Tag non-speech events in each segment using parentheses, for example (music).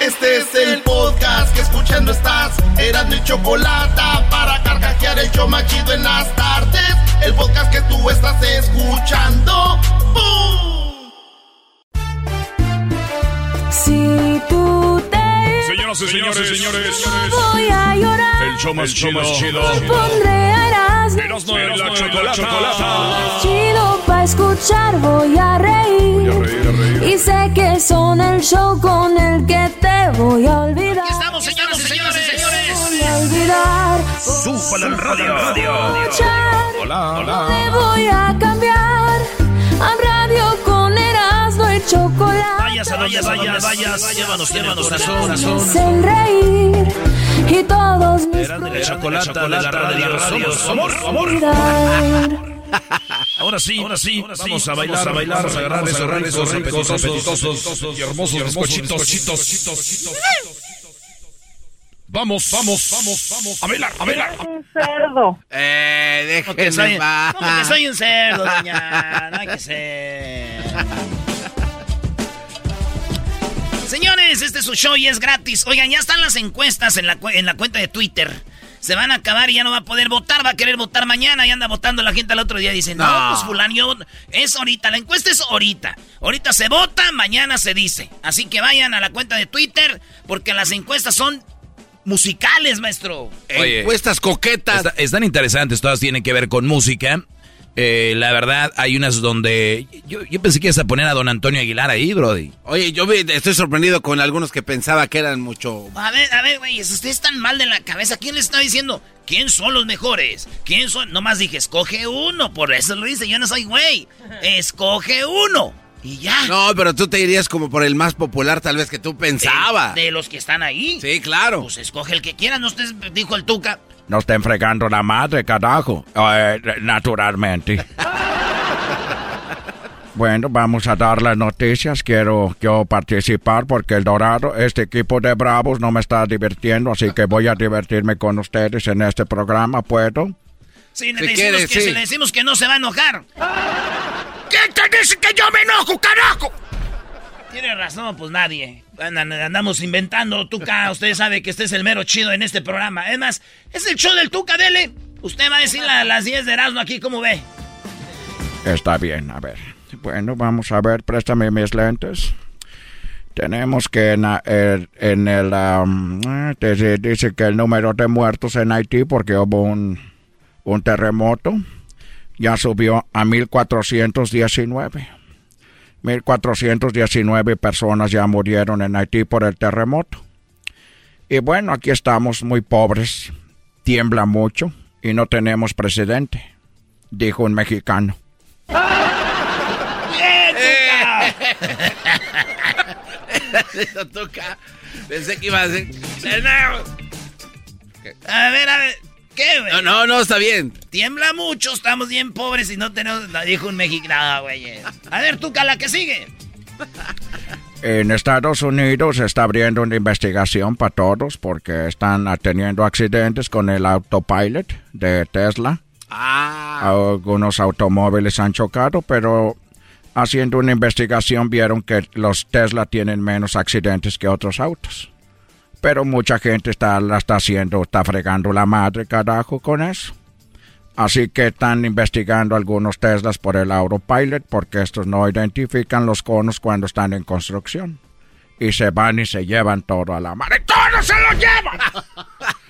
Este es el podcast que escuchando estás. Eran mi chocolate para carcajear el show machido en las tardes. El podcast que tú estás escuchando. ¡Bum! Si tú te Señoras y señores, señores, voy a llorar, el show más chido, chido. pondré a Erasmo. Erasmo de la chocolata. Chido pa' escuchar, voy a reír. Y sé que son el show con el que te voy a olvidar. Aquí estamos, señoras y señores, señores. Voy a olvidar. Súpala en radio. Escuchar. Hola, hola. Me voy a cambiar a radio con Erasmo y chocolate. Vayas a vayas, vayas, vayas. Llévanos, llévanos, corazón. hacen reír y todos mis Eran de la chocolata, de la radio. Somos amor, Ahora sí, ahora sí, vamos a bailar, a bailar, a agarrar esos ricos, apetitosos, apetitosos y hermosos bizcochitos. Vamos, vamos, vamos, vamos. A bailar, a bailar. Un cerdo. Eh, Que soy, déjenme va. ¿Cómo que soy un cerdo, doña? (laughs) No hay que ser. Señores, este es su show y es gratis. Oigan, ya están las encuestas en la, en la cuenta de Twitter. Se van a acabar y ya no va a poder votar, va a querer votar mañana y anda votando la gente al otro día. Dice, no, No. pues fulano, yo- es ahorita, la encuesta es ahorita. Ahorita se vota, mañana se dice. Así que vayan a la cuenta de Twitter porque las encuestas son musicales, maestro. Oye, Encuestas coquetas. Está- están interesantes, todas tienen que ver con música. Eh, la verdad, hay unas donde. Yo, yo pensé que ibas a poner a don Antonio Aguilar ahí, Brody. Oye, yo estoy sorprendido con algunos que pensaba que eran mucho. A ver, a ver, güey, ustedes están mal de la cabeza. ¿Quién les está diciendo? ¿Quién son los mejores? ¿Quién son? Nomás dije, escoge uno, por eso lo hice. Yo no soy güey. (laughs) Escoge uno. Y ya. No, pero tú te irías como por el más popular, tal vez que tú pensabas. De, de los que están ahí. Sí, claro. Pues escoge el que quieras. No usted dijo el Tuca. No estén fregando la madre, carajo. Eh, naturalmente. (laughs) Bueno, vamos a dar las noticias. Quiero yo participar porque el Dorado, este equipo de Bravos, no me está divirtiendo, así que voy a divertirme con ustedes en este programa. ¿Puedo? Sí, le Si decimos quieres, que sí. si le decimos que no se va a enojar. (laughs) ¿Quién te dice que yo me enojo, carajo? Tiene razón, pues nadie. Andamos inventando, Tuca. Usted sabe que este es el mero chido en este programa. Es más, es el show del Tuca, dele. Usted va a decir a las 10 de Erasmo aquí, ¿cómo ve? Está bien, a ver. Bueno, vamos a ver, préstame mis lentes. Tenemos que en, la- el- en el... am, eh, te- dice que el número de muertos en Haití, porque hubo un, un terremoto, ya subió a 1419. 1419 personas ya murieron en Haití por el terremoto. Y bueno, aquí estamos muy pobres, tiembla mucho y no tenemos presidente, dijo un mexicano. ¡Bien, Eso toca. Pensé que iba a ser. A ver, a ver. ¿Qué, güey? No, no, no, está bien. Tiembla mucho, estamos bien pobres y no tenemos... no, dijo un mexicano, güey. A ver, Tuca, la que sigue. En Estados Unidos se está abriendo una investigación para todos porque están teniendo accidentes con el autopilot de Tesla. Ah. Algunos automóviles han chocado, pero haciendo una investigación vieron que los Tesla tienen menos accidentes que otros autos. Pero mucha gente está, la está haciendo, está fregando la madre, carajo, con eso. Así que están investigando algunos Teslas por el autopilot porque estos no identifican los conos cuando están en construcción. Y se van y se llevan todo a la madre. ¡Todo se lo llevan! (laughs)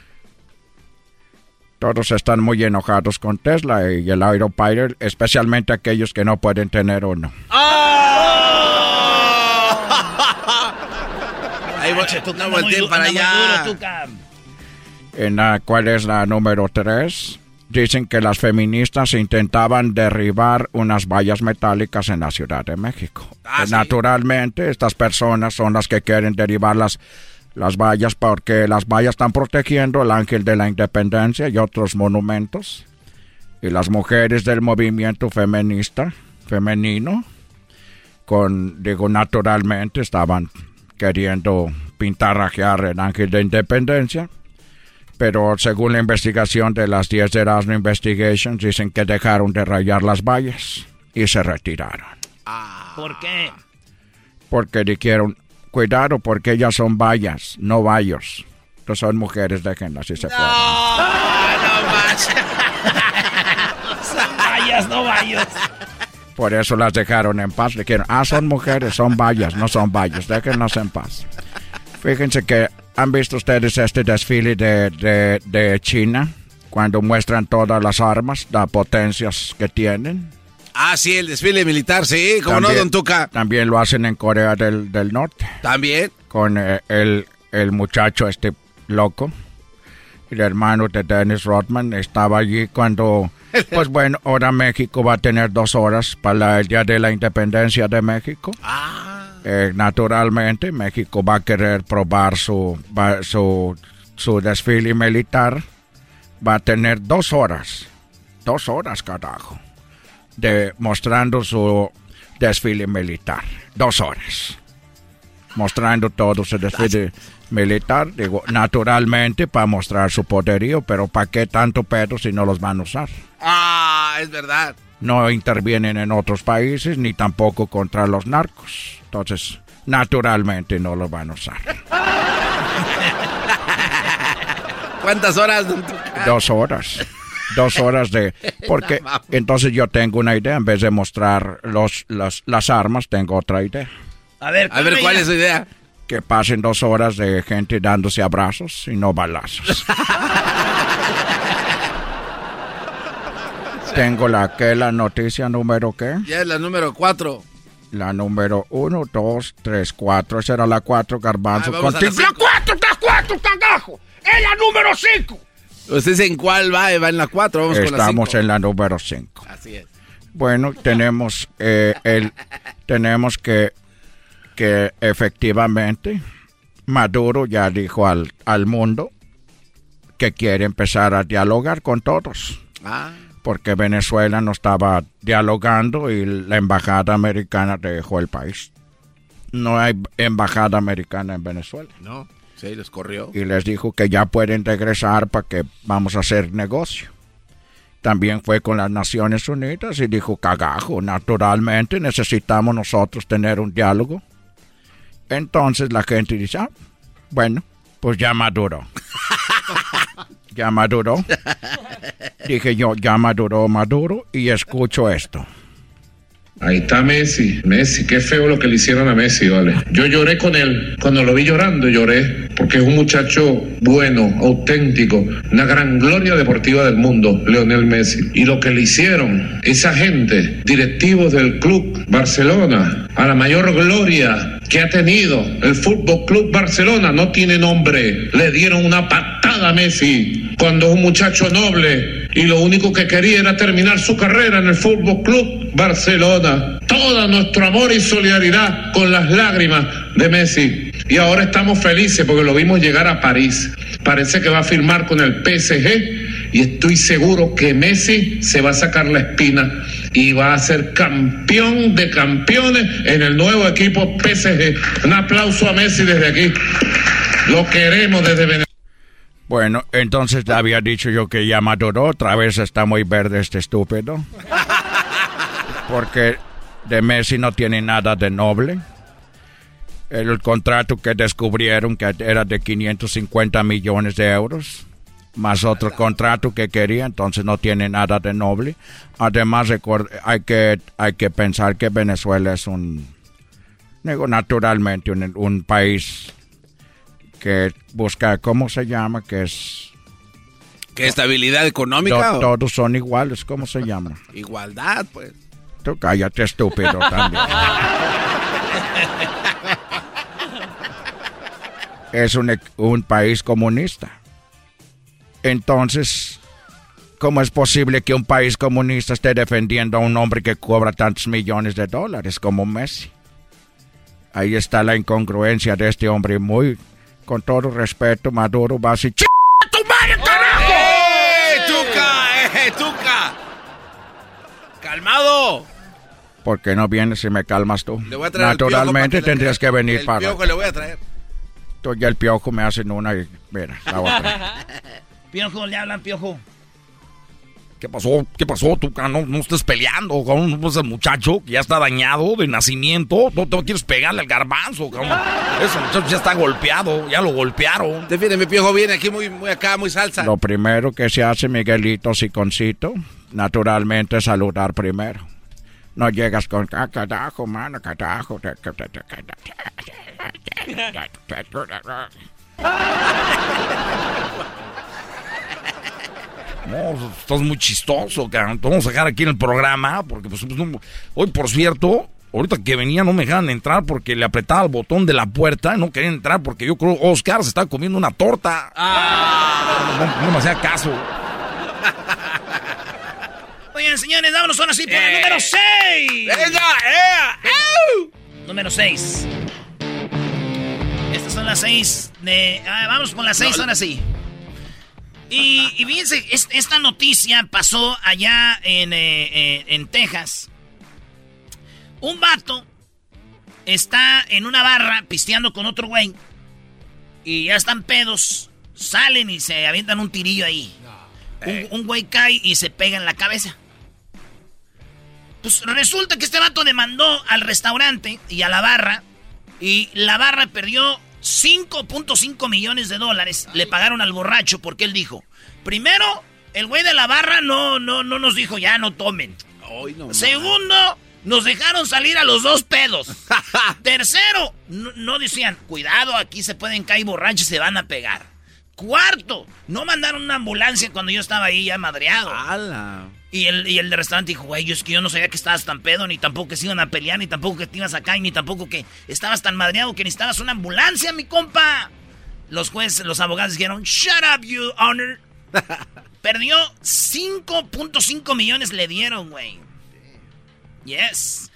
Todos están muy enojados con Tesla y el Aeropilot, especialmente aquellos que no pueden tener uno. Ahí voy, para allá. En la, ¿Cuál es la número tres? Dicen que las feministas intentaban derribar unas vallas metálicas en la Ciudad de México. Ah, Naturalmente, estas personas son las que quieren derribar las las vallas porque las vallas están protegiendo el ángel de la independencia y otros monumentos. Y las mujeres del movimiento feminista, femenino, con, digo, naturalmente estaban queriendo pintarrajear el ángel de independencia. Pero según la investigación de las 10 de Erasmo Investigations, dicen que dejaron de rayar las vallas y se retiraron. ¿Por qué? Porque dijeron, Cuidado porque ellas son vallas, no vallos. No son mujeres, déjenlas si se pueden. No, no más. (laughs) son vallas, no vallos. Por eso las dejaron en paz. Dijeron, ah, son mujeres, son vallas, no son vallos. Déjenlas en paz. Fíjense que han visto ustedes este desfile de, de, de China cuando muestran todas las armas, las potencias que tienen. Ah, sí, el desfile militar, sí, como no, Don Tuca. También lo hacen en Corea del, Norte. También. Con eh, el, el muchacho este loco. El hermano de Dennis Rodman estaba allí cuando, (laughs) pues bueno, ahora México va a tener dos horas para el Día de la Independencia de México. Ah. Eh, naturalmente, México va a querer probar su, su, su desfile militar. Va a tener dos horas. Dos horas, carajo de, mostrando su desfile militar. Dos horas. Mostrando todo su desfile militar. Digo, naturalmente para mostrar su poderío, pero ¿para qué tanto pedo si no los van a usar? Ah, es verdad. No intervienen en otros países ni tampoco contra los narcos. Entonces, naturalmente no los van a usar. (laughs) ¿Cuántas horas? Dos horas dos horas de... Porque entonces yo tengo una idea, en vez de mostrar los, las armas, tengo otra idea. A ver, a ver ¿cuál es su idea? Que pasen dos horas de gente dándose abrazos y no balazos. (laughs) tengo la que la noticia número qué? Ya es la número cuatro. La número uno, dos, tres, cuatro. Esa era la cuatro, garbanzo. ¡La cuatro, la cuatro, cagajo! ¡Es la número cinco! ¿Usted en cuál va? Va en la 4, vamos Estamos en la número 5. Así es. Bueno, tenemos, eh, el, tenemos que, que efectivamente Maduro ya dijo al, al mundo que quiere empezar a dialogar con todos. Ah. Porque Venezuela no estaba dialogando y la embajada americana dejó el país. No hay embajada americana en Venezuela. No. Sí, les corrió. Y les dijo que ya pueden regresar para que vamos a hacer negocio. También fue con las Naciones Unidas y dijo, cagajo, naturalmente necesitamos nosotros tener un diálogo. Entonces la gente dice, ah, bueno, pues ya maduró. ya maduró. (laughs) Dije yo, ya maduró, maduro, y escucho esto. Ahí está Messi. Messi, qué feo lo que le hicieron a Messi, ¿vale? Yo lloré con él. Cuando lo vi llorando, lloré. Porque es un muchacho bueno, auténtico. Una gran gloria deportiva del mundo, Leonel Messi. Y lo que le hicieron esa gente, directivos del club Barcelona, a la mayor gloria que ha tenido el Fútbol Club Barcelona, no tiene nombre. Le dieron una patada a Messi cuando es un muchacho noble y lo único que quería era terminar su carrera en el Fútbol Club Barcelona. Todo nuestro amor y solidaridad con las lágrimas de Messi. Y ahora estamos felices porque lo vimos llegar a París. Parece que va a firmar con el PSG y estoy seguro que Messi se va a sacar la espina y va a ser campeón de campeones en el nuevo equipo PSG. Un aplauso a Messi desde aquí. Lo queremos desde Venezuela. Bueno, entonces te había dicho yo que ya maduró, otra vez está muy verde este estúpido. Porque de Messi no tiene nada de noble. El, contrato que descubrieron que era de 550 millones de euros, más otro contrato que quería, entonces no tiene nada de noble. Además, hay que, hay que pensar que Venezuela es un, naturalmente, un, un país que busca, ¿cómo se llama? Que es ¿Qué estabilidad económica? To- todos son iguales, ¿cómo se llama? (laughs) Igualdad, pues. Tú cállate, estúpido, también. (laughs) es un, un país comunista. Entonces, ¿cómo es posible que un país comunista esté defendiendo a un hombre que cobra tantos millones de dólares como Messi? Ahí está la incongruencia de este hombre muy, con todo respeto, Maduro va a decir, "Ch- tu madre, carajo! ¡Eh, Tuca! ¡Eh, Tuca! ¡Calmado! ¿Por qué no vienes y me calmas tú? Le voy a traer al Naturalmente piojo para tendrías le- que venir el para... piojo le voy a traer. Tú y el piojo me hacen una y mira, la. (laughs) Piojo, le hablan, piojo. ¿Qué pasó? ¿Qué pasó? Tú no, no estés peleando con ese muchacho que ya está dañado de nacimiento. No te quieres pegarle al garbanzo, cabrón. Ese muchacho ya está golpeado, ya lo golpearon. Defiende, mi piojo viene aquí muy, muy acá, muy salsa. Lo primero que se hace, Miguelito Siconcito, naturalmente es saludar primero. No llegas con "Ah, carajo, mano, carajo. No, estás muy chistoso, cabrón. Te vamos a dejar aquí en el programa porque, pues, pues, no- hoy, por cierto, ahorita que venía no me dejaban entrar porque le apretaba el botón de la puerta y no querían entrar porque yo creo Oscar se estaba comiendo una torta. No, no me hacía caso. Oigan, señores, vámonos ahora sí por el número 6. ¡Venga! ¡Eh! Número 6. Estas son las 6 de... ah, vamos con las 6 ahora sí. Y, y fíjense, es- esta noticia pasó allá en, eh, eh, en Texas. Un vato está en una barra pisteando con otro güey. Y ya están pedos. Salen y se avientan un tirillo ahí. Un, un güey cae y se pega en la cabeza. Pues resulta que este vato demandó al restaurante y a la barra. Y la barra perdió 5.5 millones de dólares. Le pagaron al borracho porque él dijo: Primero, el güey de la barra no, no, no nos dijo ya no tomen. Ay, no, Segundo, nos dejaron salir a los dos pedos. (laughs) Tercero, no, no decían, cuidado, aquí se pueden caer borrachos y se van a pegar. Cuarto, no mandaron una ambulancia cuando yo estaba ahí ya madreado. ¡Hala! Y el, y el de restaurante dijo, güey, yo es que yo no sabía que estabas tan pedo, ni tampoco que se iban a pelear, ni tampoco que te ibas a caer, ni tampoco que estabas tan madreado que necesitabas una ambulancia, mi compa. Los jueces, los abogados dijeron, shut up, you honor. (laughs) Perdió 5.5 millones le dieron, güey. Yes.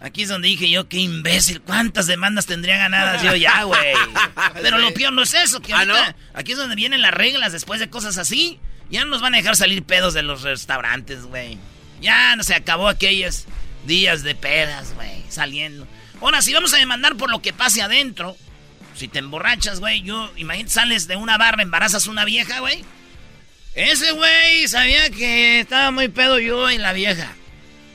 Aquí es donde dije yo, qué imbécil, cuántas demandas tendría ganadas yo ya, güey. (laughs) Pero lo peor no es eso, que Ah, ahorita, ¿no? aquí es donde vienen las reglas después de cosas así. Ya no nos van a dejar salir pedos de los restaurantes, güey. Ya no se acabó aquellos días de pedas, güey, saliendo. Ahora, si vamos a demandar por lo que pase adentro, si te emborrachas, güey, yo, imagínate, sales de una barra, embarazas a una vieja, güey. Ese güey sabía que estaba muy pedo yo y la vieja.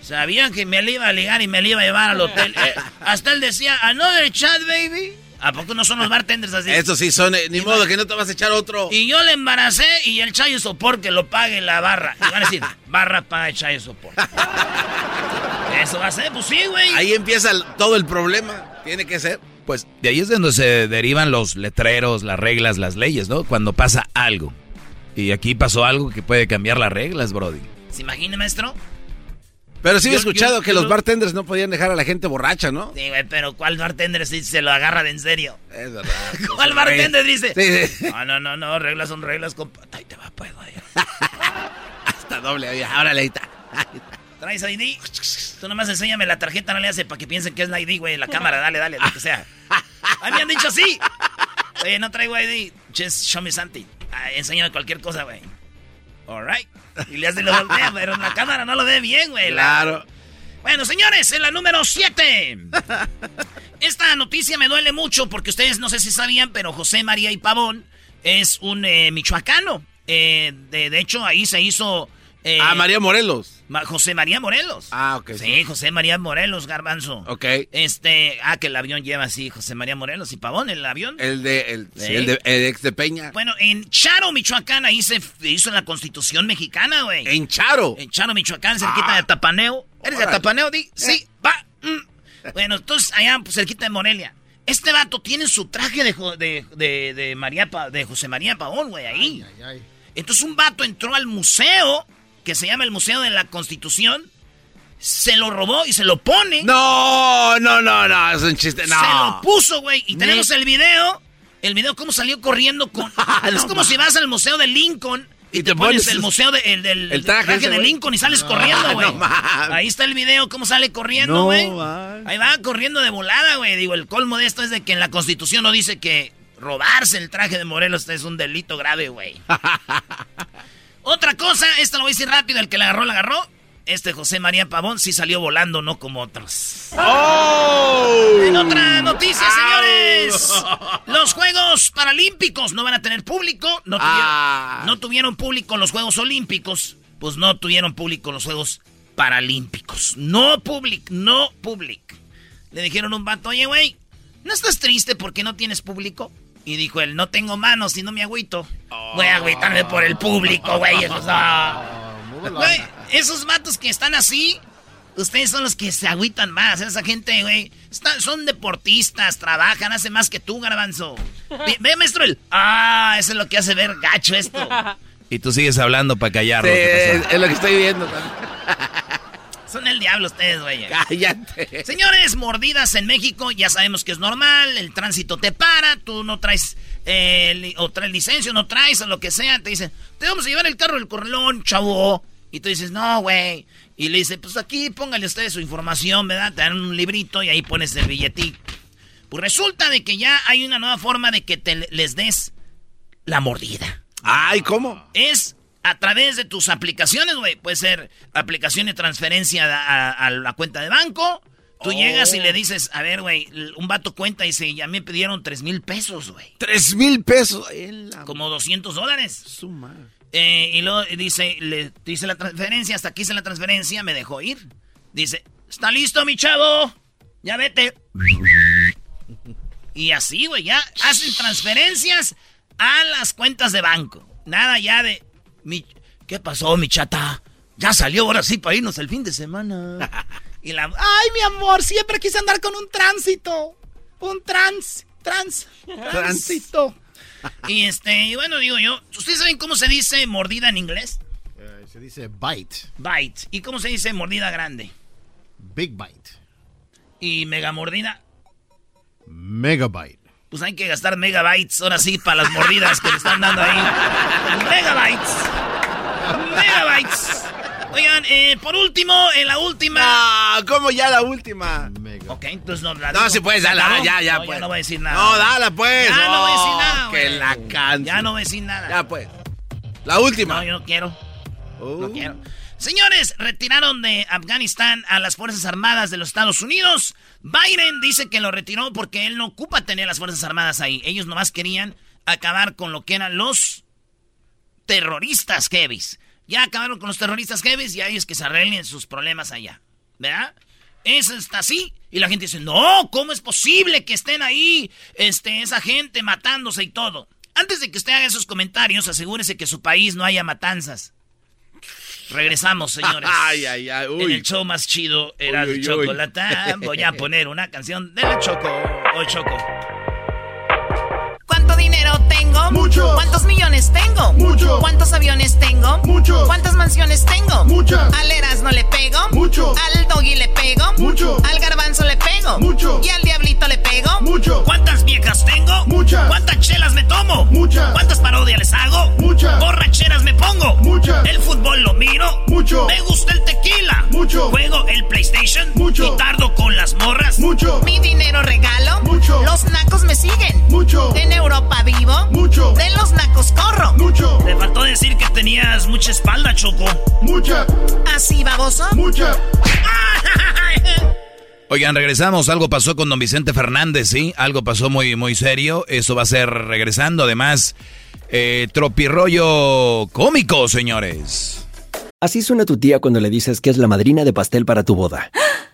Sabía que me le iba a ligar y me le iba a llevar al hotel. (laughs) Eh, hasta él decía, another chat, baby. ¿A poco no son los bartenders así? Estos sí son, eh, ni modo que no te vas a echar otro. Y yo le embaracé y el chayo sopor que lo pague la barra. Y van a decir, (laughs) barra paga el chayo sopor. (laughs) Eso va a ser, pues sí, güey. Ahí empieza el- todo el problema. Tiene que ser. Pues de ahí es de donde se derivan los letreros, las reglas, las leyes, ¿no? Cuando pasa algo. Y aquí pasó algo que puede cambiar las reglas, Brody. ¿Se imagina, maestro? Pero sí he Yo- escuchado yo- que yo- los bartenders no podían dejar a la gente borracha, ¿no? Sí, güey, pero ¿cuál bartender si se lo agarra de en serio? Es verdad. (laughs) ¿Cuál bartender dice? Sí, sí. No, no, no, no, reglas son reglas, compa. Ahí te va, pues, güey. (laughs) Hasta doble. oye, ahí está. ¿Traes ID? Tú nomás enséñame la tarjeta, no le hace para que piensen que es la ID, güey, la cámara, dale, dale, lo que sea. A mí me han dicho así. Oye, no traigo ID, just show me something. Ah, enséñame cualquier cosa, güey. Alright. Y le hace lo voltea, pero la cámara no lo ve bien, güey. La- Claro. Bueno, señores, en la número 7. Esta noticia me duele mucho porque ustedes no sé si sabían, pero José María y Pavón es un eh, michoacano. Eh, de, de hecho, ahí se hizo... eh, Ah, María Morelos. Ma- José María Morelos. Ah, ok. Sí, José María Morelos, garbanzo. Ok. Este, ah, que el avión lleva así, José María Morelos y Pavón, el avión. El de, el, sí, ¿Sí? el de, el ex de Peña. Bueno, en Charo, Michoacán, ahí se hizo la constitución mexicana, güey. En Charo. En Charo, Michoacán, cerquita Ah. de Tapaneo. ¿Eres de Órale. Tapaneo, Di? Sí, va. mm. Bueno, entonces allá, pues, cerquita de Morelia. Este vato tiene su traje de, Jo- de, de, de María Pa- de José María Pavón, güey, ahí. Entonces un vato entró al museo, que se llama el Museo de la Constitución, se lo robó y se lo pone. No, no, no, no, es un chiste, no. Se lo puso, güey. Y tenemos el video. El video cómo salió corriendo con... (laughs) es como si vas al Museo de Lincoln y, te, pones, el museo del el traje, de Lincoln y sales corriendo, güey. Ahí está el video, cómo sale corriendo, güey. Ahí va corriendo de volada, güey. Digo, el colmo de esto es de que en la Constitución no dice que robarse el traje de Morelos es un delito grave, güey. (laughs) Otra cosa, esto lo voy a decir rápido, el que la agarró, la agarró. Este José María Pavón sí salió volando, no como otros. ¡Oh! En otra noticia, señores. Los Juegos Paralímpicos no van a tener público. No tuvieron, ah. no tuvieron público los Juegos Olímpicos. Pues no tuvieron público los Juegos Paralímpicos. No public, no public. Le dijeron a un vato, oye, güey, ¿no estás triste porque no tienes público? Y dijo él, no tengo manos y no me agüito. Voy a agüitarme por el público, güey. Eso, Güey, esos matos que están así, ustedes son los que se agüitan más. Esa gente, güey, son deportistas, trabajan, hacen más que tú, garbanzo. Ve, maestro, el... Ah, eso es lo que hace ver gacho esto. Y tú sigues hablando para callarlo. Sí, es, lo que estoy viendo. Son el diablo ustedes, güey. Cállate. Señores, mordidas en México, ya sabemos que es normal, el tránsito te para, tú no traes, eh, o traes licencia, no traes, o lo que sea, te dicen, te vamos a llevar el carro del corralón, chavo. Y tú dices, no, güey. Y le dice, pues aquí póngale ustedes su información, ¿verdad? Te dan un librito y ahí pones el billetito. Pues resulta de que ya hay una nueva forma de que te les des la mordida. Ay, ¿cómo? Es a través de tus aplicaciones, güey. Puede ser aplicación de transferencia a, la cuenta de banco. Tú llegas y le oh. dices, a ver, güey, un vato cuenta y dice, ya me pidieron tres mil pesos, güey. ¿Tres mil pesos? Como 200 dólares. Suma. Eh, y luego dice, le dice la transferencia, hasta aquí hice la transferencia, me dejó ir. Dice, ¿está listo, mi chavo? Ya vete. Y así, güey, ya hacen transferencias a las cuentas de banco. Nada ya de... Mi, ¿Qué pasó, mi chata? Ya salió ahora sí para irnos el fin de semana. (laughs) y la... Ay, mi amor, siempre quise andar con un tránsito. Un trans... Trans... Tránsito. y este, bueno, digo yo, ¿ustedes saben cómo se dice mordida en inglés? Eh, se dice bite. Bite. ¿Y cómo se dice mordida grande? Big bite. ¿Y mega mordida? Megabyte. Pues hay que gastar megabytes ahora sí para las mordidas que le están dando ahí. Megabytes. Megabytes. Oigan, eh, por último, en la última. Ah, ¿cómo ya la última? Ok, entonces no la No, si puedes, dala, ya, ya, no, pues. Ya no voy a decir nada. No, dala, pues. Ya no, voy a decir nada. Que la canción. Ya no voy a decir nada. Ya, pues. La última. No, yo no quiero. No uh. quiero. Señores, retiraron de Afganistán a las Fuerzas Armadas de los Estados Unidos. Biden dice que lo retiró porque él no ocupa tener las Fuerzas Armadas ahí. Ellos nomás querían acabar con lo que eran los terroristas heavies. Ya acabaron con los terroristas heavies y ahí es que se arreglen sus problemas allá. ¿Verdad? Eso está así. Y la gente dice, no, ¿cómo es posible que estén ahí este, esa gente matándose y todo? Antes de que usted haga esos comentarios, asegúrese que su país no haya matanzas. Regresamos, señores. (laughs) Ay, ay, ay. En el show más chido era el chocolate. Voy a poner una canción de la Choco. Hoy Choco. ¿Cuánto dinero tengo? Mucho. ¿Cuántos millones tengo? Mucho. ¿Cuántos aviones tengo? Mucho. ¿Cuántas mansiones tengo? Muchas. Al Eras no le pego? Mucho. Al Doggy le pego? Mucho. Al Garbanzo le pego? Mucho. ¿Y al Diablito le pego? Mucho. ¿Cuántas viejas tengo? Muchas. ¿Cuántas chelas me tomo? Muchas. ¿Cuántas parodias les hago? Muchas. ¿Borracheras me pongo? Muchas. ¿El fútbol lo miro? Mucho. ¿Me gusta el tequila? Mucho. ¿Juego el PlayStation? Mucho. ¿Y tardo con las morras? Mucho. ¿Mi dinero regalo? Mucho. ¿Los nacos me siguen? Mucho. ¿En Europa vivo? Mucho. De los nacos corro. Mucho. Le faltó decir que tenías mucha espalda, Choco. Mucha. ¿Así, baboso? Mucha. (laughs) Oigan, regresamos. Algo pasó con don Vicente Fernández, ¿sí? Algo pasó muy, muy serio. Eso va a ser regresando. Además, eh, tropirollo cómico, señores. Así suena tu tía cuando le dices que es la madrina de pastel para tu boda.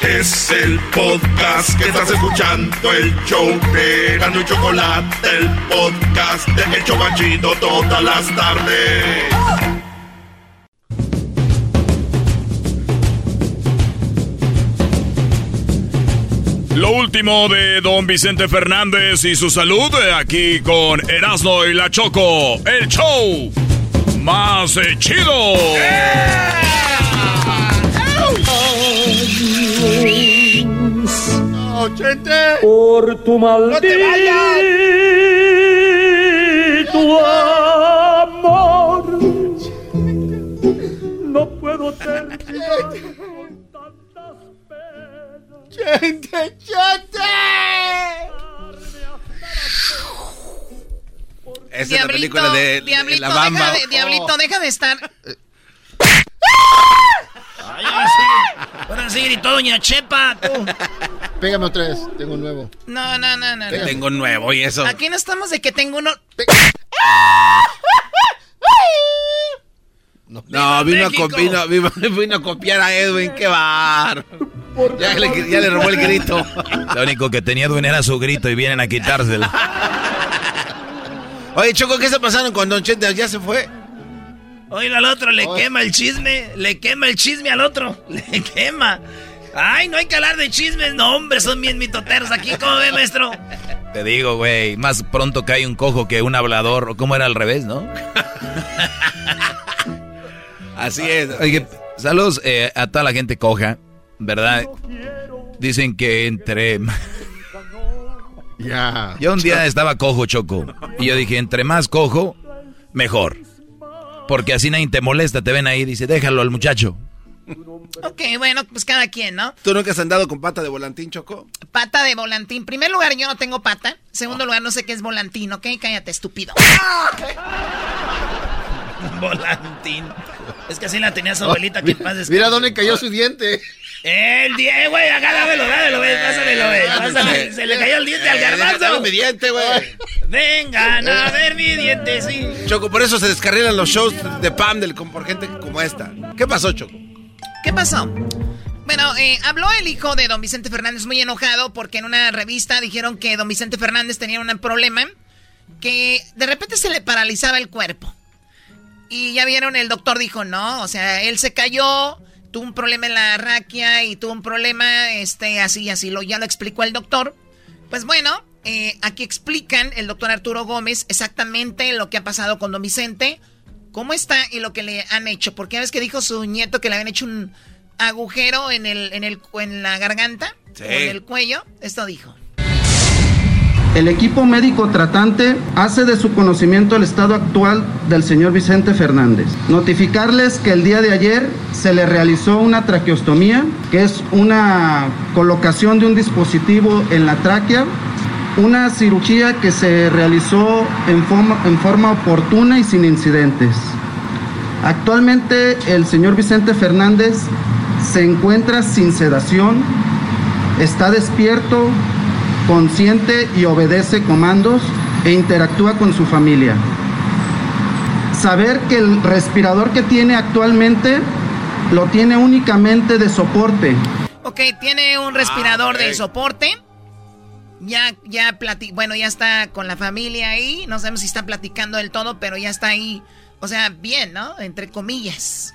Es el podcast que estás escuchando, el show de Gano y Chocolate, el podcast de El Chocachito todas las tardes. Lo último de don Vicente Fernández y su salud eh, aquí con Erasmo y la Choco, el show más eh, chido. No, gente. Por tu maldito amor. No puedo terminar con tantas penas. Gente, gente. Esa es la película de, de Diablito, la bamba. deja de, Diablito, deja de estar. Ay, ahora sí, ahora sí gritó Doña Chepa. tú. Pégame otra vez, tengo un nuevo. No, no, no, no. Que no. tengo un nuevo y eso. Aquí no estamos de que tengo uno. No, vino a, vino, vino, (laughs) vino a copiar a Edwin, qué bar. Ya le, ya le robó el grito. Lo único que tenía Edwin era su grito y vienen a quitárselo. Oye, Choco, ¿qué está pasando con Don Chente? ¿Ya se fue? Oye, al otro le quema el chisme, le quema el chisme al otro, (laughs) le quema. Ay, no hay que hablar de chismes, no, hombre, son bien mitoteros aquí, ¿cómo ve, maestro? Te digo, güey, más pronto cae un cojo que un hablador. ¿O cómo era al revés, no? (laughs) Así es. Oye, saludos eh, a toda la gente coja, ¿verdad? Dicen que entre... Ya. Yo un día (laughs) estaba cojo, Choco. Y yo dije, entre más cojo, mejor. Porque así nadie te molesta, te ven ahí y dice, déjalo al muchacho. Ok, bueno, pues cada quien, ¿no? ¿Tú nunca has andado con pata de volantín, Choco? Pata de volantín. Primer lugar, yo no tengo pata. Segundo lugar, no sé qué es volantín, ¿ok? Cállate, estúpido. (laughs) Volantín. Es que así la tenía su abuelita que en paz descanse. Mira dónde cayó su diente. El diente, güey, acá dámelo, dámelo, güey, pásamelo, güey, pásame. Se le cayó el diente al garbanzo. Dame mi diente, güey. Vengan a ver mi diente, sí. Choco, por eso se descarrilan los shows de Pam del, con- por gente como esta. ¿Qué pasó, Choco? ¿Qué pasó? Bueno, eh, habló el hijo de don Vicente Fernández muy enojado porque en una revista dijeron que don Vicente Fernández tenía un problema que de repente se le paralizaba el cuerpo. Y ya vieron, el doctor dijo, no, o sea, él se cayó, tuvo un problema en la raquia y tuvo un problema, este, así, así, lo, ya lo explicó el doctor. Pues bueno, eh, aquí explican el doctor Arturo Gómez exactamente lo que ha pasado con don Vicente, cómo está y lo que le han hecho. Porque ves que dijo su nieto que le habían hecho un agujero en, el, en, el, en la garganta, Sí. o en el cuello. Esto dijo. El equipo médico tratante hace de su conocimiento el estado actual del señor Vicente Fernández. Notificarles que el día de ayer se le realizó una traqueostomía, que es una colocación de un dispositivo en la tráquea, una cirugía que se realizó en forma, en forma oportuna y sin incidentes. Actualmente el señor Vicente Fernández se encuentra sin sedación, está despierto, consciente y obedece comandos e interactúa con su familia. saber que el respirador que tiene actualmente lo tiene únicamente de soporte. Ok, tiene un respirador de soporte. Ya, ya plati bueno, ya está con la familia ahí. No sabemos si está platicando del todo, pero ya está ahí. O sea, bien, ¿no? Entre comillas.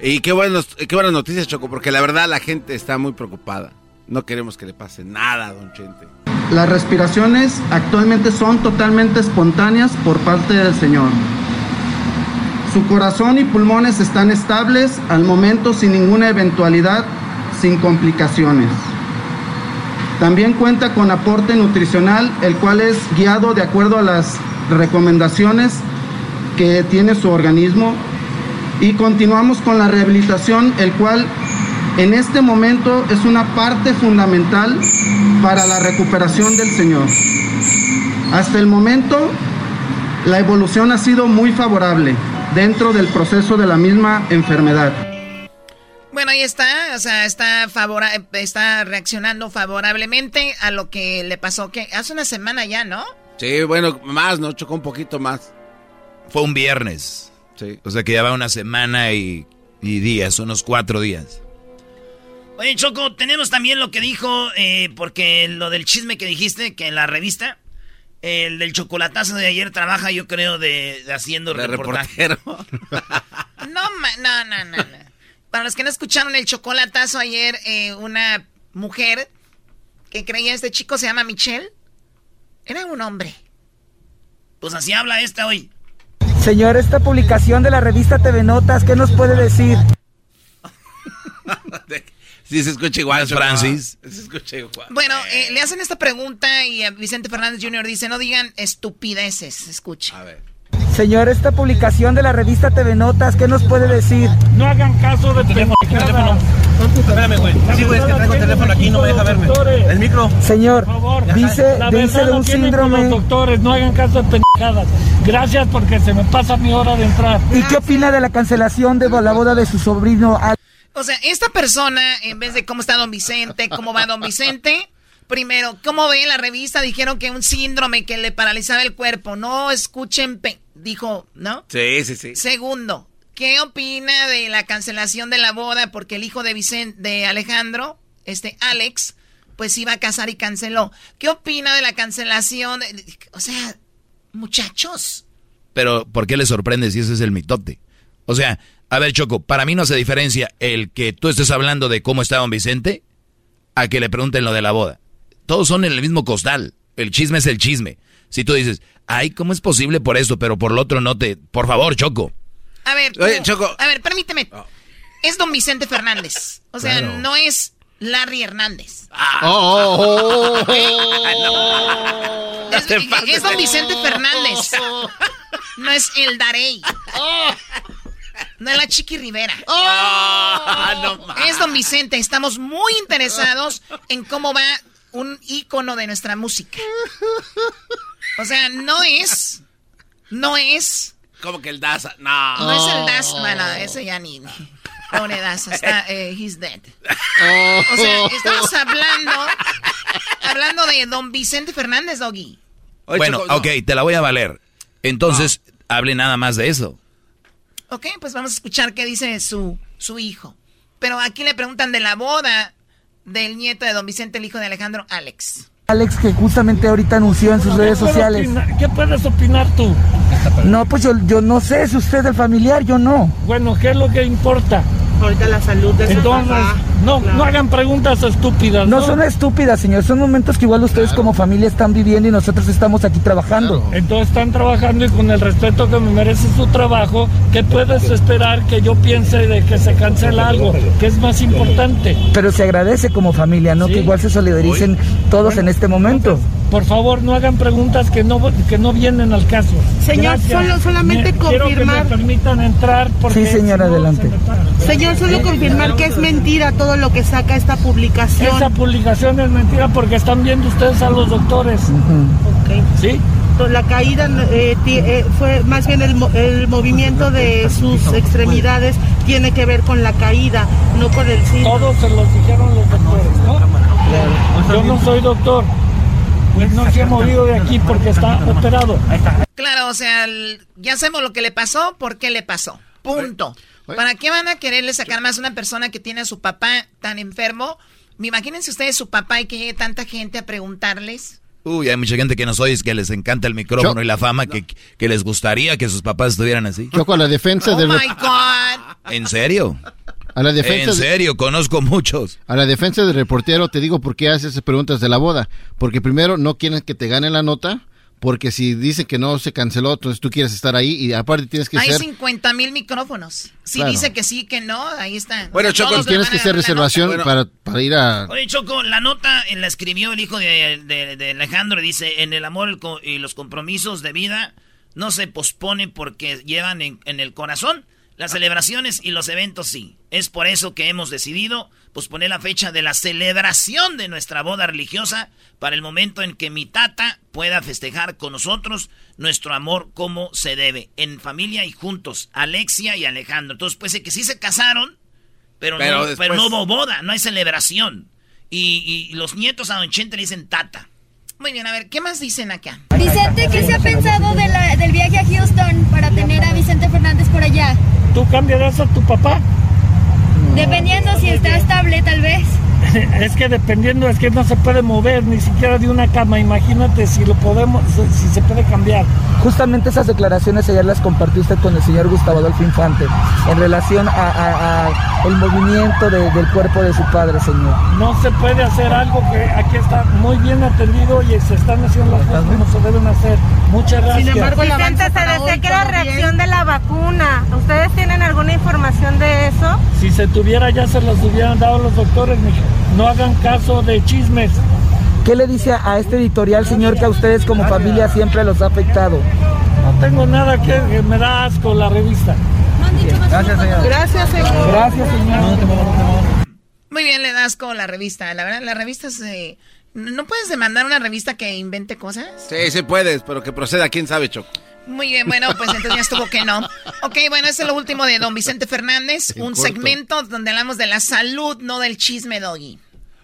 Y qué, buenos, qué buenas noticias, Choco, porque la verdad la gente está muy preocupada. No queremos que le pase nada a don Chente. Las respiraciones actualmente son totalmente espontáneas por parte del Señor. Su corazón y pulmones están estables al momento sin ninguna eventualidad, sin complicaciones. También cuenta con aporte nutricional, el cual es guiado de acuerdo a las recomendaciones que tiene su organismo. Y continuamos con la rehabilitación, el cual en este momento es una parte fundamental para la recuperación del Señor. Hasta el momento, la evolución ha sido muy favorable dentro del proceso de la misma enfermedad. Bueno, ahí está, o sea, está, está reaccionando favorablemente a lo que le pasó, que hace una semana ya, ¿no? Sí, bueno, más, ¿no? Chocó un poquito más. Fue un viernes. Sí. O sea que ya va una semana y, y días, unos cuatro días. Oye, Choco, tenemos también lo que dijo, eh, porque lo del chisme que dijiste, que en la revista, el del chocolatazo de ayer trabaja, yo creo, de, haciendo de reportero. (laughs) no, no, no, no, Para los que no escucharon el chocolatazo ayer, eh, una mujer que creía este chico se llama Michelle, era un hombre. Pues así habla esta hoy. Señor, esta publicación de la revista TV Notas, ¿qué nos puede decir? (laughs) Sí, se escucha igual, Francis. Se escucha igual. Bueno, eh, le hacen esta pregunta y a Vicente Fernández Jr. dice, no digan estupideces, escucha. A ver. Señor, esta publicación de la revista TV Notas, ¿qué nos puede decir? No hagan caso de teléfono. teléfono. Espérame, güey. Sí, güey, es que traigo el teléfono aquí, no me deja verme. El micro. Señor, dice, dice de un síndrome. Los doctores, no hagan caso de pendejadas. Gracias porque se me pasa mi hora de entrar. ¿Y qué opina de la cancelación de la boda de su sobrino? O sea, esta persona, en vez de cómo está don Vicente, cómo va don Vicente, primero, ¿cómo ve la revista? Dijeron que un síndrome que le paralizaba el cuerpo. No escuchen, dijo, ¿no? Sí, sí, sí. Segundo, ¿qué opina de la cancelación de la boda? Porque el hijo de Vicente, de Alejandro, este Alex, pues iba a casar y canceló. ¿Qué opina de la cancelación? O sea, muchachos. Pero, ¿por qué le sorprende si ese es el mitote? O sea, a ver, Choco, para mí no se diferencia el que tú estés hablando de cómo está don Vicente a que le pregunten lo de la boda. Todos son en el mismo costal. El chisme es el chisme. Si tú dices, ay, ¿cómo es posible por esto, pero por lo otro no te... Por favor, Choco. A ver, Choco. A ver, permíteme. Oh. Es don Vicente Fernández. O sea, no es Larry Hernández. Ah. Oh, oh, oh (laughs) es, es, don Vicente Fernández. No es el Darey. No es la Chiqui Rivera. (laughs) Oh, es Don Vicente. Estamos muy interesados en cómo va un ícono de nuestra música. O sea, no es. No es. ¿Cómo que el Daza? No. No es el Daza. Bueno, ese ya ni. Pobre Daza. Está. Eh, he's dead. O sea, estamos hablando. Hablando de Don Vicente Fernández, Doggy. Bueno, ok, te la voy a valer. Entonces, hable nada más de eso. Ok, pues vamos a escuchar qué dice su, su hijo. Pero aquí le preguntan de la boda del nieto de don Vicente, el hijo de Alejandro, Alex. Alex, que justamente ahorita anunció en sus redes sociales. ¿Qué puedes opinar tú? No, pues yo, yo no sé, es usted el familiar, yo no. Bueno, ¿qué es lo que importa? Ahorita la salud de Entonces, no, no hagan preguntas estúpidas. No, son estúpidas, señor. Son momentos que igual ustedes como familia están viviendo y nosotros estamos aquí trabajando. Entonces están trabajando y con el respeto que me merece su trabajo, ¿qué puedes esperar que yo piense de que se cancela algo? que es más importante? Pero se agradece como familia, ¿no? Que igual se solidaricen todos en este momento. Por favor, no hagan preguntas que no, que no vienen al caso. Señor, solo, solamente confirmar. Quiero que me permitan entrar. Porque sí, señor, adelante. Señor, solo confirmar que es mentira todo lo que saca esta publicación. Esa publicación es mentira porque están viendo ustedes a los doctores. ¿Sí? La caída eh, eh, fue más bien el, el, movimiento de sus extremidades tiene que ver con la caída, no con el sí. Todos se los dijeron los doctores, ¿no? Yo no soy doctor. Pues no se ha movido de aquí porque está operado. Claro, o sea, el- ya sabemos lo que le pasó, por qué le pasó. Punto. ¿Para qué van a quererle sacar más a una persona que tiene a su papá tan enfermo? Imagínense ustedes su papá y que llegue tanta gente a preguntarles. Uy, hay mucha gente que nos oye que les encanta el micrófono y la fama, que, que les gustaría que sus papás estuvieran así. Choco, a la defensa Oh del... my God. ¿En serio? A la defensa En de- serio, conozco muchos. A la defensa del reportero te digo por qué haces esas preguntas de la boda. Porque primero no quieren que te gane la nota, porque si dicen que no se canceló, entonces tú quieres estar ahí y aparte tienes que Hay ser... 50 mil micrófonos. Si Claro. dice que sí, que no, ahí está. Bueno, Choco, tienes que hacer reservación para, para ir a... Oye, Choco, la nota la escribió el hijo de, de- de Alejandro. Dice, en el amor y los compromisos de vida no se pospone porque llevan en, en el corazón. Las celebraciones y los eventos sí. Es por eso que hemos decidido posponer la fecha de la celebración de nuestra boda religiosa para el momento en que mi tata pueda festejar con nosotros nuestro amor como se debe, en familia y juntos, Alexia y Alejandro. Entonces, pues que sí se casaron, pero, Pero no, después- pero no hubo boda, no hay celebración. Y, y los nietos a Don Chente le dicen tata. Muy bien, a ver, ¿qué más dicen acá? Vicente, ¿qué se ha pensado de la- del viaje a Houston para tener a Vicente Fernández por allá? ¿Tú cambiarás a tu papá? Dependiendo si está estable, tal vez. (laughs) Es que dependiendo, es que no se puede mover ni siquiera de una cama. Imagínate si lo podemos, si se puede cambiar. Justamente esas declaraciones ayer las compartió usted con el señor Gustavo Adolfo Infante en relación a, a- a el movimiento de- del cuerpo de su padre, señor. No se puede hacer algo que aquí está muy bien atendido y se están haciendo las cosas como se deben hacer. Muchas gracias. Vicente, se que era reacción de la vacuna. ¿Ustedes tienen alguna información de eso? Si se tuviera ya se los hubieran dado los doctores, mija. No hagan caso de chismes. ¿Qué le dice a este editorial, señor, que a ustedes como familia siempre los ha afectado? No tengo nada que, que me da asco la revista. Gracias, señor. Gracias, señor. Gracias, señor. Muy bien, le das con la revista. La verdad, la revista se... ¿No puedes demandar una revista que invente cosas? Sí, sí puedes, pero que proceda, quién sabe, Choco. Muy bien, bueno, pues entonces ya estuvo que no. Ok, bueno, ese es lo último de don Vicente Fernández. En un corto. segmento donde hablamos de la salud, no del chisme, Doggy.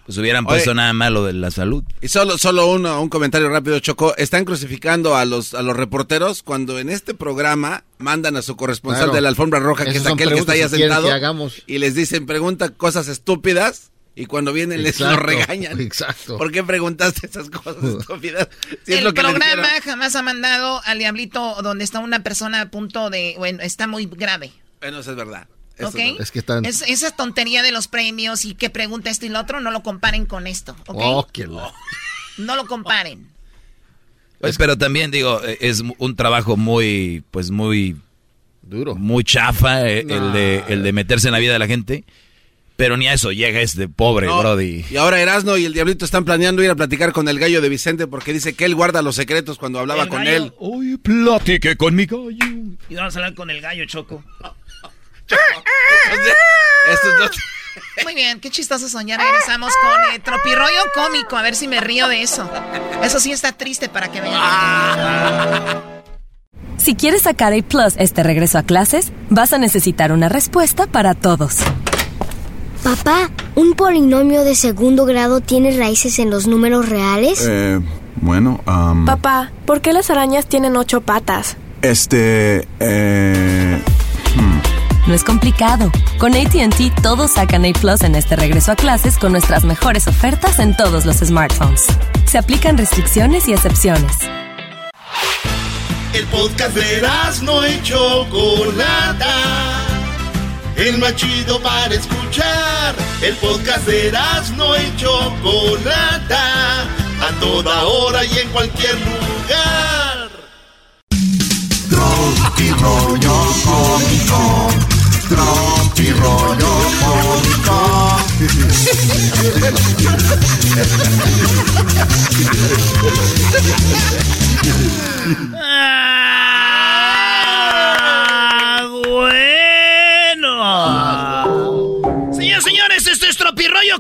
Pues hubieran Oye. puesto nada malo de la salud. Y solo, solo uno- un comentario rápido, Choco. Están crucificando a los, a los reporteros cuando en este programa mandan a su corresponsal Claro. de la alfombra roja, que es aquel que está ahí sentado, que y les dicen, pregunta cosas estúpidas, y cuando vienen les lo regañan. exacto. ¿Por qué preguntaste esas cosas (laughs) estúpidas? Si es el lo que programa jamás ha mandado al diablito donde está una persona a punto de... Bueno, está muy grave. Bueno, eso es verdad. Eso ¿Ok? es. Es que están... Es- esa tontería de los premios y que pregunta esto y lo otro, no lo comparen con esto, ¿ok? Oh, qué lo- No lo comparen. Pues, pero también digo, eh, es un trabajo muy, pues muy duro, muy chafa eh, el de el de meterse en la vida de la gente. Pero ni a eso llega este pobre No, Brody. Y ahora Erasno y el Diablito están planeando ir a platicar con el gallo de Vicente porque dice que él guarda los secretos cuando hablaba El con gallo. él. Uy, platique con mi gallo. Y vamos a hablar con el gallo, Choco. Estos dos- Muy bien, qué chistoso soñar. Regresamos con eh, tropirroyo cómico, a ver si me río de eso. Eso sí está triste para que vean. Si quieres sacar A Plus este regreso a clases, vas a necesitar una respuesta para todos. Papá, ¿un polinomio de segundo grado tiene raíces en los números reales? Eh, bueno, am, Papá, ¿por qué las arañas tienen ocho patas? este, eh, No es complicado. Con ATT todos sacan A Plus en este regreso a clases con nuestras mejores ofertas en todos los smartphones. Se aplican restricciones y excepciones. El podcast de no y Chocolata. El más chido para escuchar. El podcast de no y Chocolata. A toda hora y en cualquier lugar. Tropi rollo cómico. Tropi rollo cómico. (laughs)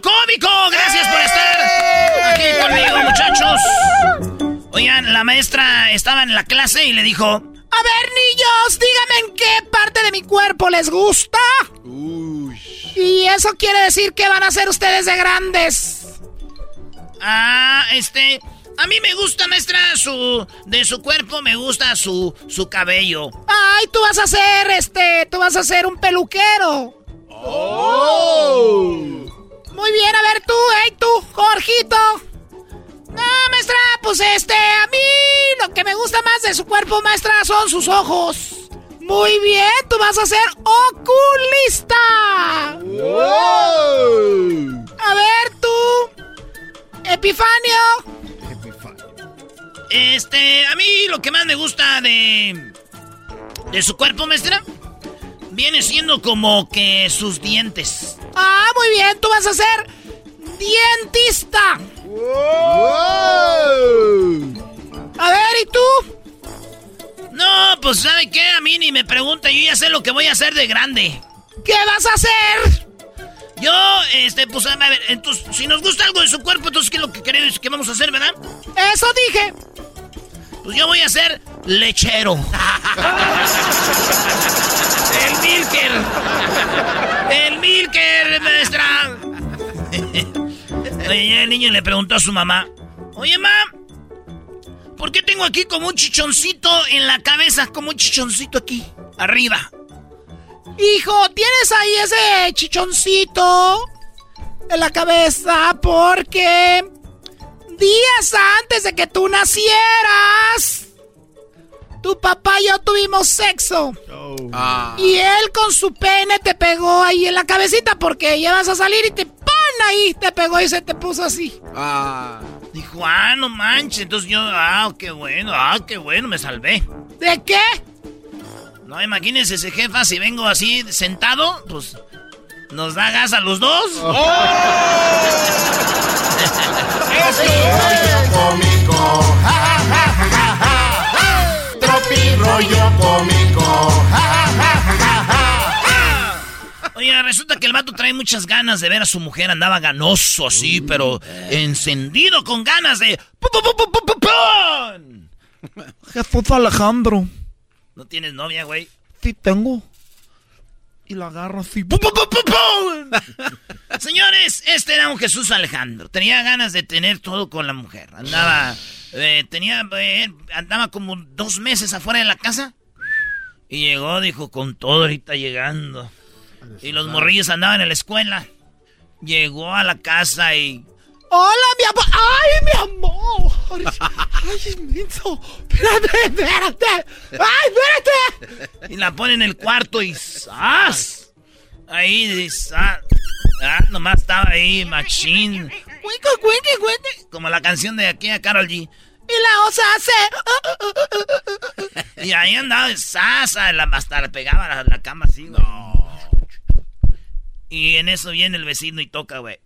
Cómico. Gracias por estar aquí conmigo, muchachos. Oigan, la maestra estaba en la clase y le dijo... A ver, niños, díganme en qué parte de mi cuerpo les gusta. Y eso quiere decir que van a ser ustedes de grandes. Ah, este... A mí me gusta, maestra, su... De su cuerpo me gusta su... Su cabello. Ay, tú vas a ser, este... Tú vas a ser un peluquero. ¡Oh! Muy bien, a ver tú, hey tú, Jorgito. No, maestra, pues este, a mí lo que me gusta más de su cuerpo, maestra, son sus ojos. Muy bien, tú vas a ser oculista. A ver tú, Epifanio. Este, a mí lo que más me gusta de... De su cuerpo, maestra, viene siendo como que sus dientes. Ah, muy bien, tú vas a ser dientista. A ver, ¿y tú? No, pues ¿sabe qué? A mí ni me pregunta, yo ya sé lo que voy a hacer de grande. ¿Qué vas a hacer? Yo, este, pues a ver, entonces, si nos gusta algo de su cuerpo, entonces ¿qué es lo que queremos que vamos a hacer, verdad? Eso dije. Pues yo voy a ser lechero. El Milker. El Milker, maestra. Oye, el niño le preguntó a su mamá. Oye, mamá, ¿por qué tengo aquí como un chichoncito en la cabeza? Como un chichoncito aquí, arriba. Hijo, tienes ahí ese chichoncito en la cabeza porque días antes de que tú nacieras, tu papá y yo tuvimos sexo. Y él con su pene te pegó ahí en la cabecita porque ya vas a salir y te pone ahí, te pegó y se te puso así. Ah. Dijo, ah, no manches. Entonces yo, ah, qué bueno, ah, qué bueno, me salvé. ¿De qué? No, imagínense ese jefa, si vengo así sentado, pues nos da gas a los dos. (laughs) rollo cómico. Ja, ja, ja, ja, ja, ja. Tropi rollo cómico. Ja, ja, ja, ja, ja, ja. Oye, resulta que el vato trae muchas ganas de ver a su mujer. Andaba ganoso así, pero encendido con ganas de... Jesús Alejandro. ¿No tienes novia, güey? Sí tengo. Y la agarro así. ¡Pum, pum, pum, pum, pum! (laughs) Señores, este era un Jesús Alejandro. Tenía ganas de tener todo con la mujer. Andaba, eh, tenía, eh, andaba como dos meses afuera de la casa. Y llegó, dijo, con todo ahorita llegando. Y los morrillos andaban en la escuela. Llegó a la casa y... Hola, mi amor. ¡Ay, mi amor! ¡Ay, inmenso! ¡Espérate, espérate! ¡Ay, espérate! Y la pone en el cuarto y ¡zas! Ahí, ¡zas! Ah, nomás estaba ahí, machín. ¡Cuique, cuique, cuique! Como la canción de aquí a Carol G. Y la osa hace... Y ahí andaba de sasa, la, hasta le pegaba la, la cama así, güey. Y en eso viene el vecino y toca, güey.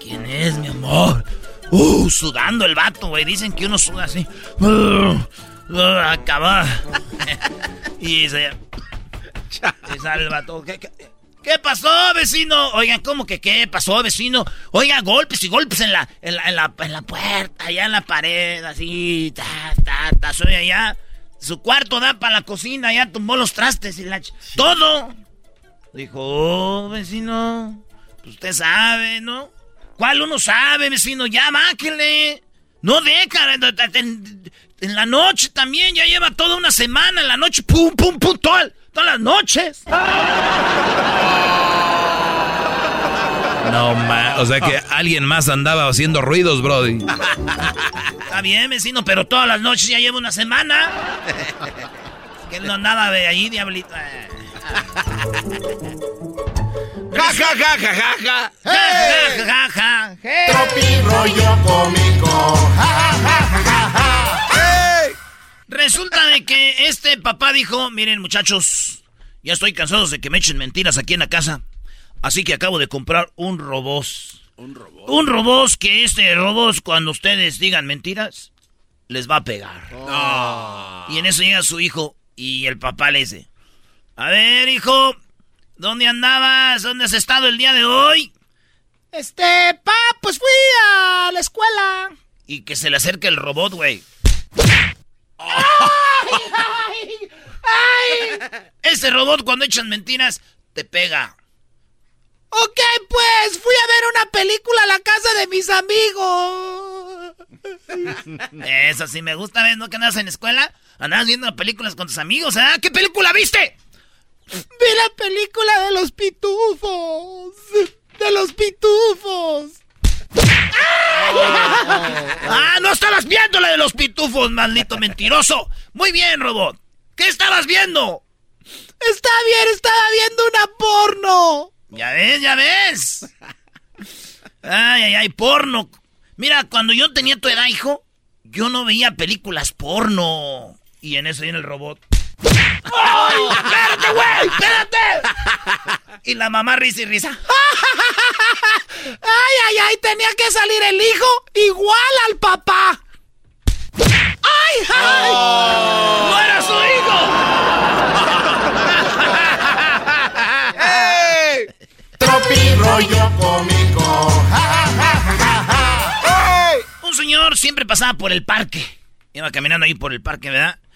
¿Quién es, mi amor? Uh, sudando el vato, güey. Dicen que uno suda así. Uh, uh, acaba. (laughs) y se... y sale el vato. ¿Qué, qué, qué pasó, vecino? Oigan, ¿cómo que qué pasó, vecino? Oiga, golpes y golpes en la, en la, en la, en la puerta, allá en la pared, así, ta, ta, ta. Soy allá. Su cuarto da para la cocina, ya tumbó los trastes y la... ch- Todo. Dijo, oh, vecino, pues usted sabe, ¿no? ¿Cuál uno sabe, vecino? Ya, máquele. No deja, en, en la noche también, ya lleva toda una semana en la noche, pum, pum, pum, toda- todas las noches. No, ma. O sea que alguien más andaba haciendo ruidos, Brody. Está bien, vecino, pero todas las noches ya lleva una semana. (laughs) Que él no andaba de ahí, diablito. Eh. Ja, ja, ja, ja, ja, ja. Ja, ja, ja, ja. Tropi rollo cómico. Ja, ja, ja, ja, ja, ja. Resulta de que este papá dijo, miren muchachos, ya estoy cansado de que me echen mentiras aquí en la casa. Así que acabo de comprar un robot. Un robot. Un robot que este robot cuando ustedes digan mentiras, les va a pegar. Y en eso llega su hijo y el papá le dice, a ver hijo, ¿dónde andabas? ¿Dónde has estado el día de hoy? Este, pa, pues fui a la escuela. Y que se le acerque el robot, güey. ¡Ay, ay, ay! (laughs) Ese robot cuando echan mentiras, te pega. Ok, pues fui a ver una película a la casa de mis amigos. Eso sí me gusta, ¿ves? ¿No que andas en la escuela? Andabas viendo películas con tus amigos, ¿ah? ¿Qué película viste? Vi la película de los pitufos. De los pitufos. ¡Ah! ¡No estabas viendo la de los pitufos, maldito mentiroso! Muy bien, robot. ¿Qué estabas viendo? Está bien, estaba viendo una porno. Ya ves, ya ves. Ay, ay, ay, porno. Mira, cuando yo tenía tu edad, hijo, yo no veía películas porno. Y en eso viene el robot. ¡Ay! ¡Espérate, güey! ¡Espérate! Y la mamá risa y risa. ¡Ay, ay, ay! Tenía que salir el hijo igual al papá. ¡Ay, ay! Oh. ¡No era su hijo! ¡Ey! Tropi rollo cómico. ¡Ey! Un señor siempre pasaba por el parque. Iba caminando ahí por el parque, ¿verdad?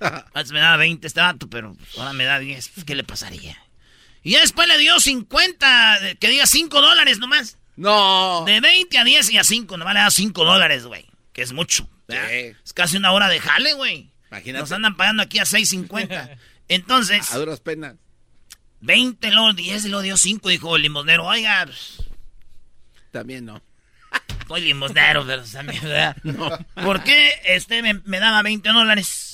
Antes me daba 20 este vato, pero ahora me da 10. Pues, ¿Qué le pasaría? Y ya después le dio 50, que diga 5 dólares nomás. No. De 20 a 10 y a 5, nomás le da 5 dólares, güey. Que es mucho. Es casi una hora de jale, güey. Imagínate. Nos andan pagando aquí a 6.50. (laughs) Entonces. A duras penas. 20, luego 10 y luego dio 5, dijo el limosnero. Oiga, pues, También no. soy limosnero, pero también, ¿verdad? (laughs) No. ¿Por qué este me, me daba 20 dólares?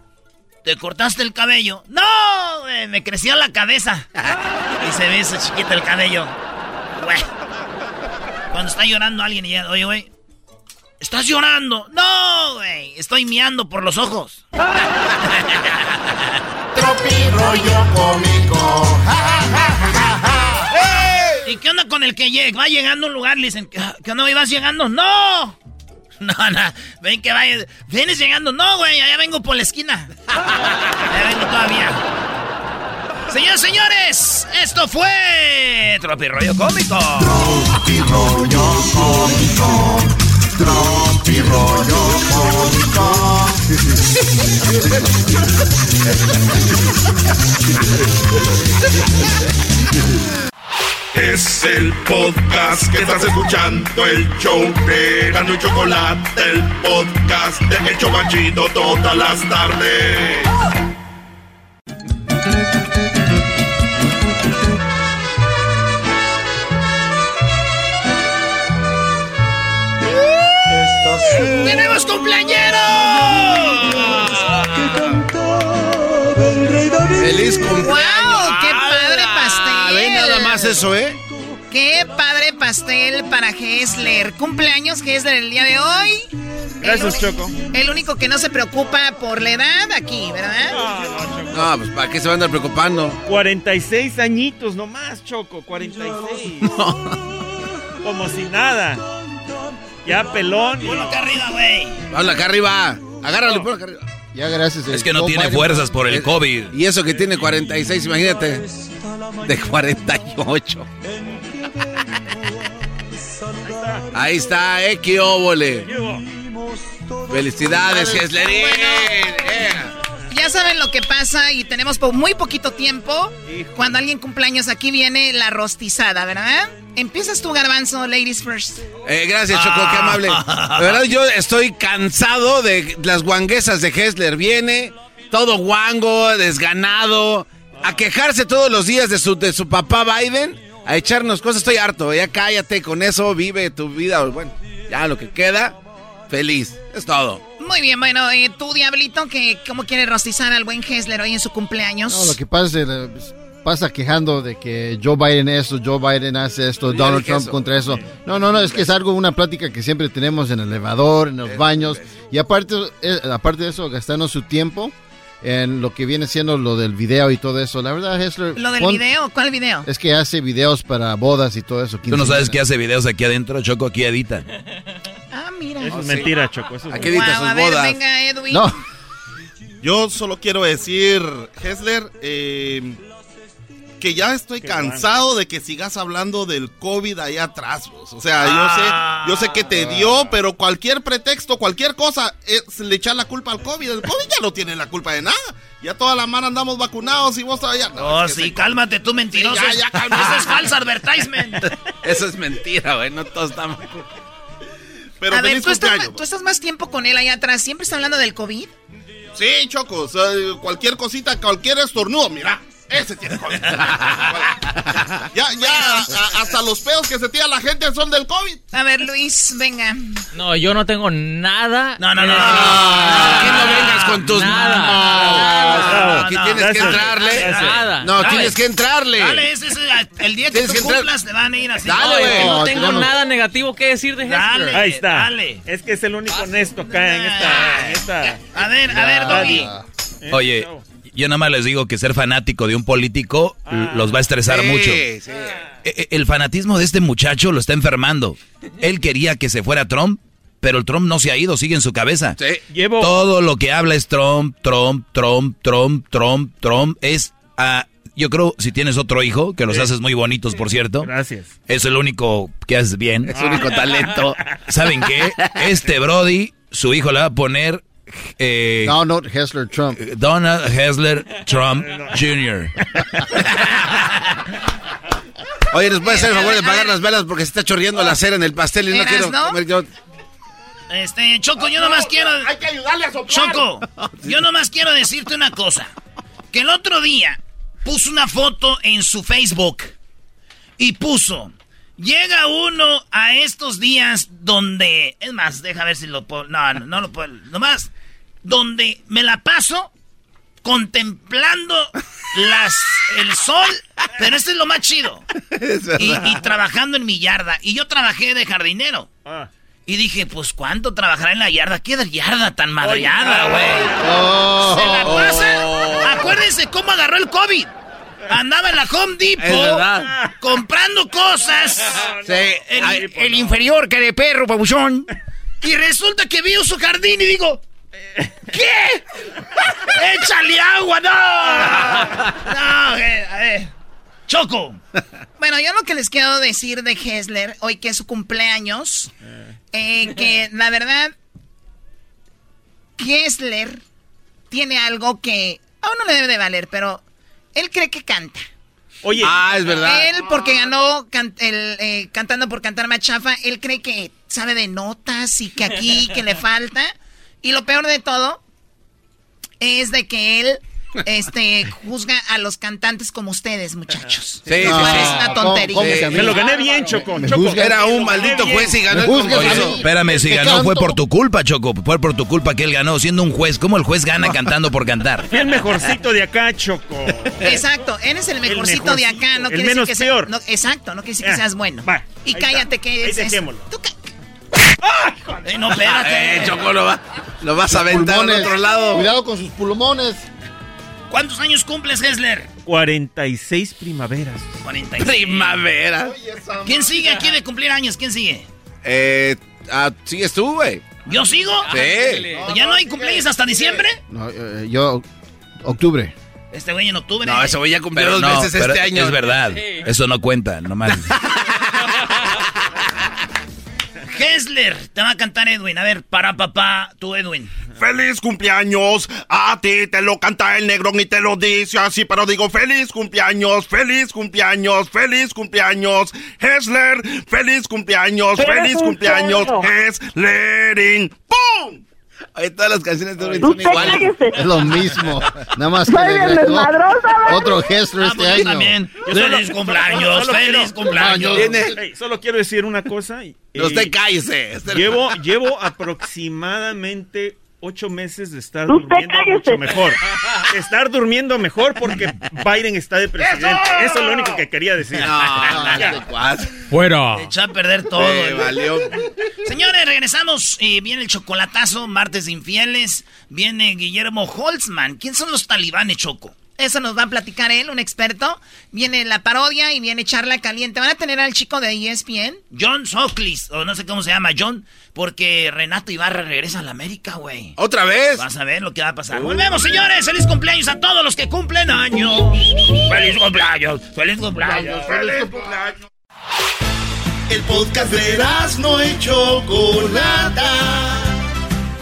¿te cortaste el cabello? No, güey, me creció la cabeza. (laughs) y se ve eso chiquito el cabello. Cuando está llorando alguien y ya, oye, güey, ¿estás llorando? No, güey, estoy miando por los ojos. (laughs) Tropi rollo cómico. ¿Y qué onda con el que llega? Va llegando a un lugar le dicen, ¿qué onda? ¿Vas llegando? ¡No! (laughs) No, no, ven que vayas. ¿Vienes llegando? No, güey, allá vengo por la esquina. (laughs) Allá vengo todavía. Señores, señores, esto fue Tropi Rollo Cómico. Tropi rollo cómico. Tropi rollo cómico. (laughs) Es el podcast que estás escuchando, el show de Gano y Chocolate, el podcast de El Chobachito todas las tardes. ¡Tenemos cumpleañero! ¡Feliz cumpleaños! ¡Wow! ¡Qué padre pastel! Ve nada más eso, ¿eh? ¡Qué padre pastel para Hessler! Cumpleaños Hessler el día de hoy. Gracias, El Choco. El único que no se preocupa por la edad aquí, ¿verdad? No, pues ¿para qué se van a andar preocupando? 46 añitos nomás, Choco. 46. (laughs) Como si nada. Ya pelón. Ponlo acá arriba, güey. Habla acá arriba. Agárrale, ponlo acá arriba. Ya gracias. Es que no tiene fuerzas por el COVID. Y eso que tiene 46, imagínate. De 48. Ahí está, eh, qué óvole. Felicidades, Geslerín. Ya saben lo que pasa y tenemos po- muy poquito tiempo. Cuando alguien cumpleaños aquí viene la rostizada, ¿verdad? Empiezas tú, Garbanzo, ladies first. Eh, gracias, Choco, qué amable. De verdad, yo estoy cansado de las guanguesas de Hessler. Viene todo guango, desganado, a quejarse todos los días de su, de su papá Biden, a echarnos cosas. Estoy harto, ya cállate con eso, vive tu vida. Bueno, ya lo que queda, feliz. Es todo. Muy bien, bueno, eh, tú, Diablito, que ¿cómo quieres rostizar al buen Hessler hoy en su cumpleaños? No, lo que pasa es que eh, pasa quejando de que Joe Biden esto, Joe Biden hace esto, Donald Trump eso. contra eso. No, no, no, es que es algo, una plática que siempre tenemos en el elevador, en los baños. Y aparte, eh, aparte de eso, gastando su tiempo en lo que viene siendo lo del video y todo eso. La verdad, Hessler... ¿Lo del pon- video? ¿Cuál video? Es que hace videos para bodas y todo eso. Tú no sabes que hace videos aquí adentro, Choco, aquí edita. (laughs) Ah, mira. Eso es mentira, Choco. Eso es Aquí edita Guau, sus a ver, bodas. venga, Edwin. No. Yo solo quiero decir, Hessler, eh, que ya estoy cansado de que sigas hablando del COVID ahí atrás. vos. O sea, Ah. yo sé, yo sé que te dio, pero cualquier pretexto, cualquier cosa, es le echar la culpa al COVID. El COVID ya no tiene la culpa de nada. Ya toda la mano andamos vacunados y vos todavía. No, Oh, es que sí, se- cálmate tú, mentiroso. Sí, ya, ya, calma. Eso es falso advertisement. (laughs) Eso es mentira, güey. No todos estamos. Pero a ver, feliz ¿tú estás, cumpleaños. tú estás más tiempo con él allá atrás. ¿Siempre está hablando del COVID? Sí, Choco, o sea, cualquier cosita, cualquier estornudo, mira, ese tiene COVID. ya, ya, a- hasta los pedos que se tira la gente son del COVID. A ver, Luis, venga. No, yo no tengo nada. No, no, no, no, Aquí no vengas con tus Nada. Aquí no, tienes que entrarle. Nada. No, tienes que entrarle. Dale, ese es el día que tú que cumplas, te van a ir así. Dale, No, es que güey. no No, tengo nada negativo que decir de Hester. Dale. Ahí está. Dale. Es que es el único honesto acá en esta. En esta A ver, a ver, Doggy. eh, Oye. Yo nada más les digo que ser fanático de un político l- los va a estresar Sí, mucho. sí. E- e- El fanatismo de este muchacho lo está enfermando. Él quería que se fuera Trump, pero el Trump no se ha ido, sigue en su cabeza. Sí. Llevo. Todo lo que habla es Trump, Trump, Trump, Trump, Trump, Trump. Es, ah, yo creo, si tienes otro hijo, que los Sí. haces muy bonitos, por cierto. Gracias. Es el único que haces bien. Es su único talento. ¿Saben qué? Este Brody, su hijo le va a poner eh, Donald Hessler Trump. Donald Hessler Trump (laughs) Jr. Oye, ¿nos puede hacer el favor de pagar las velas porque se está chorreando la cera en el pastel y no quiero ¿no? comer yo? Este, Choco, yo nomás quiero. Hay que ayudarle a soplar. Choco, (laughs) yo nomás quiero decirte una cosa. Que el otro día puso una foto en su Facebook y puso. Llega uno a estos días donde. Es más, deja ver si lo puedo. No, no, no lo puedo. Nomás. Donde me la paso contemplando las, el sol. Pero este es lo más chido. Y, trabajando en mi yarda. Y yo trabajé de jardinero. Ah. Y dije, pues, ¿cuánto trabajará en la yarda? ¿Qué yarda tan madreada, güey? Oh. Se la pasa. Acuérdense cómo agarró el COVID. Andaba en la Home Depot comprando cosas. Sí. El, Ay, el inferior que de perro, pabuchón. Y resulta que vio su jardín y digo, ¿qué? ¡Échale agua, no! No, eh, a ver. Choco. Bueno, yo lo que les quiero decir de Hessler, hoy que es su cumpleaños, eh, que la verdad, Hessler tiene algo que a uno le debe de valer, pero él cree que canta. Oye. Ah, es verdad. Él, porque ganó can- el, eh, cantando por cantar machafa, él cree que sabe de notas y que aquí, que le falta. Y lo peor de todo es de que él este, (laughs) juzga a los cantantes como ustedes, muchachos. Sí, sí, No, sí. es una tontería. ¿Cómo mí? Me lo gané bien, Choco. Me Choco. Era un maldito juez y ganó el mí. Espérame, si ganó fue por tu culpa, Choco. Fue por tu culpa que él ganó siendo un juez. ¿Cómo el juez gana (laughs) cantando por cantar? Fui el mejorcito de acá, Choco. Exacto, eres el mejorcito de acá, no el quiere menos decir que sea- peor. no, exacto, no quiere decir que Ya, seas bueno. va, y cállate está. que es. Tú ca- Eh, no, espérate. Eh, Choco, lo, va, lo vas a aventar al otro lado. Cuidado con sus pulmones. ¿Cuántos años cumples, Hessler? 46 primaveras. 46. Primavera. ¿Quién sigue aquí de cumplir años? ¿Quién sigue? Eh, ah, sigues tú, güey. ¿Yo sigo? Sí. ¿Ya no hay cumpleaños hasta diciembre? No, eh, yo, octubre. Este güey en octubre. No, eso güey ya cumplió dos no, veces este año. es verdad. Eso no cuenta, nomás. (laughs) Hessler, te va a cantar Edwin. A ver, para papá, tú Edwin. Feliz cumpleaños, a ti te lo canta el negro y te lo dice así, pero digo feliz cumpleaños, feliz cumpleaños, feliz cumpleaños, Hessler, feliz cumpleaños, feliz cumpleaños, Hesslerin, ¡pum! Ahí todas las canciones de Edwin son iguales. Es lo mismo. Nada más que ¿verdad? otro Hessler este yo año. también. Feliz cumpleaños, solo feliz quiero- cumpleaños. Solo quiero decir una cosa. y- No, usted y- cállese. Usted- Llevo, llevo aproximadamente ocho meses de estar Usted durmiendo cállese. mucho mejor. (laughs) Estar durmiendo mejor porque Biden está de presidente. Eso es lo único que quería decir. No, Fuera. Te echó a perder todo. Sí, valió. Señores, regresamos. y viene el chocolatazo, martes de infieles. Viene Guillermo Holtzman. ¿Quién son los talibanes, Choco? Eso nos va a platicar él, un experto. Viene la parodia y viene charla caliente. ¿Van a tener al chico de ESPN? John Soclis, o no sé cómo se llama, John, porque Renato Ibarra regresa a la América, güey. ¿Otra vez? Vas a ver lo que va a pasar. Volvemos, señores. Feliz cumpleaños a todos los que cumplen años. Feliz cumpleaños, feliz cumpleaños, feliz cumpleaños. El podcast de no y Chocolata.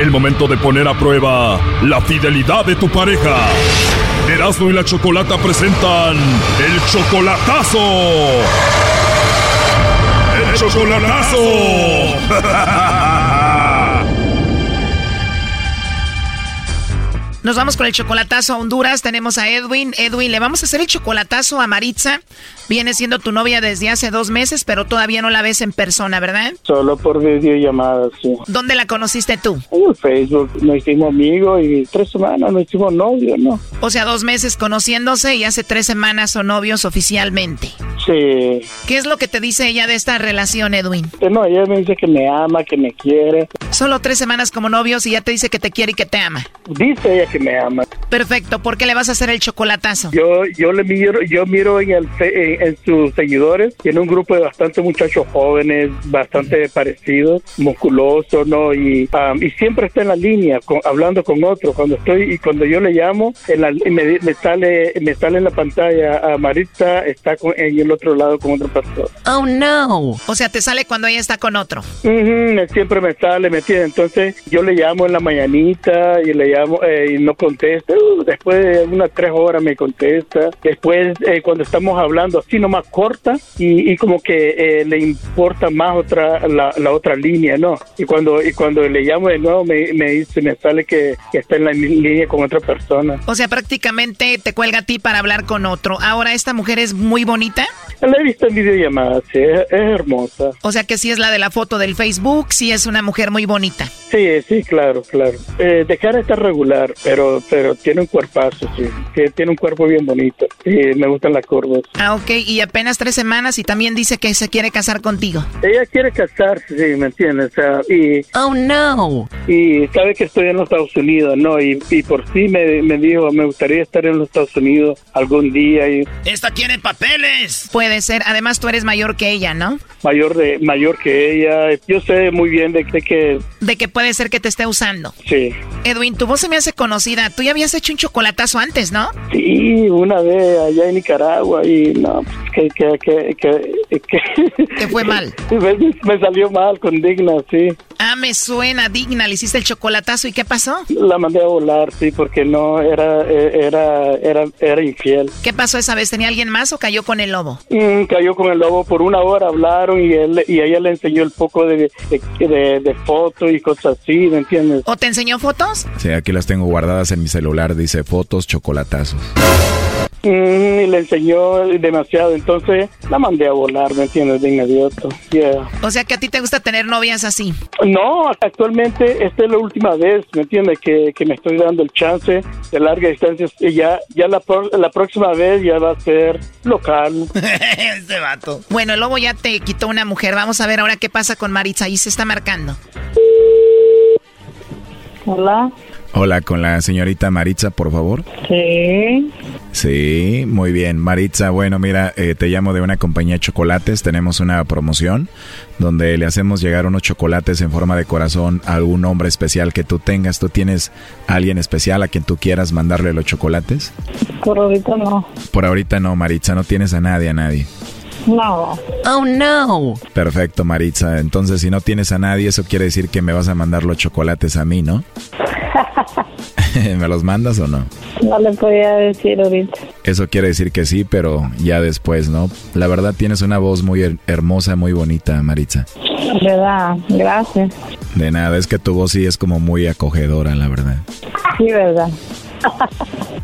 El momento de poner a prueba la fidelidad de tu pareja. Erasmo y la Chocolata presentan el chocolatazo. El chocolatazo. (laughs) Nos vamos con el chocolatazo a Honduras. Tenemos a Edwin. Edwin, le vamos a hacer el chocolatazo a Maritza. Viene siendo tu novia desde hace dos meses, pero todavía no la ves en persona, ¿verdad? Solo por videollamadas, sí. ¿Dónde la conociste tú? En Facebook nos hicimos amigos y tres semanas nos hicimos novios, ¿no? O sea, dos meses conociéndose y hace tres semanas son novios oficialmente. Sí. ¿Qué es lo que te dice ella de esta relación, Edwin? No, ella me dice que me ama, que me quiere. Solo tres semanas como novios y ya te dice que te quiere y que te ama. Dice ella que me ama. Perfecto. ¿Por qué le vas a hacer el chocolatazo? Yo yo le miro, yo miro en, el, fe- en, sus seguidores, tiene un grupo de bastantes muchachos jóvenes, bastante parecidos, musculosos, ¿no? Y, um, y siempre está en la línea, con- hablando con otro. Cuando estoy y cuando yo le llamo, en la- me, me sale me sale en la pantalla a Maritza está con, en el otro lado con otra persona. Oh, no. O sea, te sale cuando ella está con otro. Ujú, siempre me sale, ¿me entiendes? Entonces yo le llamo en la mañanita y le llamo eh, y no contesta. Uh, después de unas tres horas me contesta. Después eh, cuando estamos hablando así nomás corta y, y como que eh, le importa más otra la, la otra línea, ¿no? Y cuando y cuando le llamo de nuevo me, me dice, me sale que, que está en la línea con otra persona. O sea, prácticamente te cuelga a ti para hablar con otro. Ahora, ¿esta mujer es muy bonita? La he visto en videollamadas, sí, es, es hermosa. O sea, que sí es la de la foto del Facebook, sí es una mujer muy bonita. Sí, sí, claro, claro. Eh, de cara está regular, pero pero tiene un cuerpazo, sí. Tiene un cuerpo bien bonito. Y me gustan las curvas. Ah, ok. Y apenas tres semanas y también dice que se quiere casar contigo. Ella quiere casarse, sí, ¿me entiendes? O sea, y, oh, no. Y sabe que estoy en los Estados Unidos, ¿no? Y, y por sí me, me dijo, me gustaría estar en los Estados Unidos algún día. Y Esta tiene papeles. Puede ser. Además, tú eres mayor que ella, ¿no? mayor de mayor que ella. Yo sé muy bien de, de que... De que puede ser que te esté usando. Sí. Edwin, tu voz se me hace conocida. Tú ya habías hecho un chocolatazo antes, ¿no? Sí, una vez allá en Nicaragua y no, pues, que, que, que, que, que... (laughs) Te fue mal. (laughs) me, me salió mal con Digna, sí. Ah, me suena digna. Le hiciste el chocolatazo y ¿qué pasó? La mandé a volar, sí, porque no, era, eh, era, era, era infiel. ¿Qué pasó esa vez? ¿Tenía alguien más o cayó con el lobo? Mm, cayó con el lobo por una hora, hablaron y él y ella le enseñó el poco de, de, de, de fotos y cosas así, ¿me entiendes? ¿O te enseñó fotos? Sí, aquí las tengo guardadas en mi celular, dice fotos, chocolatazos. Mm, y le enseñó demasiado, entonces la mandé a volar, ¿me entiendes? De inmediato. Yeah. O sea que a ti te gusta tener novias así. No, actualmente esta es la última vez, ¿me entiendes? Que, que me estoy dando el chance de larga distancia. Y ya, ya la, pro- la próxima vez ya va a ser local. (laughs) este vato. Bueno, el lobo ya te quitó una mujer. Vamos a ver ahora qué pasa con Maritza. Ahí se está marcando. Hola. Hola, con la señorita Maritza, por favor. Sí. Sí, muy bien. Maritza, bueno, mira, eh, te llamo de una compañía de chocolates. Tenemos una promoción donde le hacemos llegar unos chocolates en forma de corazón a algún hombre especial que tú tengas. ¿Tú tienes a alguien especial a quien tú quieras mandarle los chocolates? Por ahorita no. Por ahorita no, Maritza, no tienes a nadie, a nadie. No. Oh, no. Perfecto, Maritza. Entonces, si no tienes a nadie, eso quiere decir que me vas a mandar los chocolates a mí, ¿no? (laughs) (laughs) ¿Me los mandas o no? No le podía decir ahorita. Eso quiere decir que sí, pero ya después, ¿no? La verdad tienes una voz muy her- hermosa, muy bonita, Maritza. ¿Verdad? Gracias. De nada, es que tu voz sí es como muy acogedora, la verdad. Sí, ¿verdad?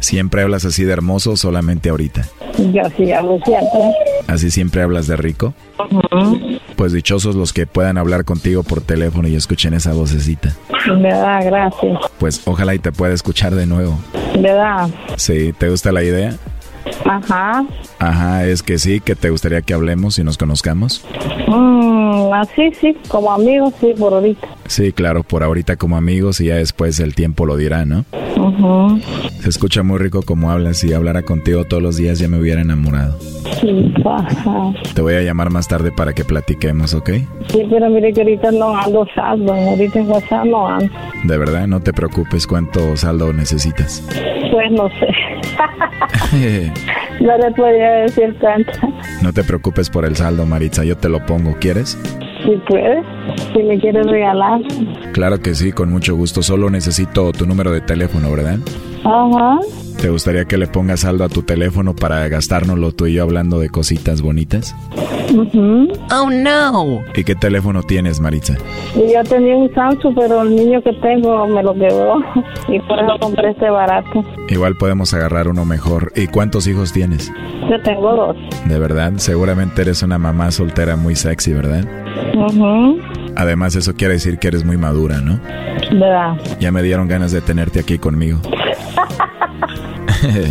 ¿Siempre hablas así de hermoso o solamente ahorita? Yo sí hablo siempre. ¿Así siempre hablas de rico? Pues dichosos los que puedan hablar contigo por teléfono y escuchen esa vocecita. ¿Verdad? Gracias. Pues ojalá y te pueda escuchar de nuevo. ¿Verdad? Sí, ¿te gusta la idea? Ajá. Ajá, es que sí, que te gustaría que hablemos y nos conozcamos. Mm, así sí, como amigos, sí, por ahorita. Sí, claro, por ahorita como amigos y ya después el tiempo lo dirá, ¿no? Ujú. Se escucha muy rico como hablas. Si hablara contigo todos los días ya me hubiera enamorado. Sí, ajá. Te voy a llamar más tarde para que platiquemos, ¿ok? Sí, pero mire que ahorita no ando saldo. Ahorita en WhatsApp no ando. De verdad, no te preocupes cuánto saldo necesitas. Pues no sé. (laughs) no le podía decir tanto. no te preocupes por el saldo, Maritza, yo te lo pongo. ¿Quieres? Si puedes, si me quieres regalar. Claro que sí, con mucho gusto. Solo necesito tu número de teléfono, ¿verdad? Ajá. ¿Te gustaría que le pongas saldo a tu teléfono para gastárnoslo tú y yo hablando de cositas bonitas? Ujú. Oh, no. ¿Y qué teléfono tienes, Maritza? Y yo tenía un Samsung, pero el niño que tengo me lo quedó. (laughs) Y por eso compré este barato. Igual podemos agarrar uno mejor. ¿Y cuántos hijos tienes? Yo tengo dos. De verdad, seguramente eres una mamá soltera muy sexy, ¿verdad? Ujú. Además, eso quiere decir que eres muy madura, ¿no? ¿Verdad? Ya me dieron ganas de tenerte aquí conmigo. (laughs)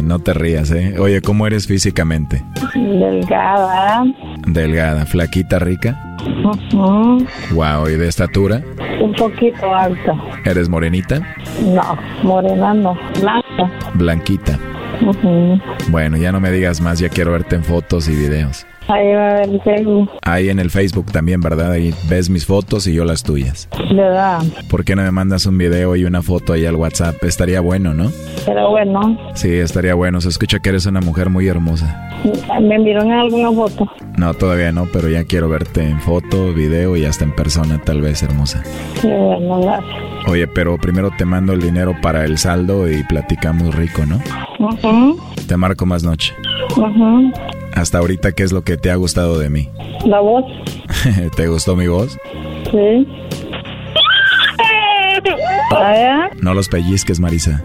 no te rías, ¿eh? Oye, ¿cómo eres físicamente? Delgada. Delgada, flaquita, rica. Ujú. Wow, ¿y de estatura? Un poquito alta. ¿Eres morenita? No, morena no. Blanca. Blanquita. Ujú. Bueno, ya no me digas más, ya quiero verte en fotos y videos. Ahí va a ver el Facebook. Ahí en el Facebook también, ¿verdad? Ahí ves mis fotos y yo las tuyas. ¿Verdad? ¿Por qué no me mandas un video y una foto ahí al WhatsApp? Estaría bueno, ¿no? Pero bueno, Sí, estaría bueno. Se escucha que eres una mujer muy hermosa. me enviaron alguna foto. No, todavía no, pero ya quiero verte en foto, video y hasta en persona, tal vez hermosa. Sí, bueno, gracias. Oye, pero primero te mando el dinero para el saldo y platicamos rico, ¿no? Ujú. Te marco más noche. Ujú. Hasta ahorita, ¿qué es lo que te ha gustado de mí? La voz. (laughs) ¿Te gustó mi voz? Sí. No los pellizques, Marisa.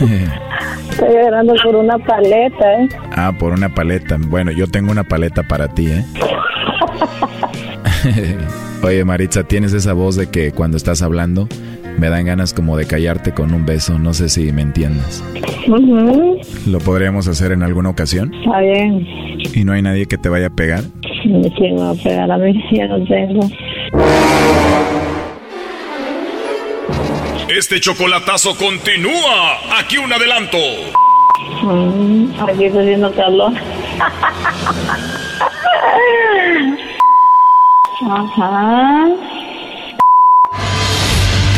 (laughs) estoy llorando por una paleta, ¿eh? Ah, por una paleta. Bueno, yo tengo una paleta para ti, ¿eh? (laughs) Oye, Maritza, tienes esa voz de que cuando estás hablando me dan ganas como de callarte con un beso. No sé si me entiendes. ¿Lo podríamos hacer en alguna ocasión? Está bien. ¿Y no hay nadie que te vaya a pegar? ¿Quién me va a pegar a mí? Ya no tengo. Este chocolatazo continúa. Aquí un adelanto. Mm, aquí está haciendo calor. (laughs) Ajá.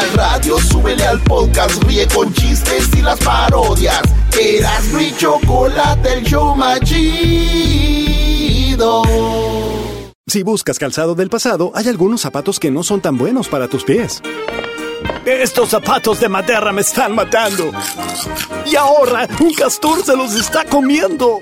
al radio, súbele al podcast, ríe con chistes y las parodias. Eras mi chocolate, el show más chido. Si buscas calzado del pasado, hay algunos zapatos que no son tan buenos para tus pies. Estos zapatos de madera me están matando. Y ahora un castor se los está comiendo.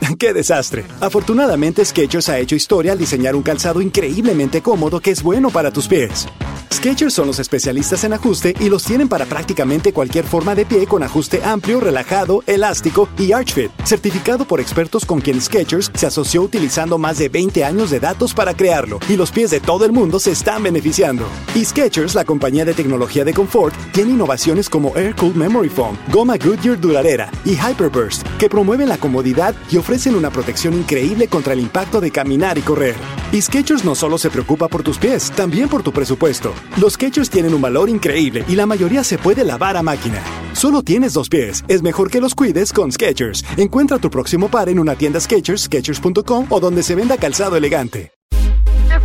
(laughs) ¡Qué desastre! Afortunadamente, Skechers ha hecho historia al diseñar un calzado increíblemente cómodo que es bueno para tus pies. Skechers son los especialistas en ajuste y los tienen para prácticamente cualquier forma de pie con ajuste amplio, relajado, elástico y Arch Fit, certificado por expertos con quien Skechers se asoció utilizando más de 20 años de datos para crearlo y los pies de todo el mundo se están beneficiando. Y Skechers, la compañía de tecnología de confort, tiene innovaciones como Air Cool Memory Foam, goma Goodyear duradera y Hyperburst que promueven la comodidad y ofrecen una protección increíble contra el impacto de caminar y correr. Y Skechers no solo se preocupa por tus pies, también por tu presupuesto. Los Skechers tienen un valor increíble y la mayoría se puede lavar a máquina. Solo tienes dos pies, es mejor que los cuides con Skechers. Encuentra tu próximo par en una tienda Skechers, Skechers.com o donde se venda calzado elegante.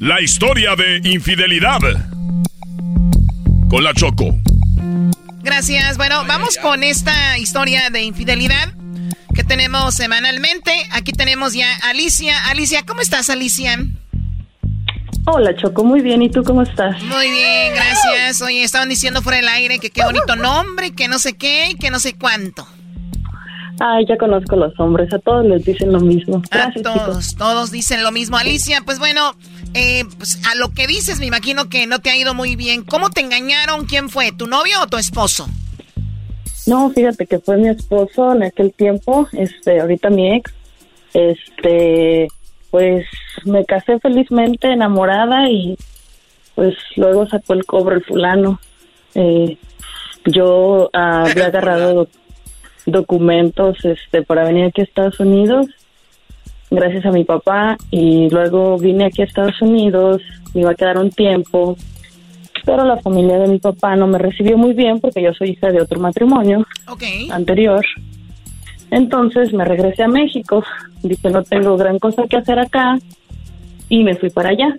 la historia de infidelidad. Con la Choco. Gracias. Bueno, vamos con esta historia de infidelidad que tenemos semanalmente. Aquí tenemos ya a Alicia. Alicia, ¿cómo estás, Alicia? Hola, Choco, muy bien. ¿Y tú cómo estás? Muy bien, gracias. Oye, estaban diciendo fuera del aire que qué bonito nombre, que no sé qué y que no sé cuánto. Ay, ya conozco los hombres. A todos les dicen lo mismo. Gracias, a todos, todos dicen lo mismo. Alicia, pues bueno, eh, pues a lo que dices, me imagino que no te ha ido muy bien. ¿Cómo te engañaron? ¿Quién fue? ¿Tu novio o tu esposo? No, fíjate que fue mi esposo en aquel tiempo, este, ahorita mi ex, este, pues me casé felizmente enamorada y pues luego sacó el cobro el fulano. Eh, yo ah, había agarrado documentos este para venir aquí a Estados Unidos gracias a mi papá y luego vine aquí a Estados Unidos, me iba a quedar un tiempo, pero la familia de mi papá no me recibió muy bien porque yo soy hija de otro matrimonio anterior. Entonces me regresé a México, dije no tengo gran cosa que hacer acá y me fui para allá.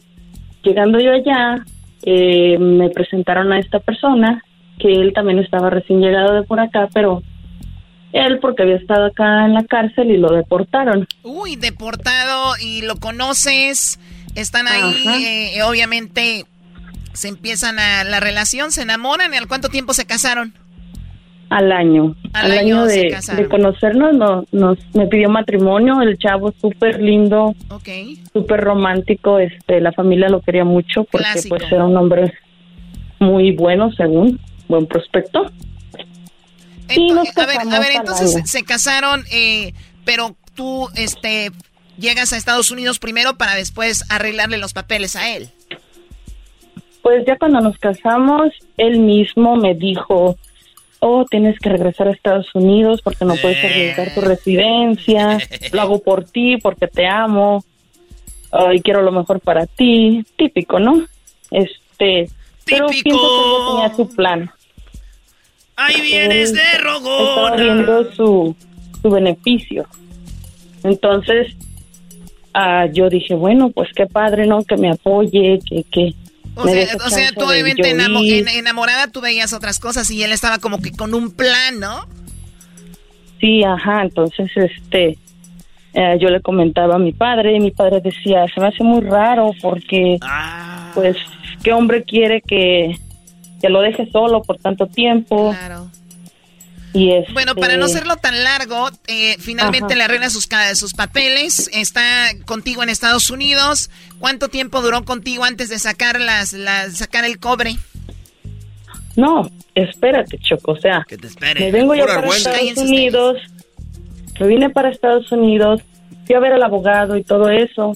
Llegando yo allá, eh, me presentaron a esta persona que él también estaba recién llegado de por acá, pero él porque había estado acá en la cárcel y lo deportaron. Uy, deportado y lo conoces, están ahí, eh, obviamente se empiezan a la relación, se enamoran, ¿y al cuánto tiempo se casaron? Al año. Al, año, de, conocernos no, nos me pidió matrimonio, el chavo súper lindo, okay. súper romántico, este, la familia lo quería mucho porque pues era un hombre muy bueno según, buen prospecto. Sí, nos a ver, a entonces se casaron, eh, pero tú, este, llegas a Estados Unidos primero para después arreglarle los papeles a él. Pues ya cuando nos casamos, él mismo me dijo, oh, tienes que regresar a Estados Unidos porque no puedes arriesgar tu residencia, lo hago por ti porque te amo, y quiero lo mejor para ti, típico, ¿no? Este, pero pienso que él tenía su plan. Ahí vienes de Estaba rogona. viendo su, su beneficio. Entonces, ah, yo dije, bueno, pues qué padre, ¿no? Que me apoye, que, que O sea, o sea, tú obviamente enamo- enamorada tú veías otras cosas y él estaba como que con un plan, ¿no? Sí, ajá, entonces este eh, yo le comentaba a mi padre y mi padre decía, se me hace muy raro porque Ah. pues qué hombre quiere que, que lo deje solo por tanto tiempo. Claro. Y este, Bueno, para no hacerlo tan largo, eh, finalmente Ajá. le arregla sus, ca- sus papeles, está contigo en Estados Unidos. ¿Cuánto tiempo duró contigo antes de sacar las, las sacar el cobre? No, espérate, Choco, o sea, Que te espere. me vengo yo para vergüenza. Estados Cállense Unidos, me vine para Estados Unidos, fui a ver al abogado y todo eso,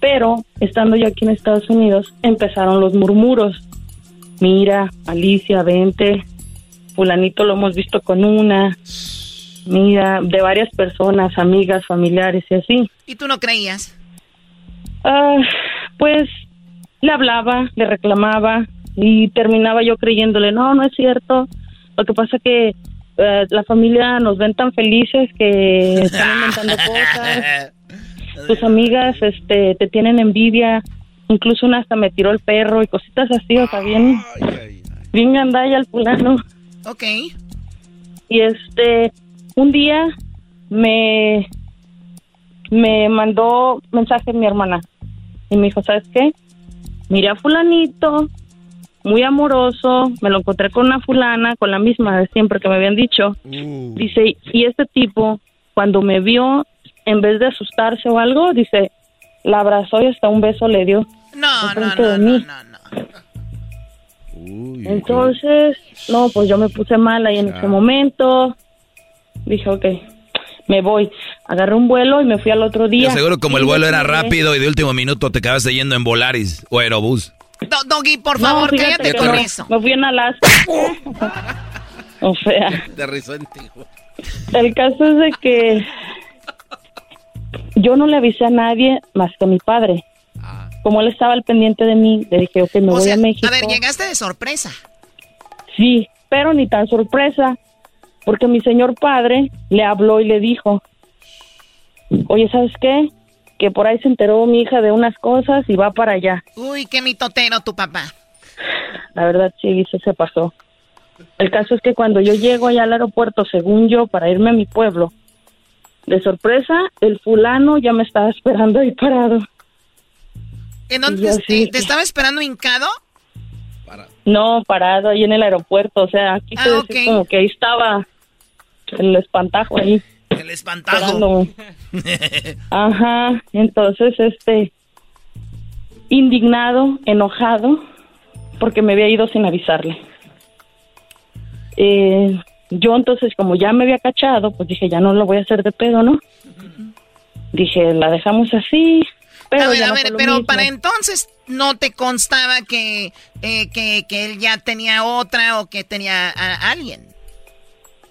pero estando yo aquí en Estados Unidos empezaron los murmuros. Mira, Alicia, vente, fulanito lo hemos visto con una, mira, de varias personas, amigas, familiares y así. ¿Y tú no creías? Ah, pues le hablaba, le reclamaba y terminaba yo creyéndole, no, no es cierto. Lo que pasa que eh, la familia nos ven tan felices que (laughs) están inventando cosas. Tus amigas este, te tienen envidia. Incluso una hasta me tiró el perro y cositas así, o sea, bien, bien gandalla el fulano. Ok. Y este, un día me, me mandó mensaje mi hermana y me dijo, ¿sabes qué? Miré a fulanito, muy amoroso, me lo encontré con una fulana, con la misma de siempre que me habían dicho. Dice, y este tipo, cuando me vio, en vez de asustarse o algo, dice, la abrazó y hasta un beso le dio. No, no, enfrente no, de no, mí. Entonces, no, pues yo me puse mal ahí en ese momento. Dije, ok, me voy. Agarré un vuelo y me fui al otro día. Yo seguro como el Y vuelo era rápido y de último minuto te acabaste yendo en Volaris o Aerobús. Do- Doggy, por No, favor, fíjate cállate que con no. eso. Me fui en Alaska. (laughs) (laughs) o sea, De risonte. el caso es de que yo no le avisé a nadie más que a mi padre. Como él estaba al pendiente de mí, le dije, ok, me O voy sea, a México. a ver, llegaste de sorpresa. Sí, pero ni tan sorpresa, porque mi señor padre le habló y le dijo, oye, ¿sabes qué? Que por ahí se enteró mi hija de unas cosas y va para allá. Uy, qué mitotero tu papá. La verdad sí, se, se pasó. El caso es que cuando yo llego allá al aeropuerto, según yo, para irme a mi pueblo, de sorpresa, el fulano ya me estaba esperando ahí parado. ¿En dónde te, estaba esperando hincado? No, parado ahí en el aeropuerto, o sea, aquí se Ah, como que ahí estaba el espantajo ahí. El espantajo. (laughs) Ajá, entonces, este, indignado, enojado, porque me había ido sin avisarle. Eh, yo entonces, como ya me había cachado, pues dije, ya no lo voy a hacer de pedo, ¿no? Dije, la dejamos así, pero a ver, ya a no ver, pero mismo. para entonces no te constaba que, eh, que, que él ya tenía otra o que tenía a alguien.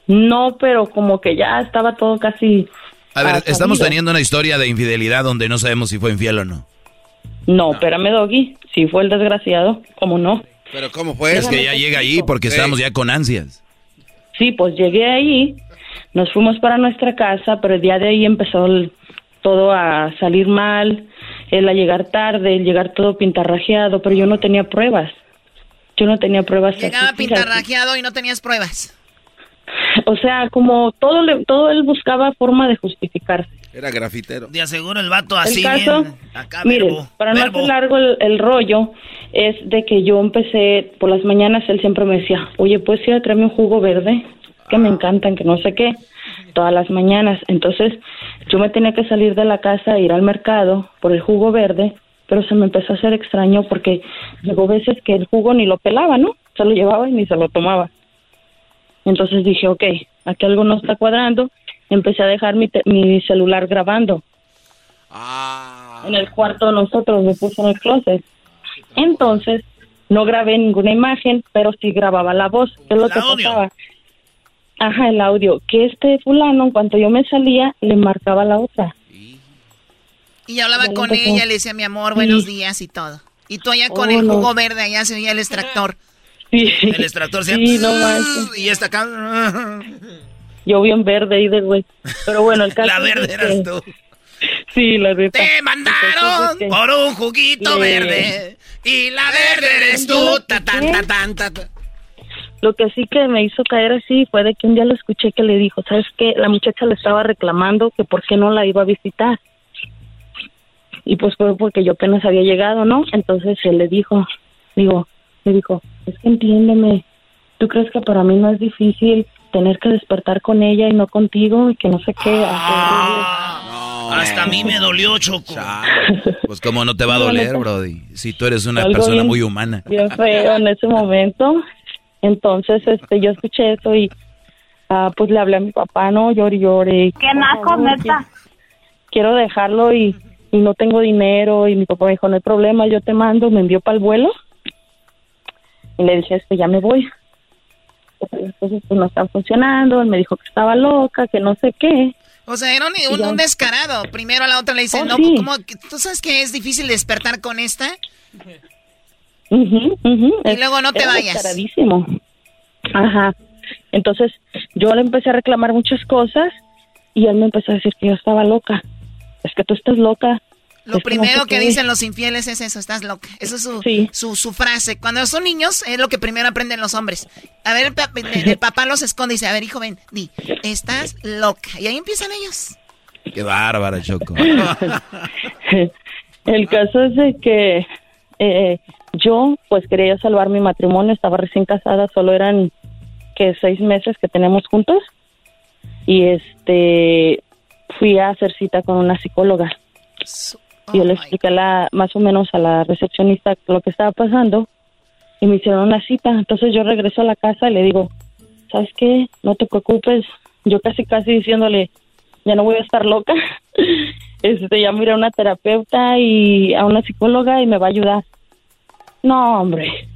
No, pero como que ya estaba todo casi... A ver, estamos teniendo una historia de infidelidad donde no sabemos si fue infiel o no. No, espérame, Doggy, si fue el desgraciado, ¿cómo no? Pero ¿cómo fue? Es que ya llega ahí porque Sí. estamos ya con ansias. Sí, pues llegué ahí, nos fuimos para nuestra casa, pero el día de ahí empezó el- todo a salir mal, él a llegar tarde, el llegar todo pintarrajeado, pero yo no tenía pruebas. Yo no tenía pruebas. Llegaba así, pintarrajeado y no tenías pruebas. O sea, como todo, le- todo él buscaba forma de justificarse. Era grafitero. De aseguro el vato así el caso, bien. Acá, mire, verbo, para no hacer largo el, el rollo, es de que yo empecé, por las mañanas él siempre me decía, oye, ¿puedes ir a traerme un jugo verde? Que me encantan, que no sé qué, todas las mañanas. Entonces, yo me tenía que salir de la casa, ir al mercado por el jugo verde, pero se me empezó a hacer extraño porque llegó veces que el jugo ni lo pelaba, ¿no? Se lo llevaba y ni se lo tomaba. Entonces dije, ok, aquí algo no está cuadrando. Empecé a dejar mi, te- mi celular grabando. En el cuarto de nosotros, me puse en el closet. Entonces, no grabé ninguna imagen, pero sí grababa la voz. ¿Qué es lo El que audio. pasaba? Ajá, el audio. Que este fulano, en cuanto yo me salía, le marcaba la otra. Y yo hablaba con empezó. ella, le decía, mi amor, buenos Sí. días y todo. Y tú allá con Oh, el no. jugo verde, allá se oía el extractor. Sí. El extractor se Sí, no (laughs) manches. Y esta acá. (laughs) Yo bien verde ahí de güey. Pero bueno, el (laughs) caso La es verde que- eras tú. (laughs) Sí, la neta. Te mandaron que- por un juguito Le- verde. Y la verde eres tú. Ta, tan, ta, tan, ta, ta. Lo que sí que me hizo caer así fue de que un día lo escuché que le dijo, ¿sabes qué? La muchacha le estaba reclamando que por qué no la iba a visitar. Y pues fue porque yo apenas había llegado, ¿no? Entonces él le dijo, digo, le dijo, es que entiéndeme, ¿tú crees que para mí no es difícil tener que despertar con ella y no contigo y que no sé qué? Hasta a mí me dolió, Choco. Pues cómo no te va a No, doler, neta. Brody, si tú eres una persona bien- muy humana. (laughs) bien feo en ese momento. Entonces, este, yo escuché eso y ah, pues le hablé a mi papá, no, llore, y llore. Qué naco, neta. Quiero dejarlo y, y no tengo dinero y mi papá me dijo, no hay problema, yo te mando, me envió para el vuelo. Y le dije, este, ya me voy. Porque las cosas pues no están funcionando, él me dijo que estaba loca, que no sé qué. O sea, era un, un- descarado. Primero a la otra le dice, Oh, no, sí. ¿cómo que- ¿tú sabes que es difícil despertar con esta? Y luego no te vayas. descaradísimo. Ajá. Entonces, yo le empecé a reclamar muchas cosas y él me empezó a decir que yo estaba loca. Es que tú estás loca. Lo Es primero que dicen los infieles es eso, estás loca. Eso es su, su, su frase. Cuando son niños es lo que primero aprenden los hombres. A ver, el, pa- el- el papá los esconde y dice, a ver, hijo, ven, di, estás loca. Y ahí empiezan ellos. Qué bárbara, Choco. (laughs) El caso es de que eh, yo pues quería salvar mi matrimonio, estaba recién casada, solo eran que seis meses que tenemos juntos y este fui a hacer cita con una psicóloga. Yo le expliqué la, más o menos a la recepcionista lo que estaba pasando y me hicieron una cita. Entonces yo regreso a la casa y le digo, ¿sabes qué? No te preocupes. Yo casi, casi diciéndole, ya no voy a estar loca. (laughs) Este, ya miré a una terapeuta y a una psicóloga y me va a ayudar. No, hombre.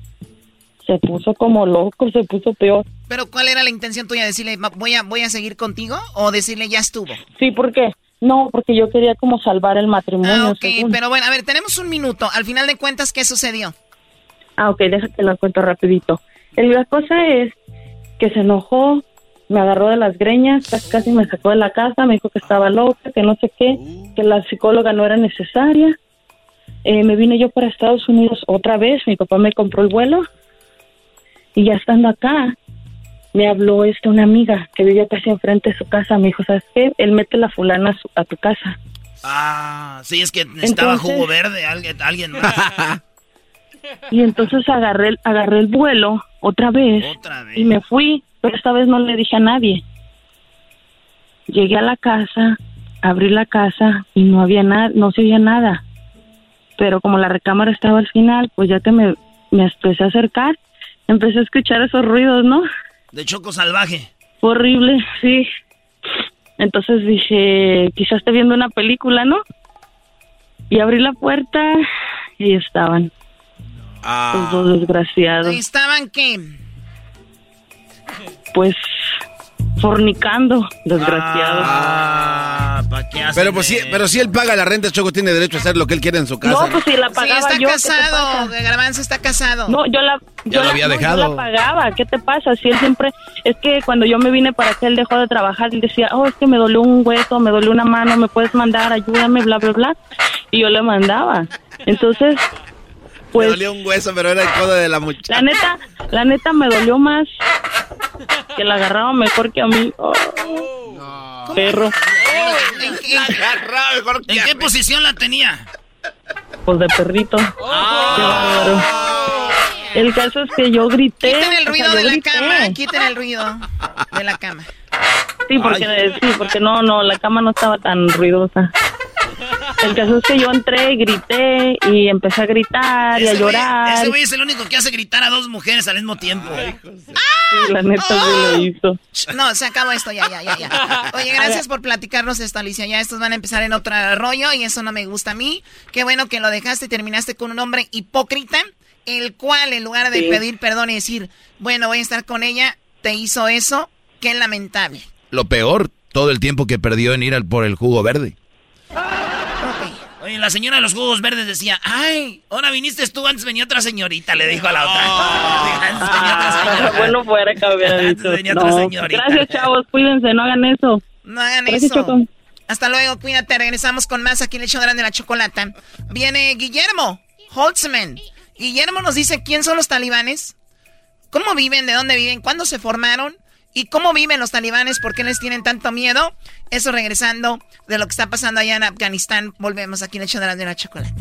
Se puso como loco, se puso peor. Pero ¿cuál era la intención tuya? ¿Decirle, "Ma- voy a, voy a seguir contigo? ¿O decirle, ya estuvo? Sí, ¿por qué? No, porque yo quería como salvar el matrimonio. Ah, ok, según. pero bueno, a ver, tenemos un minuto. Al final de cuentas, ¿qué sucedió? Ah, ok, déjate lo cuento rapidito. El- La cosa es que se enojó, me agarró de las greñas, casi, casi me sacó de la casa, me dijo que estaba loca, que no sé qué, que la psicóloga no era necesaria. Eh, me vine yo para Estados Unidos otra vez, mi papá me compró el vuelo y ya estando acá, me habló este una amiga que vivía casi enfrente de su casa, me dijo, ¿sabes qué? Él mete la fulana a, su- a tu casa. Ah, sí, es que necesitaba Entonces- jugo verde, alguien, alguien más. (laughs) Y entonces agarré, el- agarré el vuelo otra vez, y me fui, pero esta vez no le dije a nadie. Llegué a la casa, abrí la casa y no había nada, no se oía nada. Pero como la recámara estaba al final, pues ya que me, me empecé a acercar, empecé a escuchar esos ruidos, ¿no? De choco salvaje. Fue horrible, sí. Entonces dije, quizás esté viendo una película, ¿no? Y abrí la puerta y estaban los dos desgraciados. Ahí estaban qué? pues fornicando, desgraciado. Ah, ¿para qué hacen Pero pues sí, pero si él paga la renta, Choco tiene derecho a hacer lo que él quiere en su casa. No, pues si la Sí, pagaba está yo, ¿qué te casado. Garbanzo está casado. No, yo la, yo la- había no, yo dejado. la pagaba. ¿Qué te pasa? Si él siempre, es que cuando yo me vine para acá, él dejó de trabajar y decía, oh, es que me dolió un hueso, me dolió una mano, me puedes mandar, ayúdame, bla, bla, bla. Y yo le mandaba. Entonces, Me pues, dolía un hueso, pero era el codo de la muchacha. la neta, la neta me dolió más que la agarraba mejor que a mí. Oh, perro. ¿En, qué- ¿En qué posición la tenía? Pues de perrito. Qué bárbaro. El caso es que yo grité. Quiten el o ruido sea, yo de la grité. cama, quiten el ruido de la cama. Sí, porque, sí, porque no, no, la cama no estaba tan ruidosa. El caso es que yo entré, grité y empecé a gritar y a Ese güey- llorar. Ese güey es el único que hace gritar a dos mujeres al mismo tiempo. ¡Ah! Sí, la neta sí lo hizo. No, se acabó esto, ya, ya, ya, ya. Oye, gracias por platicarnos esto, Alicia. Ya estos van a empezar en otro rollo y eso no me gusta a mí. Qué bueno que lo dejaste y terminaste con un hombre hipócrita, el cual en lugar de Sí. pedir perdón y decir, bueno, voy a estar con ella, te hizo eso. Qué lamentable. Lo peor, todo el tiempo que perdió en ir al, por el jugo verde. Oye, la señora de los jugos verdes decía, ay, ahora viniste tú, antes venía otra señorita, le dijo a la otra. (laughs) Antes venía otra señora. (laughs) bueno fuera hubiera dicho. venía otra señorita. Gracias, chavos. Cuídense, no hagan eso. No hagan Gracias, eso. Choco. Hasta luego, cuídate. Regresamos con más aquí en el show grande de la chocolata. Viene Guillermo Holtzman. Guillermo nos dice quién son los talibanes, cómo viven, de dónde viven, cuándo se formaron y cómo viven los talibanes, por qué les tienen tanto miedo. Eso regresando de lo que está pasando allá en Afganistán. Volvemos aquí en el grande de la chocolata.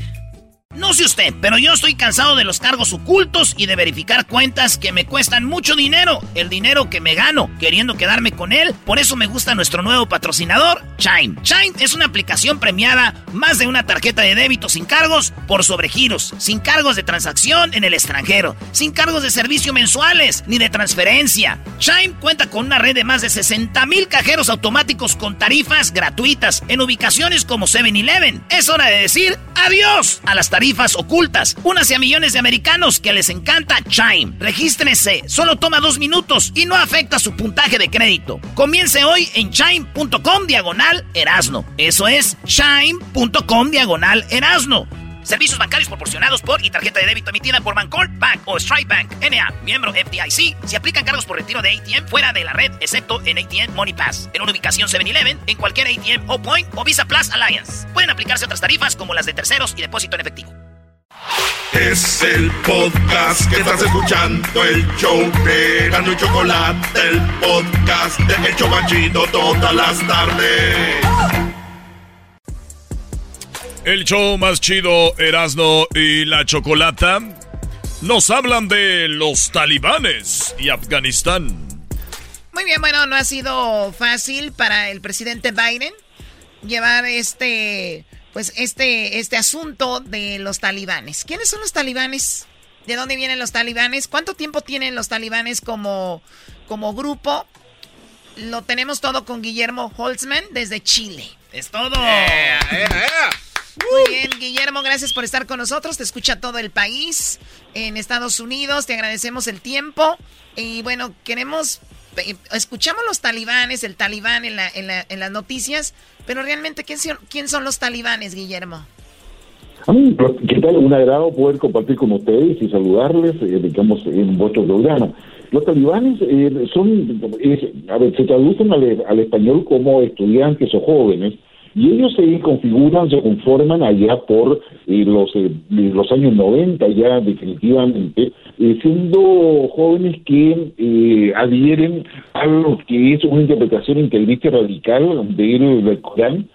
No sé usted, pero yo estoy cansado de los cargos ocultos y de verificar cuentas que me cuestan mucho dinero. El dinero que me gano queriendo quedarme con él. Por eso me gusta nuestro nuevo patrocinador, Chime. Chime es una aplicación premiada más de una tarjeta de débito sin cargos por sobregiros, sin cargos de transacción en el extranjero, sin cargos de servicio mensuales ni de transferencia. Chime cuenta con una red de más de 60 mil cajeros automáticos con tarifas gratuitas en ubicaciones como 7-Eleven. Es hora de decir adiós a las tarifas ocultas. Únase a millones de americanos que les encanta Chime. Regístrese, solo toma dos minutos y no afecta su puntaje de crédito. Comience hoy en chime.com diagonal erasno. Eso es chime.com diagonal erasno. Servicios bancarios proporcionados por y tarjeta de débito emitida por Bancorp Bank o Strike Bank, NA, miembro FDIC. Se aplican cargos por retiro de ATM fuera de la red, excepto en ATM Money Pass. En una ubicación 7-Eleven, en cualquier ATM o Point o Visa Plus Alliance. Pueden aplicarse otras tarifas como las de terceros y depósito en efectivo. Es el podcast que estás escuchando, el show de Gano y Chocolate, el podcast de El Chobachito todas las tardes. El show más chido, Erasno y la Chocolata, nos hablan de los talibanes y Afganistán. Muy bien, bueno, no ha sido fácil para el presidente Biden llevar este, pues este, este asunto de los talibanes. ¿Quiénes son los talibanes? ¿De dónde vienen los talibanes? ¿Cuánto tiempo tienen los talibanes como, como grupo? Lo tenemos todo con Guillermo Holtzman desde Chile. Es todo. Muy bien, Guillermo, gracias por estar con nosotros. Te escucha todo el país en Estados Unidos. Te agradecemos el tiempo. Y bueno, queremos. eh, Escuchamos los talibanes, el talibán en, la- en, la- en las noticias, pero realmente, ¿quién, son- ¿quién son los talibanes, Guillermo? Pues, ¿qué tal? Un agrado poder compartir con ustedes y saludarles, eh, digamos, en vuestro programa. Los talibanes eh, son, es- a ver, se traducen al, al español como estudiantes o jóvenes, y ellos se configuran, se conforman allá por eh, los, eh, los años 90 ya definitivamente, eh, siendo jóvenes que eh, adhieren a lo que es una interpretación integrista radical del, del Corán,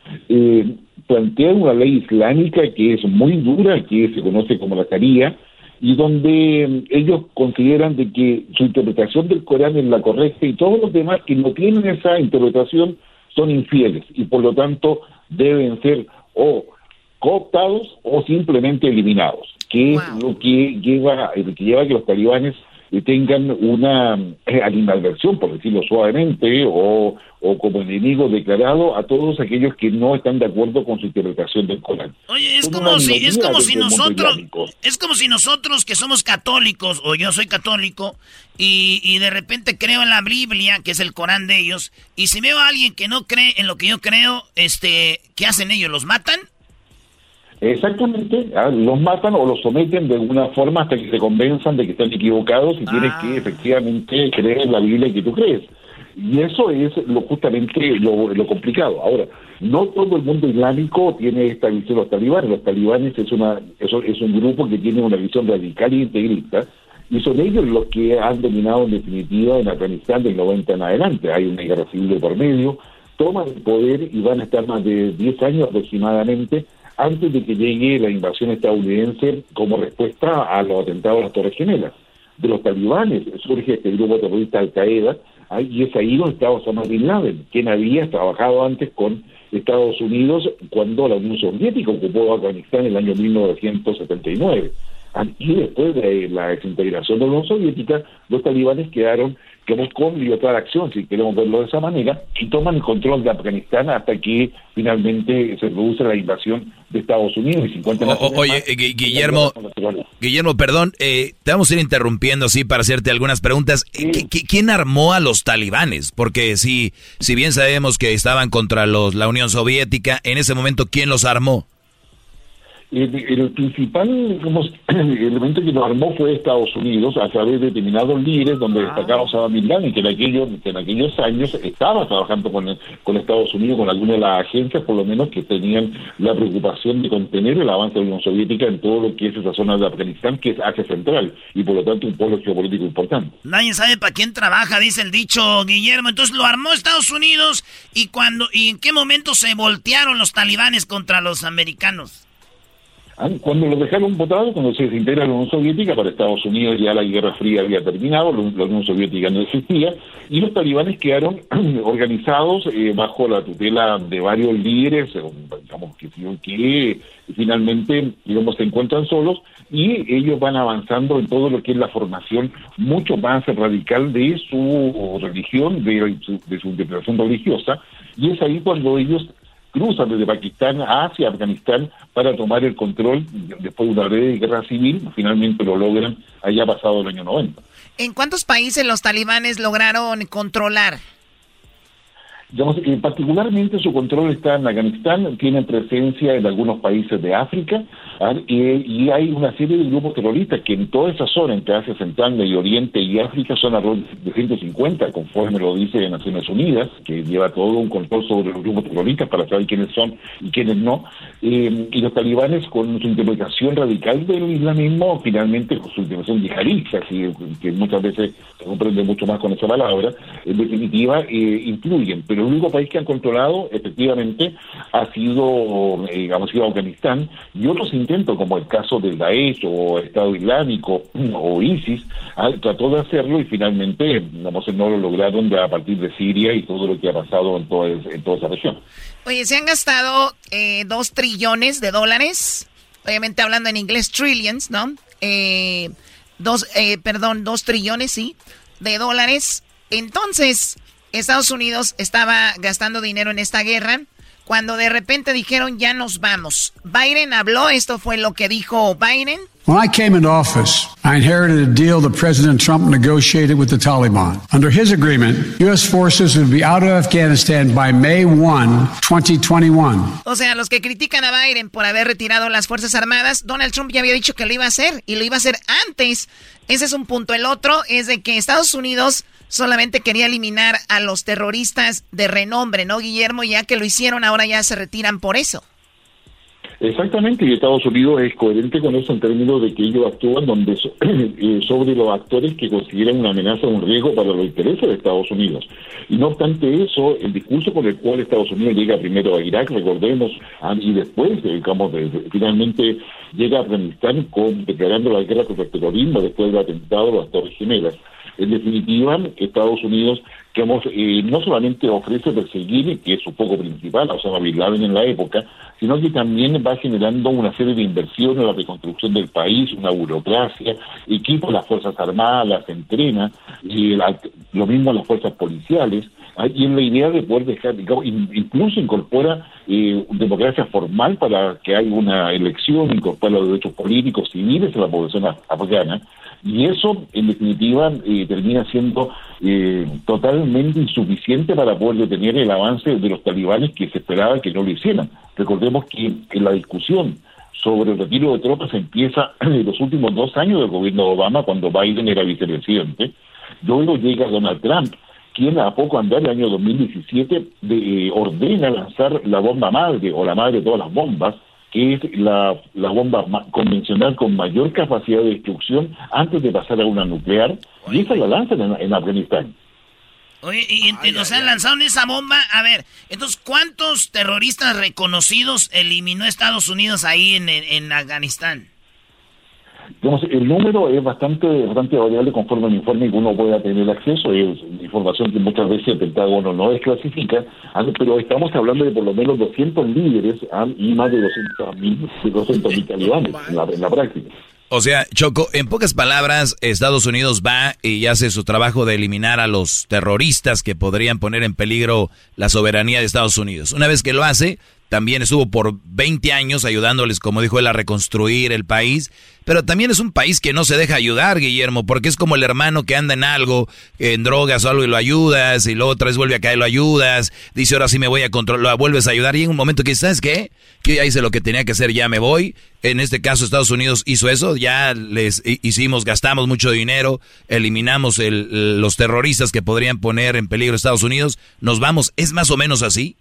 plantean una ley islámica que es muy dura, que se conoce como la Sharia, y donde mm, ellos consideran de que su interpretación del Corán es la correcta y todos los demás que no tienen esa interpretación son infieles y por lo tanto deben ser o cooptados o simplemente eliminados, que es lo que lleva, lo que lleva a que los talibanes eh, tengan una eh, animadversión, por decirlo suavemente, o, o como enemigo declarado a todos aquellos que no están de acuerdo con su interpretación del Corán. Oye, es Son como si, es como si nosotros, es como si nosotros que somos católicos, o yo soy católico, y, y de repente creo en la Biblia, que es el Corán de ellos, y si veo a alguien que no cree en lo que yo creo, este, ¿qué hacen ellos? ¿Los matan? Exactamente, ah, los matan o los someten de alguna forma hasta que se convenzan de que están equivocados y tienes que efectivamente creer en la Biblia que tú crees. Y eso es lo justamente lo, lo complicado. Ahora, no todo el mundo islámico tiene esta visión de los talibanes. Los talibanes es, una, eso es un grupo que tiene una visión radical e integrista y son ellos los que han dominado en definitiva en Afganistán del 90 en adelante. Hay una guerra civil de por medio, toman el poder y van a estar más de 10 años aproximadamente antes de que llegue la invasión estadounidense como respuesta a los atentados a las Torres Gemelas. De los talibanes surge este grupo terrorista Al-Qaeda y es ahí donde está Osama Bin Laden, quien había trabajado antes con Estados Unidos cuando la Unión Soviética ocupó Afganistán en el año 1979. Ah, Y después de la desintegración de la Unión Soviética, los talibanes quedaron que con libertad de acción, si queremos verlo de esa manera, y toman el control de Afganistán hasta que finalmente se produce la invasión de Estados Unidos y 50 Oye, eh, Guillermo, Guillermo, perdón, eh, te vamos a ir interrumpiendo así para hacerte algunas preguntas. ¿Quién armó a los talibanes? Porque si, si bien sabemos que estaban contra los, la Unión Soviética, en ese momento, ¿quién los armó? El, principal digamos, (clears throat) elemento que lo armó fue Estados Unidos a través de determinados líderes donde ah. destacaba Osama Bin Laden, que en aquellos, que en aquellos años estaba trabajando con, con Estados Unidos, con algunas de las agencias, por lo menos que tenían la preocupación de contener el avance de la Unión Soviética en todo lo que es esa zona de Afganistán, que es Asia Central, y por lo tanto un pueblo geopolítico importante. Nadie sabe para quién trabaja, dice el dicho Guillermo. Entonces lo armó Estados Unidos y cuando y en qué momento se voltearon los talibanes contra los americanos. Ah, cuando lo dejaron votado, cuando se desintegra la Unión Soviética, para Estados Unidos ya la Guerra Fría había terminado, la Unión Soviética no existía, y los talibanes quedaron (clears throat) organizados eh, bajo la tutela de varios líderes, eh, digamos, que, que finalmente digamos, se encuentran solos, y ellos van avanzando en todo lo que es la formación mucho más radical de su religión, de de su interpretación religiosa, y es ahí cuando ellos cruzan desde Pakistán hacia Afganistán para tomar el control después de una breve guerra civil, finalmente lo logran allá pasado el año 90. ¿En cuántos países los talibanes lograron controlar? Digamos, que particularmente su control está en Afganistán, tienen presencia en algunos países de África. Y, hay una serie de grupos terroristas que en toda esa zona, entre Asia Central, Medio Oriente y África, son alrededor de 150, conforme lo dice Naciones Unidas, que lleva todo un control sobre los grupos terroristas para saber quiénes son y quiénes no. Eh, y los talibanes, con su interpretación radical del islamismo, finalmente con su interpretación yihadista, que muchas veces se comprende mucho más con esa palabra, en definitiva, eh, influyen. Pero el único país que han controlado, efectivamente, ha sido, eh, digamos, sido Afganistán, y otros como el caso del Daesh o Estado Islámico (clears throat) o ISIS, trató de hacerlo y finalmente, digamos, no lo lograron a partir de Siria y todo lo que ha pasado en, toda, en toda esa región. Oye, se han gastado eh, dos trillones de dólares, obviamente hablando en inglés, trillions, ¿no? Eh, dos, eh, perdón, dos trillones, sí, de dólares. Entonces, Estados Unidos estaba gastando dinero en esta guerra cuando de repente dijeron ya nos vamos. Biden habló, esto fue lo que dijo Biden. When I came into office, I inherited a deal that President Trump negotiated with the Taliban. Under his agreement, U.S. forces would be out of Afghanistan by May 1, 2021. O sea, los que critican a Biden por haber retirado las Fuerzas Armadas, Donald Trump ya había dicho que lo iba a hacer y lo iba a hacer antes. Ese es un punto. El otro es de que Estados Unidos solamente quería eliminar a los terroristas de renombre, ¿no, Guillermo? Ya que lo hicieron, ahora ya se retiran por eso. Exactamente, y Estados Unidos es coherente con eso en términos de que ellos actúan donde (clears throat) eh, sobre los actores que consideran una amenaza o un riesgo para los intereses de Estados Unidos. Y no obstante eso, el discurso con el cual Estados Unidos llega primero a Irak, recordemos, y después, digamos, finalmente llega a Afganistán con, declarando la guerra contra el terrorismo después del atentado de las Torres Gemelas. En definitiva, Estados Unidos que eh, no solamente ofrece perseguir, que es su foco principal, a Osama Bin en la época, sino que también va generando una serie de inversiones en la reconstrucción del país, una burocracia, equipa las Fuerzas Armadas, las entrena, y lo mismo las fuerzas policiales, ah, y en la idea de poder dejar, incluso incorpora eh, democracia formal para que haya una elección, incorpora los derechos políticos, civiles a la población afgana, y eso, en definitiva, eh, termina siendo eh, totalmente insuficiente para poder detener el avance de los talibanes que se esperaba que no lo hicieran. Recordemos que la discusión sobre el retiro de tropas empieza (clears throat) en los últimos dos años del gobierno de Obama, cuando Biden era vicepresidente. Luego llega Donald Trump, quien a poco andar el año 2017 de, eh, ordena lanzar la bomba madre o la madre de todas las bombas que es la, bomba convencional con mayor capacidad de destrucción antes de pasar a una nuclear, y esa la lanzan en, Afganistán. Oye, y, nos han lanzado esa bomba. A ver, entonces, ¿cuántos terroristas reconocidos eliminó Estados Unidos ahí en, en Afganistán? El número es bastante bastante variable conforme al informe que uno pueda tener acceso. Es información que muchas veces el Pentágono no desclasifica, ah, pero estamos hablando de por lo menos 200 líderes ah, y más de 200 mil talibanes en la, práctica. O sea, Choco, en pocas palabras, Estados Unidos va y hace su trabajo de eliminar a los terroristas que podrían poner en peligro la soberanía de Estados Unidos. Una vez que lo hace, también estuvo por 20 años ayudándoles, como dijo él, a reconstruir el país. Pero también es un país que no se deja ayudar, Guillermo, porque es como el hermano que anda en algo, en drogas o algo y lo ayudas, y luego otra vez vuelve a caer y lo ayudas, dice ahora sí me voy a controlar, lo vuelves a ayudar, y en un momento que, ¿sabes qué? Que ya hice lo que tenía que hacer, ya me voy. En este caso Estados Unidos hizo eso, ya les hicimos, gastamos mucho dinero, eliminamos los terroristas que podrían poner en peligro a Estados Unidos, nos vamos, ¿es más o menos así?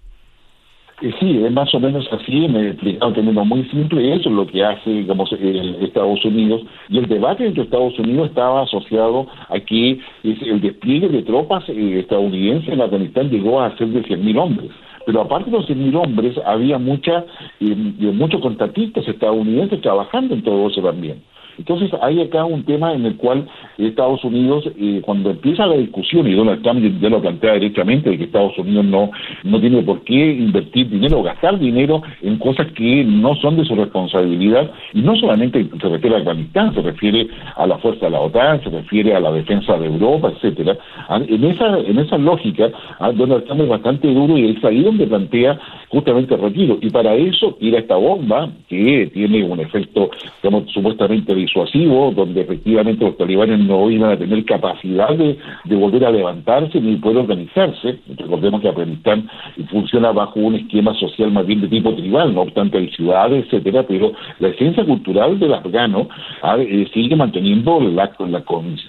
Sí, es más o menos así, me términos muy simple, eso es lo que hace, digamos, Estados Unidos. Y el debate entre Estados Unidos estaba asociado a que el despliegue de tropas eh, estadounidenses en Afganistán llegó a ser de 100.000 hombres. Pero aparte de los 100.000 hombres, había mucha, eh, muchos contratistas estadounidenses trabajando en todo eso también. Entonces hay acá un tema en el cual Estados Unidos, eh, cuando empieza la discusión, y Donald Trump ya lo plantea directamente, de que Estados Unidos no, no tiene por qué invertir dinero o gastar dinero en cosas que no son de su responsabilidad, y no solamente se refiere a Afganistán, se refiere a la fuerza de la OTAN, se refiere a la defensa de Europa, etcétera. Ah, en esa, en esa lógica, ah, Donald Trump es bastante duro y es ahí donde plantea justamente el retiro. Y para eso tira esta bomba que tiene un efecto, digamos, supuestamente disuasivo, donde efectivamente los talibanes no iban a tener capacidad de, volver a levantarse ni poder organizarse. Recordemos que Afganistán funciona bajo un esquema social más bien de tipo tribal, no obstante hay ciudades, etcétera, pero la esencia cultural del afgano ah, eh, sigue manteniendo las la,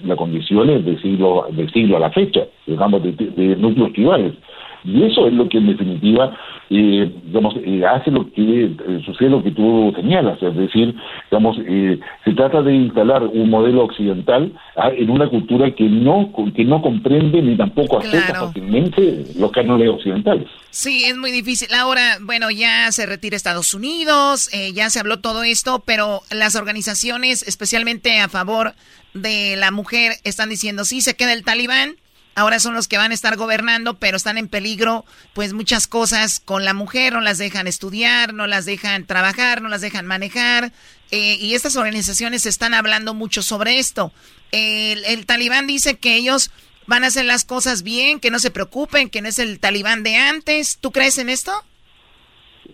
la condiciones del siglo, del siglo a la fecha, digamos, de, de núcleos tribales. Y eso es lo que en definitiva eh, digamos, eh, hace lo que eh, sucede lo que tú señalas, es decir, digamos, eh, se trata de instalar un modelo occidental ah, en una cultura que no que no comprende ni tampoco acepta fácilmente los cánones occidentales. Sí, es muy difícil. Ahora, bueno, ya se retira Estados Unidos, ya se habló todo esto, pero las organizaciones, especialmente a favor de la mujer, están diciendo, sí, se queda el talibán, ahora son los que van a estar gobernando, pero están en peligro, pues muchas cosas con la mujer, no las dejan estudiar, no las dejan trabajar, no las dejan manejar, eh, y estas organizaciones están hablando mucho sobre esto. El, el talibán dice que ellos van a hacer las cosas bien, que no se preocupen, que no es el talibán de antes. ¿Tú crees en esto?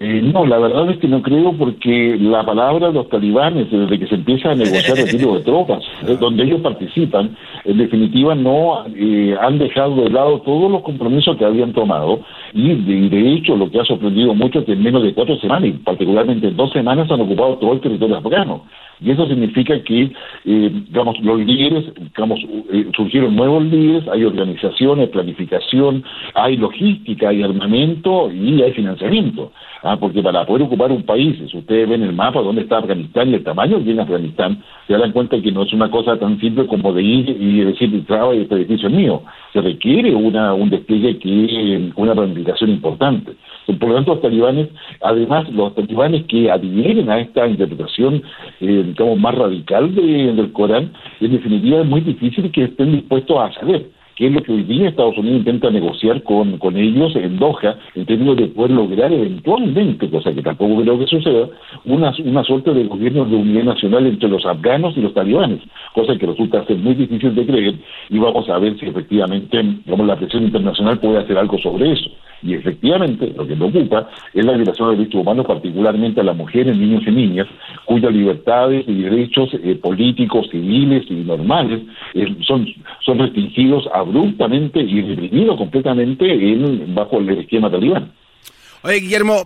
Eh, no, la verdad es que no creo porque la palabra de los talibanes, desde que se empieza a negociar el retiro de tropas, (laughs) donde ellos participan, en definitiva no eh, han dejado de lado todos los compromisos que habían tomado y de, hecho lo que ha sorprendido mucho es que en menos de cuatro semanas, y particularmente en dos semanas, han ocupado todo el territorio afgano. Y eso significa que, eh, digamos, los líderes, digamos, eh, surgieron nuevos líderes, hay organizaciones, planificación, hay logística, hay armamento y hay financiamiento. Ah, porque para poder ocupar un país, si ustedes ven el mapa donde está Afganistán y el tamaño que tiene Afganistán, se dan cuenta que no es una cosa tan simple como de ir y decir, trabajo este edificio es mío. Se requiere una, un despliegue que, una planificación importante. Por lo tanto, los talibanes, además, los talibanes que adhieren a esta interpretación, eh, digamos, más radical del Corán, en definitiva es muy difícil que estén dispuestos a saber que es lo que hoy día Estados Unidos intenta negociar con, con ellos en Doha, en términos de poder lograr eventualmente, cosa que tampoco creo que suceda, una, una suerte de gobierno de unidad nacional entre los afganos y los talibanes, cosa que resulta ser muy difícil de creer, y vamos a ver si efectivamente como la presión internacional puede hacer algo sobre eso. Y efectivamente, lo que preocupa es la violación de derechos humanos, particularmente a las mujeres, niños y niñas, cuyas libertades y derechos eh, políticos, civiles y normales eh, son, son restringidos abruptamente y reprimidos completamente en, bajo el esquema talibán. Oye, Guillermo,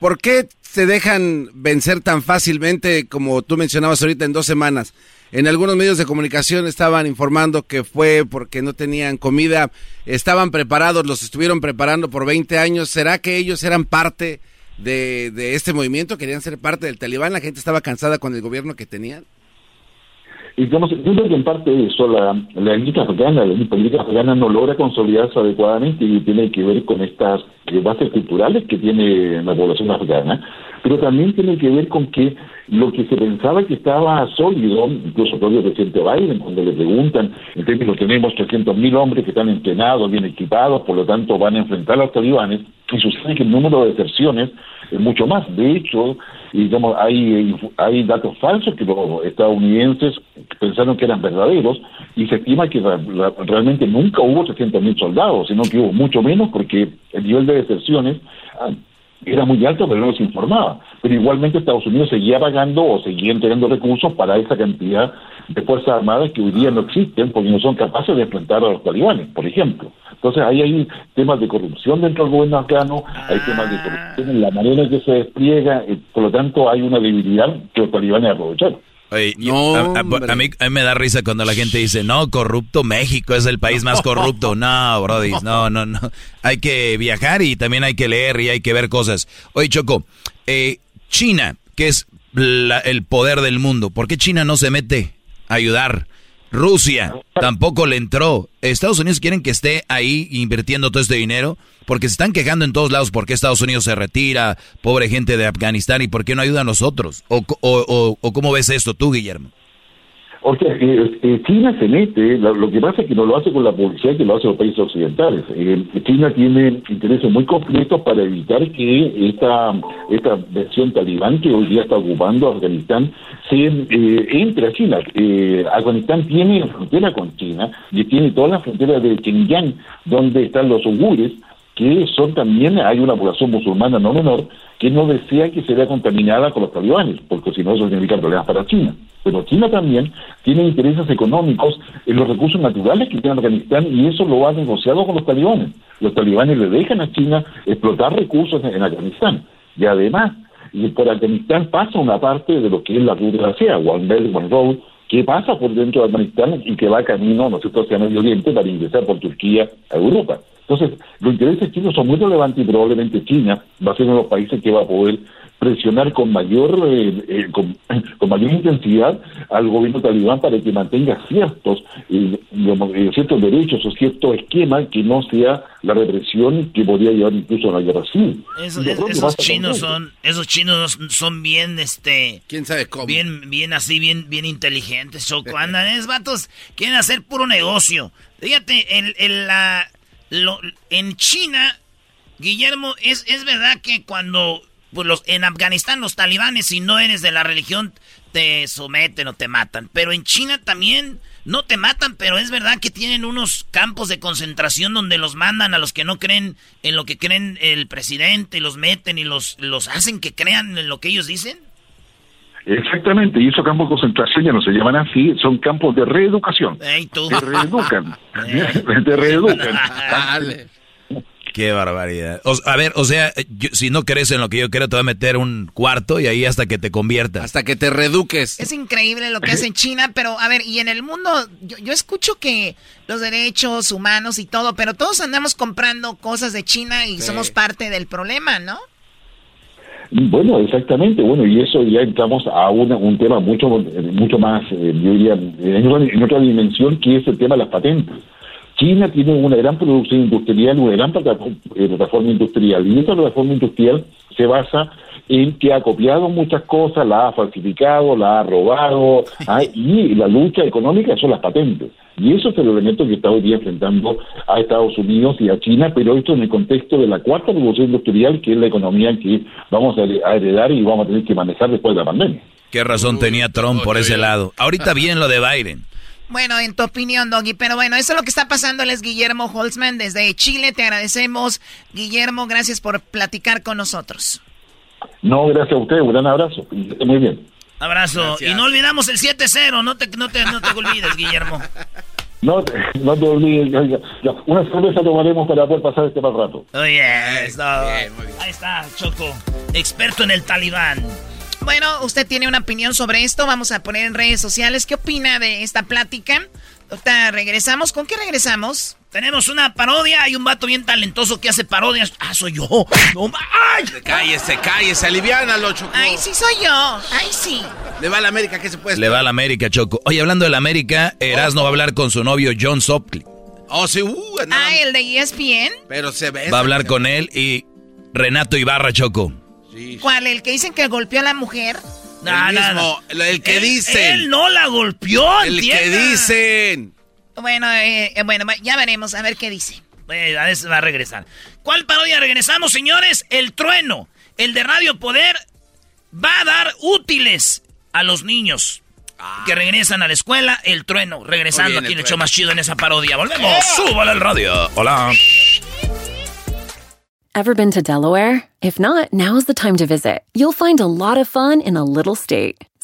¿por qué se dejan vencer tan fácilmente, como tú mencionabas ahorita, en dos semanas? En algunos medios de comunicación estaban informando que fue porque no tenían comida, estaban preparados, los estuvieron preparando por 20 años. ¿Será que ellos eran parte de, este movimiento? ¿Querían ser parte del talibán? ¿La gente estaba cansada con el gobierno que tenían? Y digamos, yo creo que en parte eso, la, la élite afgana, la política afgana no logra consolidarse adecuadamente y tiene que ver con estas eh, bases culturales que tiene la población afgana, pero también tiene que ver con que lo que se pensaba que estaba sólido, incluso el presidente Biden, cuando le preguntan, en términos tenemos 300.000 hombres que están entrenados, bien equipados, por lo tanto van a enfrentar a los talibanes, y sucede que el número de deserciones es mucho más. De hecho, digamos, hay, hay datos falsos que los estadounidenses pensaron que eran verdaderos y se estima que realmente nunca hubo 300.000 soldados, sino que hubo mucho menos porque el nivel de deserciones ah, era muy alto, pero no se informaba. Pero igualmente Estados Unidos seguía pagando o seguía entregando recursos para esa cantidad de Fuerzas Armadas que hoy día no existen porque no son capaces de enfrentar a los talibanes, por ejemplo. Entonces ahí hay temas de corrupción dentro del gobierno afgano, hay temas de corrupción en la manera en que se despliega, eh, por lo tanto hay una debilidad que los talibanes aprovecharon. Oye, a, mí, me da risa cuando la gente dice, no, corrupto México es el país más (laughs) corrupto. No, Brody, no, (laughs) no, no. Hay que viajar y también hay que leer y hay que ver cosas. Oye, Choco, eh, China, que es el poder del mundo, ¿por qué China no se mete a ayudar? Rusia tampoco le entró. Estados Unidos quieren que esté ahí invirtiendo todo este dinero porque se están quejando en todos lados por qué Estados Unidos se retira, pobre gente de Afganistán y por qué no ayuda a nosotros. ¿O, o, o, cómo ves esto tú, Guillermo? O sea, eh, eh, China se mete, lo, que pasa es que no lo hace con la publicidad que lo hacen los países occidentales. Eh, China tiene intereses muy completos para evitar que esta, esta versión talibán que hoy día está ocupando Afganistán se entre a China. Afganistán tiene frontera con China y tiene toda la frontera de Xinjiang, donde están los uigures, que son también, hay una población musulmana no menor, que no desea que se vea contaminada con los talibanes, porque si no eso significa problemas para China. Pero China también tiene intereses económicos en los recursos naturales que tiene Afganistán y eso lo ha negociado con los talibanes. Los talibanes le dejan a China explotar recursos en, Afganistán. Y además, y por Afganistán pasa una parte de lo que es la ruta de la SEA, One Belt, One Road, que pasa por dentro de Afganistán y que va camino, no sé, hacia Medio Oriente para ingresar por Turquía a Europa. Entonces, los intereses chinos son muy relevantes y probablemente China va a ser uno de los países que va a poder presionar con mayor eh, eh, con, (clears throat) mayor intensidad al gobierno talibán para que mantenga ciertos eh, ciertos derechos o cierto esquema que no sea la represión que podría llevar incluso a la guerra civil. esos chinos son esos chinos son bien este quién sabe cómo bien bien así bien bien inteligentes choco. Andan es vatos quieren hacer puro negocio fíjate el, el la lo, en China, Guillermo, es, es verdad que cuando pues los, en Afganistán los talibanes, si no eres de la religión, te someten o te matan. Pero en China también no te matan, pero es verdad que tienen unos campos de concentración donde los mandan a los que no creen en lo que creen el presidente los meten y los, los hacen que crean en lo que ellos dicen. Exactamente, y esos campos de concentración ya no se llaman así, son campos de reeducación. Te reeducan. (laughs) te (laughs) reeducan. Qué barbaridad. a ver, o sea, si no crees en lo que yo creo, te va a meter un cuarto y ahí hasta que te conviertas. Hasta que te reeduques. Es increíble lo que hace en China, pero a ver, y en el mundo, yo, yo escucho que los derechos humanos y todo, pero todos andamos comprando cosas de China y somos parte del problema, ¿no? Bueno, exactamente, bueno, y eso ya entramos a un tema mucho mucho más, eh, yo diría, en otra, dimensión, que es el tema de las patentes. China tiene una gran producción industrial, una gran eh, plataforma industrial, y esa plataforma industrial se basa en que ha copiado muchas cosas, la ha falsificado, la ha robado, (laughs) ah, y la lucha económica son las patentes. Y eso es el elemento que está hoy día enfrentando a Estados Unidos y a China, pero esto en el contexto de la cuarta revolución industrial, que es la economía que vamos a heredar y vamos a tener que manejar después de la pandemia. ¿Qué razón tenía Trump por ese lado? Ahorita bien lo de Biden. Bueno, en tu opinión, Doggy, pero bueno, eso es lo que está pasando. Es Guillermo Holtzman desde Chile. Te agradecemos, Guillermo. Gracias por platicar con nosotros. No, gracias a usted. Un gran abrazo. Muy bien. Abrazo. Y no olvidamos el 7-0. No te, no, te, no te olvides, Guillermo. (laughs) No, no te olvides. Una cerveza tomaremos para poder pasar este mal rato. Oye, ahí está, Choco. Experto en el talibán. Bueno, usted tiene una opinión sobre esto. Vamos a poner en redes sociales. ¿Qué opina de esta plática? Doctora, regresamos. ¿Con qué regresamos? Tenemos una parodia. Hay un vato bien talentoso que hace parodias. Ah, soy yo. No, ¡Ay! Cállese, cállese. Aliviánalo, Choco. Ay, sí soy yo. Ay, sí. Le va a la América. ¿Qué se puede Le va a la América, Choco. Oye, hablando de la América, Erasmo va a hablar con su novio John Sopcliffe. Oh, sí. Uh, Ah, el de ESPN. Pero se ve. Va a hablar con él y Renato Ibarra, Choco. ¿Cuál? ¿El que dicen que golpeó a la mujer? No, el mismo, el que dicen. Él no la golpeó, El que dicen. Bueno, eh, eh, bueno, ya veremos, a ver qué dice. a veces va a regresar. ¿Cuál parodia regresamos, señores? El trueno. El de Radio Poder va a dar útiles a los niños que regresan a la escuela. El trueno, regresando bien, aquí en el el show más chido en esa parodia. Volvemos. Súbale al radio. Hola. Ever been to Delaware? If not, now's the time to visit. You'll find a lot of fun in a little state.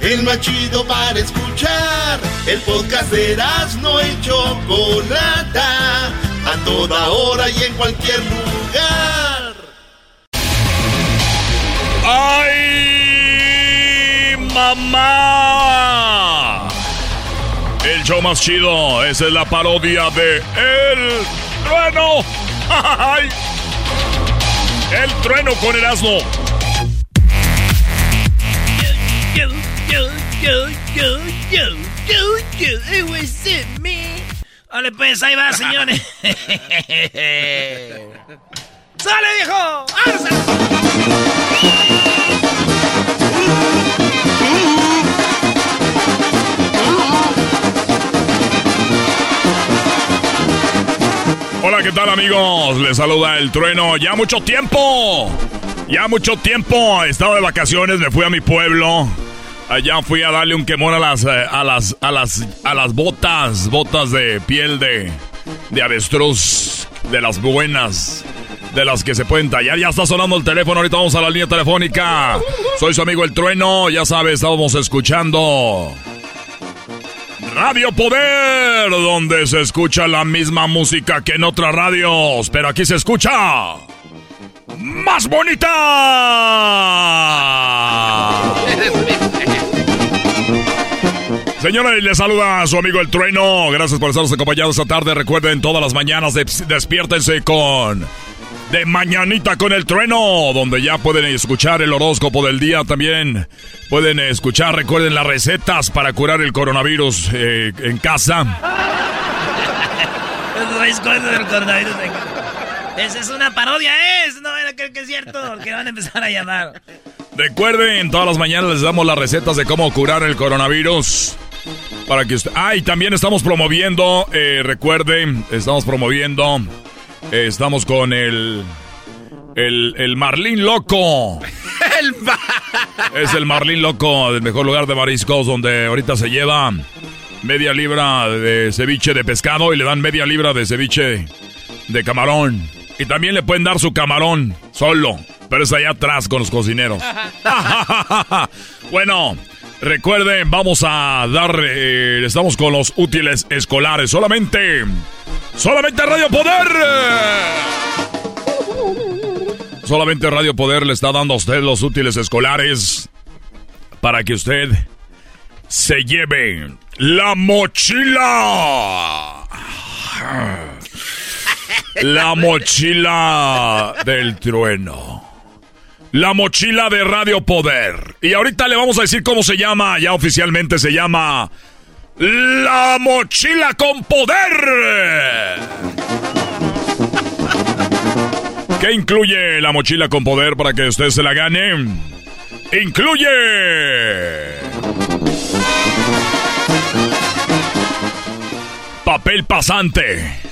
El más chido para escuchar. El podcast de no y Chocolata. A toda hora y en cualquier lugar. ¡Ay, mamá! El show más chido, es la parodia de El Trueno. (laughs) El Trueno con el yo, yo, yo, yo, yo, yo, it was it, me. Vale, pues ahí va, (laughs) señores. ¡Sale, viejo! Hola, ¿qué tal amigos? Les saluda el trueno. Ya mucho tiempo. Ya mucho tiempo. Estaba de vacaciones, me fui a mi pueblo. Allá fui a darle un quemón a las, eh, a las, a las, a las botas, botas de piel de, de avestruz, de las buenas, de las que se pueden tallar. Ya está sonando el teléfono, ahorita vamos a la línea telefónica. Soy su amigo el trueno, ya sabes, estábamos escuchando. Radio Poder, donde se escucha la misma música que en otras radios, pero aquí se escucha más bonita. Señores, les saluda a su amigo El Trueno. Gracias por estarnos acompañados esta tarde. Recuerden, todas las mañanas des- despiértense con De Mañanita con El Trueno, donde ya pueden escuchar el horóscopo del día. También pueden escuchar, recuerden, las recetas para curar el coronavirus eh, en casa. (laughs) Del coronavirus. Esa es una parodia, es. No era que, que es cierto, que van a empezar a llamar. Recuerden, todas las mañanas les damos las recetas de cómo curar el coronavirus. Para que usted... Ah, y también estamos promoviendo, eh, recuerden, estamos promoviendo, eh, estamos con el... El, el Marlín Loco. (laughs) Es el Marlín Loco del mejor lugar de mariscos donde ahorita se lleva media libra de ceviche de pescado y le dan media libra de ceviche de camarón. Y también le pueden dar su camarón solo, pero es allá atrás con los cocineros. (laughs) bueno, recuerden, vamos a dar, eh, estamos con los útiles escolares. Solamente, solamente Radio Poder. Solamente Radio Poder le está dando a usted los útiles escolares para que usted se lleve la mochila. (laughs) La mochila del trueno. La mochila de Radio Poder. Y ahorita le vamos a decir cómo se llama. Ya oficialmente se llama La mochila con poder. (laughs) ¿Qué incluye la mochila con poder para que usted se la gane? Incluye papel pasante.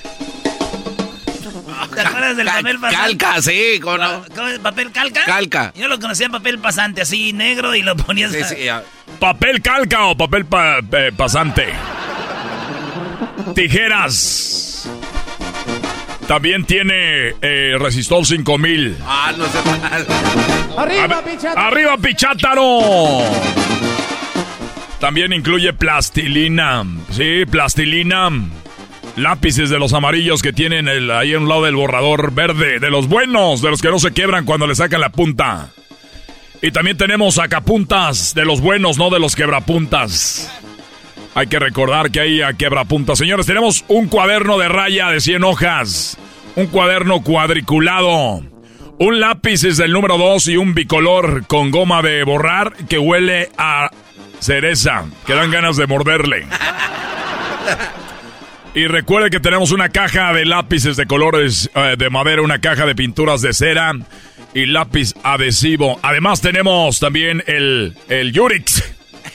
¿Te acuerdas del papel pasante? Calca, sí, ¿cómo no? ¿Cómo es? ¿Papel calca? Calca. Yo lo conocía en papel pasante, así negro, y lo ponías... Sí, sí, ya. Papel calca o papel pa- eh, pasante. Tijeras. También tiene eh, resistor 5000. Ah, no sé mal. ¡Arriba, ¡Arriba, Pichátaro! También incluye plastilina. Sí, plastilina. Lápices de los amarillos que tienen el- ahí a un lado del borrador verde. De los buenos, de los que no se quiebran cuando le sacan la punta. Y también tenemos sacapuntas de los buenos, no de los quebrapuntas. Hay que recordar que hay a quebrapuntas. Señores, tenemos un cuaderno de raya de 100 hojas. Un cuaderno cuadriculado. Un lápiz es del número 2 y un bicolor con goma de borrar que huele a cereza, que dan ganas de morderle. (laughs) Y recuerde que tenemos una caja de lápices de colores eh, de madera, una caja de pinturas de cera y lápiz adhesivo. Además tenemos también el, el Yurix.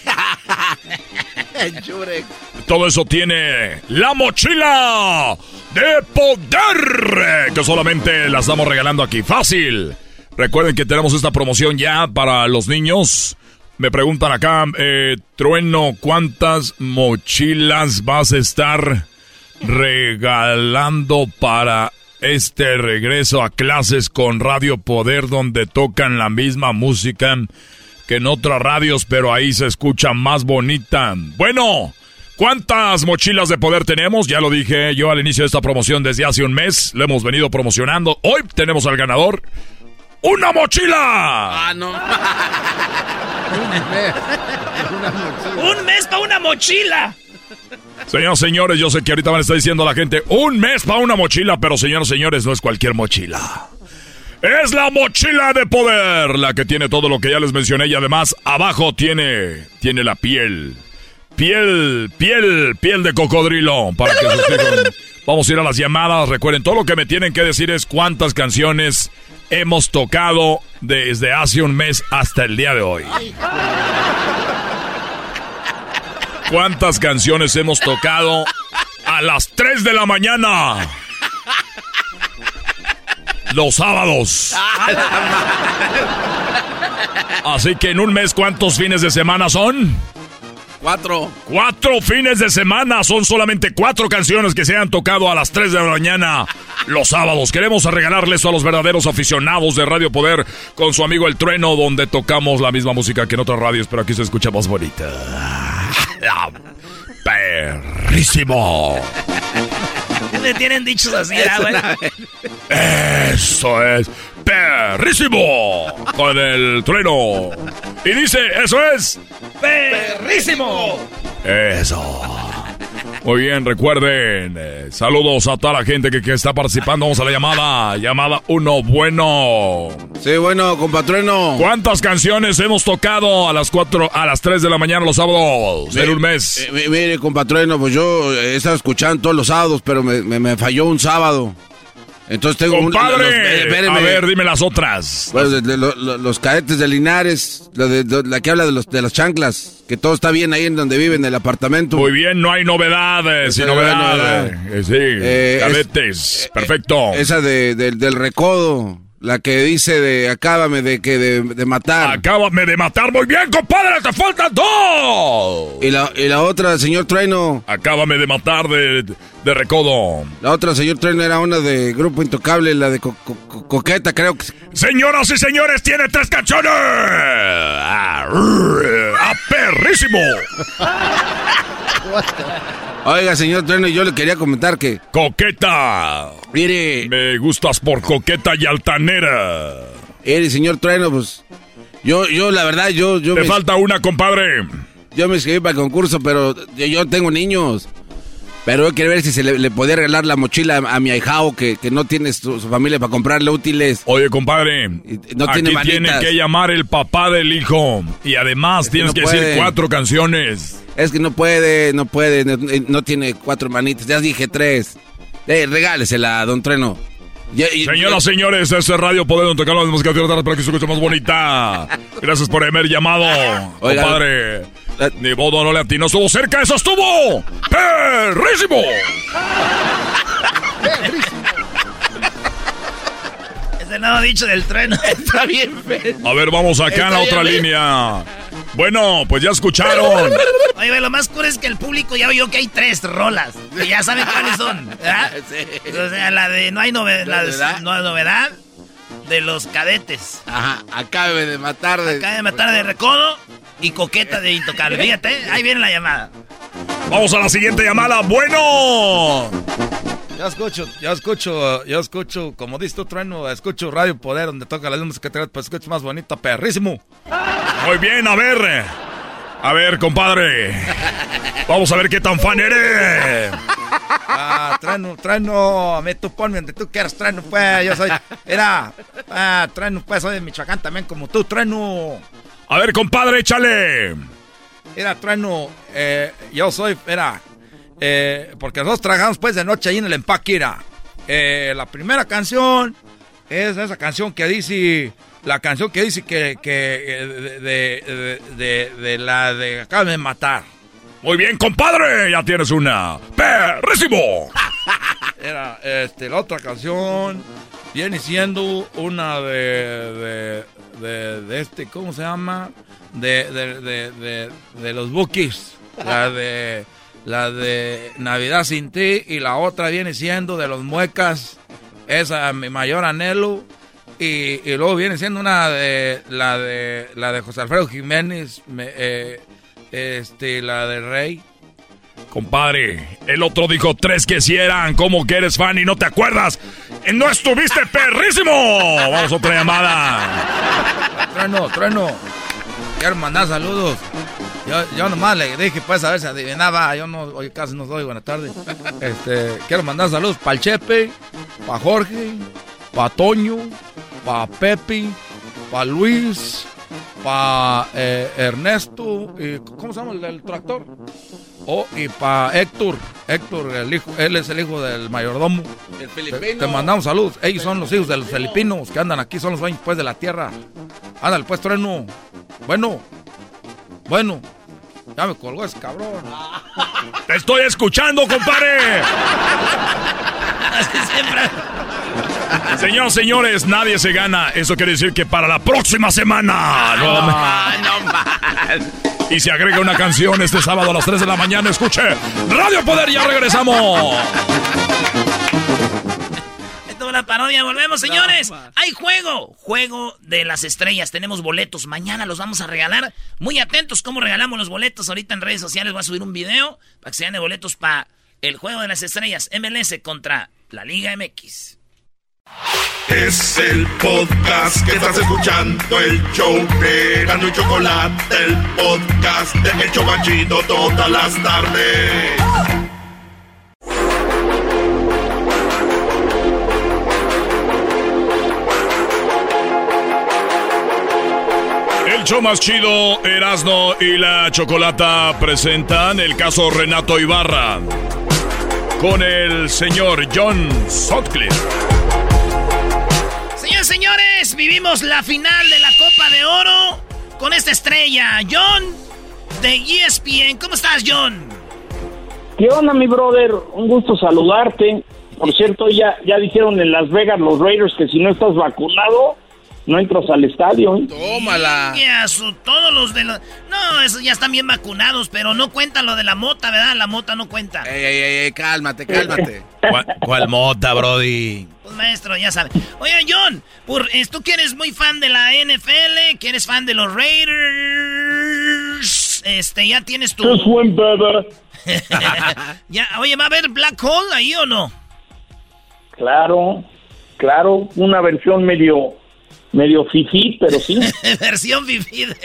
(laughs) Todo eso tiene la mochila de poder que solamente la estamos regalando aquí. Fácil. Recuerden que tenemos esta promoción ya para los niños. Me preguntan acá, eh, Trueno, ¿cuántas mochilas vas a estar regalando para este regreso a clases con Radio Poder donde tocan la misma música que en otras radios, pero ahí se escucha más bonita. Bueno, ¿cuántas mochilas de poder tenemos? Ya lo dije yo al inicio de esta promoción desde hace un mes, lo hemos venido promocionando. Hoy tenemos al ganador. ¡Una mochila! Ah, no. (laughs) Un mes para una mochila. Señoras señores, yo sé que ahorita van a estar diciendo la gente un mes para una mochila, pero señoras señores, no es cualquier mochila. Es la mochila de poder, la que tiene todo lo que ya les mencioné y además abajo tiene tiene la piel. Piel, piel, piel de cocodrilo Vamos a ir a las llamadas. Recuerden, todo lo que me tienen que decir es cuántas canciones hemos tocado desde hace un mes hasta el día de hoy. ¿Cuántas canciones hemos tocado a las 3 de la mañana? Los sábados. Así que en un mes, ¿cuántos fines de semana son? Cuatro. Cuatro fines de semana. Son solamente cuatro canciones que se han tocado a las 3 de la mañana los sábados. Queremos regalarles a los verdaderos aficionados de Radio Poder con su amigo El Trueno, donde tocamos la misma música que en otras radios, pero aquí se escucha más bonita. Perrísimo. Me tienen dichos así, ¿verdad, güey? Eso es perrísimo con el trueno. Y dice, eso es ¡Perrísimo! eso. Muy bien, recuerden, eh, saludos a toda la gente que, que está participando. Vamos a la llamada, llamada uno bueno. Sí, bueno, compatrueno. ¿Cuántas canciones hemos tocado a las 4, a las 3 de la mañana los sábados en un mes? Eh, mi- mire, compatrueno, pues yo he estado escuchando todos los sábados, pero me, me- me falló un sábado. Entonces tengo un- Compadre, los- eh, espéreme. a ver, dime las otras. Bueno, de- de lo- lo- los cadetes de Linares, la, de, de- la que habla de, los, de las chanclas, que todo está bien ahí en donde vive, en el apartamento. Muy bien, no hay novedades, sin Sí, no hay novedad. Eh, sí, Eh, es- cadetes, perfecto. Esa de, del- del recodo, la que dice de acábame de que de, de matar. Acábame de matar, muy bien, compadre, te faltan dos. Y la, y la otra, señor Trueno. Acábame de matar de, de recodo. La otra, señor Trueno, era una de Grupo Intocable, la de Co- Co- Co- Coqueta, creo que... Señoras y señores, tiene tres canciones. ¡Ah, perrísimo! Oiga, señor Trueno, yo le quería comentar que... Coqueta. Mire... Me gustas por coqueta y altanera. Mire, señor Trueno, pues... Yo, yo, la verdad, yo... yo Te me- falta una, compadre. Yo me inscribí para el concurso, pero yo tengo niños. Pero yo quería ver si se le, le podía regalar la mochila a, a mi ahijao que, que no tiene su, su familia para comprarle útiles. Oye, compadre, no aquí tiene tiene que llamar el papá del hijo. Y además tienes no que decir puede. cuatro canciones. Es que no puede, no puede, no, no tiene cuatro manitas. Ya dije tres. Eh, regálesela, don Treno. Ya- y- Señoras, señores, este es Radio Poder donde tocamos la música de tarde para que se escuche más bonita. Gracias por haber llamado, (laughs) Oiga, compadre. Ni bodo no le atinó, estuvo cerca, eso estuvo. ¡Perrísimo! (laughs) Nuevo dicho del trueno. (laughs) Está bien feo. A ver, vamos acá en la otra línea. Bueno, pues ya escucharon. Oye, lo más cool es que el público ya vio que hay tres rolas. Y ya saben cuáles son. ¿verdad? (laughs) O sea, la de no hay novedad. La de, ¿Novedad? no hay novedad. De los cadetes. Ajá, acabe de matar de... Acaba de matar de recodo y coqueta de intocable. (laughs) Fíjate, ahí viene la llamada. Vamos a la siguiente llamada. Bueno. Ya escucho, ya escucho, ya escucho, como dices tú, trueno, escucho Radio Poder, donde toca la música que pues escucho más bonita, perrísimo. Muy bien, a ver. A ver, compadre. Vamos a ver qué tan fan eres. Ah, trueno, a mí tú ponme donde tú quieras, trueno, pues, yo soy, era, Ah, trueno, pues soy de Michoacán también como tú, trueno. A ver, compadre, échale. Mira, trueno, eh, yo soy, era, eh, porque nosotros trabajamos pues de noche ahí en el empaque, era. Eh, la primera canción es esa canción que dice, la canción que dice que, que eh, de, de, de, de la de acá de matar. Muy bien, compadre, ya tienes una. ¡Perrísimo! (laughs) Era, este, la otra canción viene siendo una de, de, de, este, ¿cómo se llama? De, de, de, de, los Bookies. La de, la de Navidad sin ti y la otra viene siendo de los Muecas. Esa, mi mayor anhelo. Y, y luego viene siendo una de, la de, la de José Alfredo Jiménez, me, eh, este, la de Rey. Compadre, el otro dijo tres que si eran, como que eres fan y no te acuerdas. ¡No estuviste perrísimo! Vamos a otra llamada. Trueno, trueno. Quiero mandar saludos. Yo, yo nomás le dije, pues, a ver si adivinaba. Yo no, hoy casi no doy buenas tardes. Este, quiero mandar saludos para el Chepe, para Jorge, para Toño, para Pepe, para Luis, para eh, Ernesto, y, ¿cómo se llama el del tractor? Oh, y para Héctor, Héctor, el hijo, él es el hijo del mayordomo. El Te, filipino. te mandamos saludos. Ellos son los hijos de los filipinos que andan aquí, son los dueños pues de la tierra. Ándale pues, trueno. Bueno, bueno. Ya me colgó ese cabrón. ¡Te estoy escuchando, compadre! (laughs) Señoras, señores, nadie se gana. Eso quiere decir que para la próxima semana. nuevamente- Y se agrega una canción este sábado a las 3 de la mañana. Escuche Radio Poder, ya regresamos. Esto es una parodia. Volvemos, señores. Hay juego. Juego de las estrellas. Tenemos boletos. Mañana los vamos a regalar. Muy atentos cómo regalamos los boletos. Ahorita en redes sociales voy a subir un video para que se den de boletos para el juego de las estrellas. MLS contra la Liga MX. Es el podcast que estás escuchando, el show de Gano y Chocolate, el podcast de El Chobachito todas las tardes. El show más chido, Erasno y la Chocolata presentan el caso Renato Ibarra con el señor John Sutcliffe. Señores, señores, vivimos la final de la Copa de Oro con esta estrella, John de ESPN. ¿Cómo estás, John? ¿Qué onda, mi brother? Un gusto saludarte. Por cierto, ya, ya dijeron en Las Vegas los Raiders que si no estás vacunado, no entras al estadio. ¿eh? Tómala. Todos los de los... No, esos ya están bien vacunados, pero no cuenta lo de la mota, ¿verdad? La mota no cuenta. Ey, ey, ey, ey, cálmate, cálmate. (laughs) ¿Cuál, cuál mota, Brody? Pues maestro, ya sabe. Oye, John, por, tú que eres muy fan de la NFL, que eres fan de los Raiders, este, ya tienes tu... Just one, brother. ya, oye, ¿va a haber Black Hole ahí o no? Claro, claro, una versión medio, medio fifí, pero sí. (laughs) Versión viví del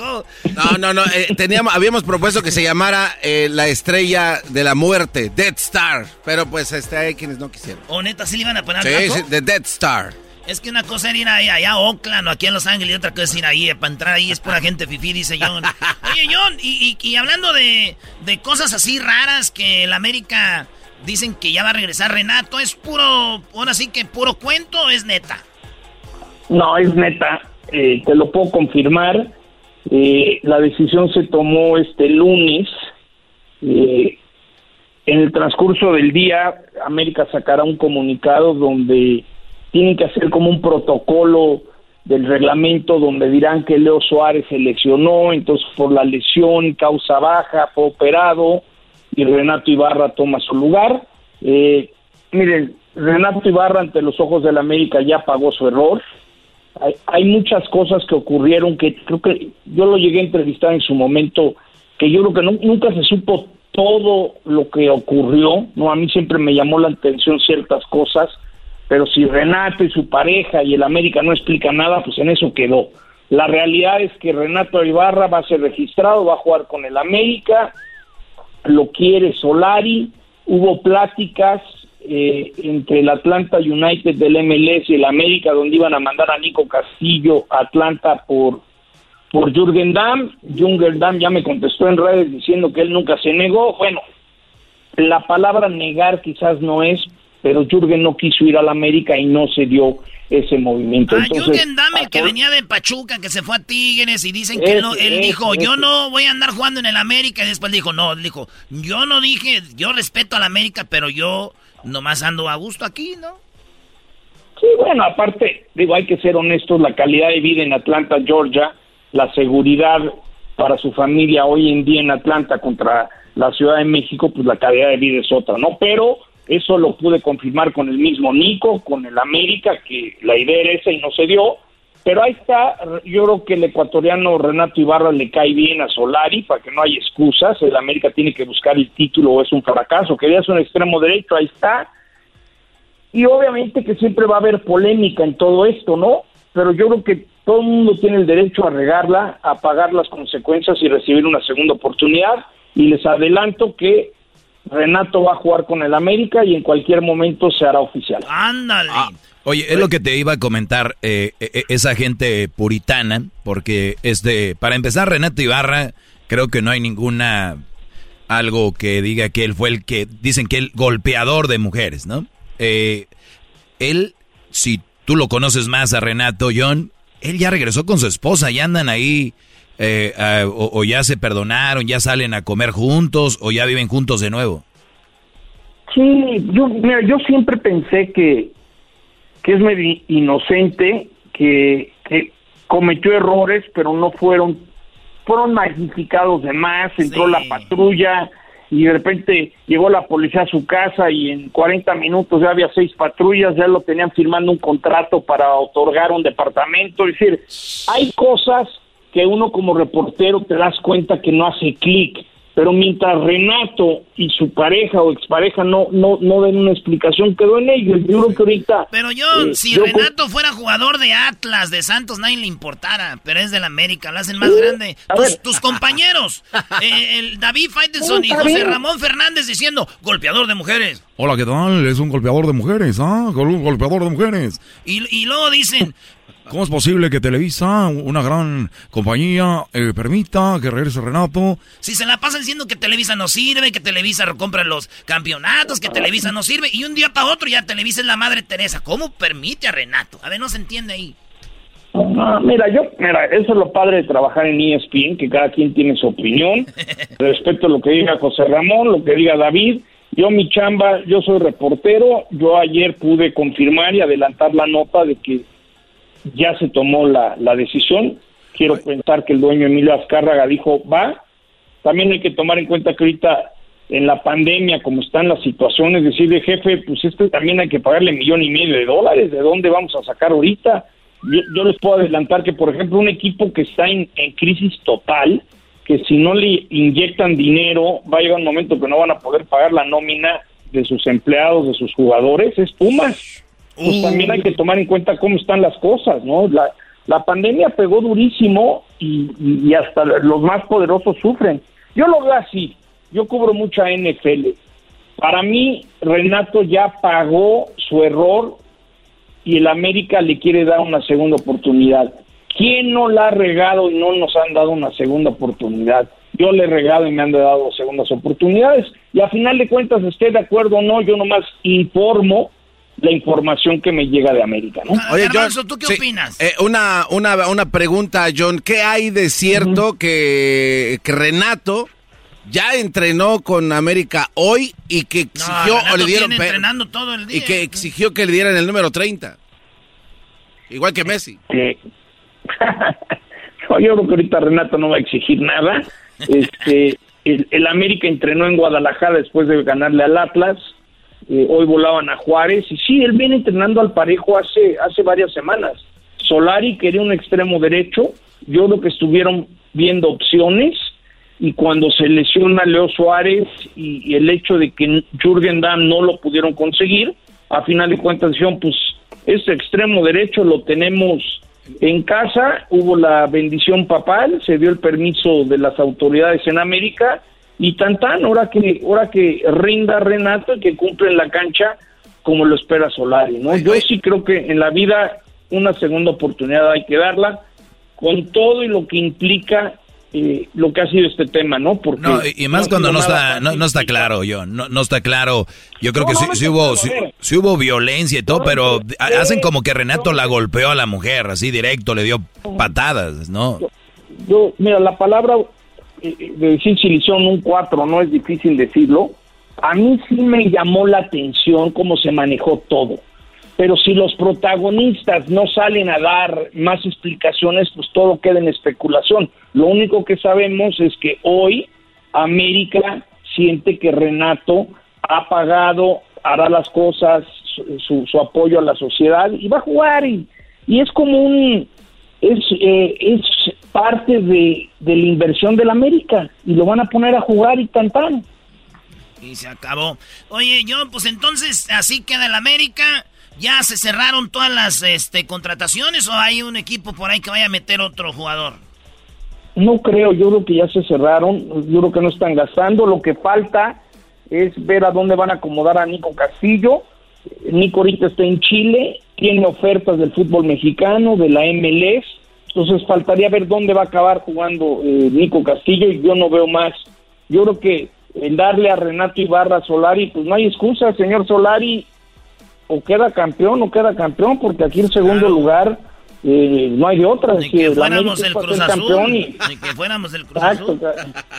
Hole. No, no, no. eh, teníamos, habíamos propuesto que se llamara eh, la estrella de la muerte, Dead Star. Pero pues este, hay quienes no quisieron. ¿O neta sí le iban a poner Sí? The Dead Star. Es que una cosa era ir ahí, allá a Oakland o aquí en Los Ángeles y otra cosa es ir ahí. eh, Para entrar ahí es pura (laughs) gente fifí, dice John. Oye, John, y, y- y hablando de, de cosas así raras que la América dicen que ya va a regresar Renato, ¿es puro, ahora sí que puro cuento o es neta? No, es neta, eh, te lo puedo confirmar. Eh, la decisión se tomó este lunes. Eh, en el transcurso del día, América sacará un comunicado donde tienen que hacer como un protocolo del reglamento donde dirán que Leo Suárez se lesionó, entonces por la lesión, causa baja, fue operado y Renato Ibarra toma su lugar. Eh, miren, Renato Ibarra ante los ojos de la América ya pagó su error. Hay, hay muchas cosas que ocurrieron que creo que yo lo llegué a entrevistar en su momento, que yo creo que nu- nunca se supo todo lo que ocurrió, no a mí siempre me llamó la atención ciertas cosas, pero si Renato y su pareja y el América no explican nada, pues en eso quedó. La realidad es que Renato Ibarra va a ser registrado, va a jugar con el América, lo quiere Solari, hubo pláticas, eh, entre el Atlanta United del MLS y el América, donde iban a mandar a Nico Castillo a Atlanta por, por Jürgen Damm. Jürgen Damm ya me contestó en redes diciendo que él nunca se negó. Bueno, la palabra negar quizás no es, pero Jürgen no quiso ir al América y no se dio ese movimiento. Ah, Jürgen Damm, el que venía de Pachuca, que se fue a Tigres y dicen que él, no, él dijo, yo no voy a andar jugando en el América y después dijo, no, dijo, yo no dije, yo respeto al América, pero yo nomás ando a gusto aquí, ¿no? Sí, bueno, aparte, digo, hay que ser honestos, la calidad de vida en Atlanta, Georgia, la seguridad para su familia hoy en día en Atlanta contra la Ciudad de México, pues la calidad de vida es otra, ¿no? Pero eso lo pude confirmar con el mismo Nico, con el América, que la idea era esa y no se dio. Pero ahí está, yo creo que el ecuatoriano Renato Ibarra le cae bien a Solari para que no haya excusas. El América tiene que buscar el título o es un fracaso. Querías un extremo derecho, ahí está. Y obviamente que siempre va a haber polémica en todo esto, ¿no? Pero yo creo que todo el mundo tiene el derecho a regarla, a pagar las consecuencias y recibir una segunda oportunidad. Y les adelanto que Renato va a jugar con el América y en cualquier momento se hará oficial. Ándale. Ah, oye, es lo que te iba a comentar eh, eh, esa gente puritana, porque este, para empezar, Renato Ibarra, creo que no hay ninguna algo que diga que él fue el que dicen que el golpeador de mujeres, ¿no? Eh, él, si tú lo conoces más a Renato John, él ya regresó con su esposa, y andan ahí eh, o, ya se perdonaron, ya salen a comer juntos o ya viven juntos de nuevo? Sí, yo, mira, yo siempre pensé que, que es medio inocente, que, que cometió errores, pero no fueron, fueron magnificados de más, entró la patrulla y de repente llegó la policía a su casa y en 40 minutos ya había seis patrullas, ya lo tenían firmando un contrato para otorgar un departamento, es decir, hay cosas que uno como reportero te das cuenta que no hace clic. Pero mientras Renato y su pareja o expareja no, no, no den una explicación, quedó en ellos. Yo creo que ahorita. Pero yo, eh, si Renato fuera jugador de Atlas, de Santos, nadie le importara. Pero es del América, lo hacen más grande. Tus, compañeros, eh, el David Faitelson y José Ramón Fernández diciendo: golpeador de mujeres. Hola, ¿qué tal? Es un golpeador de mujeres, ¿ah? Un golpeador de mujeres. Y, y luego dicen: ¿Cómo es posible que Televisa, una gran compañía, eh, permita que regrese Renato? Si se la pasan diciendo que Televisa no sirve, que Televisa compra los campeonatos, que Televisa no sirve, y un día para otro ya Televisa es la madre Teresa. ¿Cómo permite a Renato? A ver, no se entiende ahí. mira, yo, mira, eso es lo padre de trabajar en ESPN, que cada quien tiene su opinión. (laughs) Respecto a lo que diga José Ramón, lo que diga David. Yo, mi chamba, yo soy reportero. Yo ayer pude confirmar y adelantar la nota de que ya se tomó la, la decisión. Quiero pensar que el dueño Emilio Azcárraga dijo, va. También hay que tomar en cuenta que ahorita en la pandemia, como están las situaciones, decirle, jefe, pues este también hay que pagarle millón y medio de dólares, ¿de dónde vamos a sacar ahorita? Yo, les puedo adelantar que, por ejemplo, un equipo que está en, en, crisis total, que si no le inyectan dinero, va a llegar un momento que no van a poder pagar la nómina de sus empleados, de sus jugadores, es Pumas pues también hay que tomar en cuenta cómo están las cosas, ¿no? La, la pandemia pegó durísimo y, y, hasta los más poderosos sufren. Yo lo veo así, yo cubro mucha NFL. Para mí, Renato ya pagó su error y el América le quiere dar una segunda oportunidad. ¿Quién no la ha regado y no nos han dado una segunda oportunidad? Yo le he regado y me han dado segundas oportunidades. Y a final de cuentas, esté de acuerdo o no, yo nomás informo la información que me llega de América, ¿no? Oye, John, ¿tú qué opinas? Eh, una, una, una pregunta, John. ¿Qué hay de cierto que, que, Renato ya entrenó con América hoy y que exigió o le dieron entrenando todo el día. y que exigió que le dieran el número 30? Igual que Messi. (laughs) yo creo que ahorita Renato no va a exigir nada. (laughs) Este, el, el América entrenó en Guadalajara después de ganarle al Atlas eh, hoy volaban a Juárez, y sí, él viene entrenando al parejo hace, hace varias semanas. Solari quería un extremo derecho, yo creo que estuvieron viendo opciones, y cuando se lesiona Leo Suárez y, el hecho de que Jürgen Damm no lo pudieron conseguir, a final de cuentas dijeron, pues ese extremo derecho lo tenemos en casa, hubo la bendición papal, se dio el permiso de las autoridades en América y tan tan, ahora que, ahora que rinda Renato y que cumple en la cancha, como lo espera Solari, ¿no? Yo sí creo que en la vida una segunda oportunidad hay que darla con todo y lo que implica eh, lo que ha sido este tema, ¿no? Porque no, y más cuando no está, no, está claro, yo, no, no está claro. Yo creo que sí, hubo, sí, hubo violencia y todo, pero hacen como que Renato la golpeó a la mujer, así directo, le dio patadas, ¿no? Yo, mira, la palabra de decir hicieron un 4 no es difícil decirlo. A mí sí me llamó la atención cómo se manejó todo pero si los protagonistas no salen a dar más explicaciones, pues todo queda en especulación. Lo único que sabemos es que hoy América siente que Renato ha pagado, hará las cosas, su, apoyo a la sociedad y va a jugar y es como un es, eh, es parte de, de, la inversión del América y lo van a poner a jugar y tan Y se acabó. Oye, yo, pues entonces así queda el América ¿Ya se cerraron todas las este, contrataciones o hay un equipo por ahí que vaya a meter otro jugador? No creo, yo creo que ya se cerraron, yo creo que no están gastando, lo que falta es ver a dónde van a acomodar a Nico Castillo. Nico ahorita está en Chile, tiene ofertas del fútbol mexicano, de la MLS, entonces faltaría ver dónde va a acabar jugando eh, Nico Castillo y yo no veo más. Yo creo que el darle a Renato Ibarra Solari, pues no hay excusa, señor Solari o queda campeón o queda campeón, porque aquí en segundo lugar eh, no hay de otra. Ni que fuéramos el Cruz Azul. (laughs) Ni que fuéramos el Cruz Azul.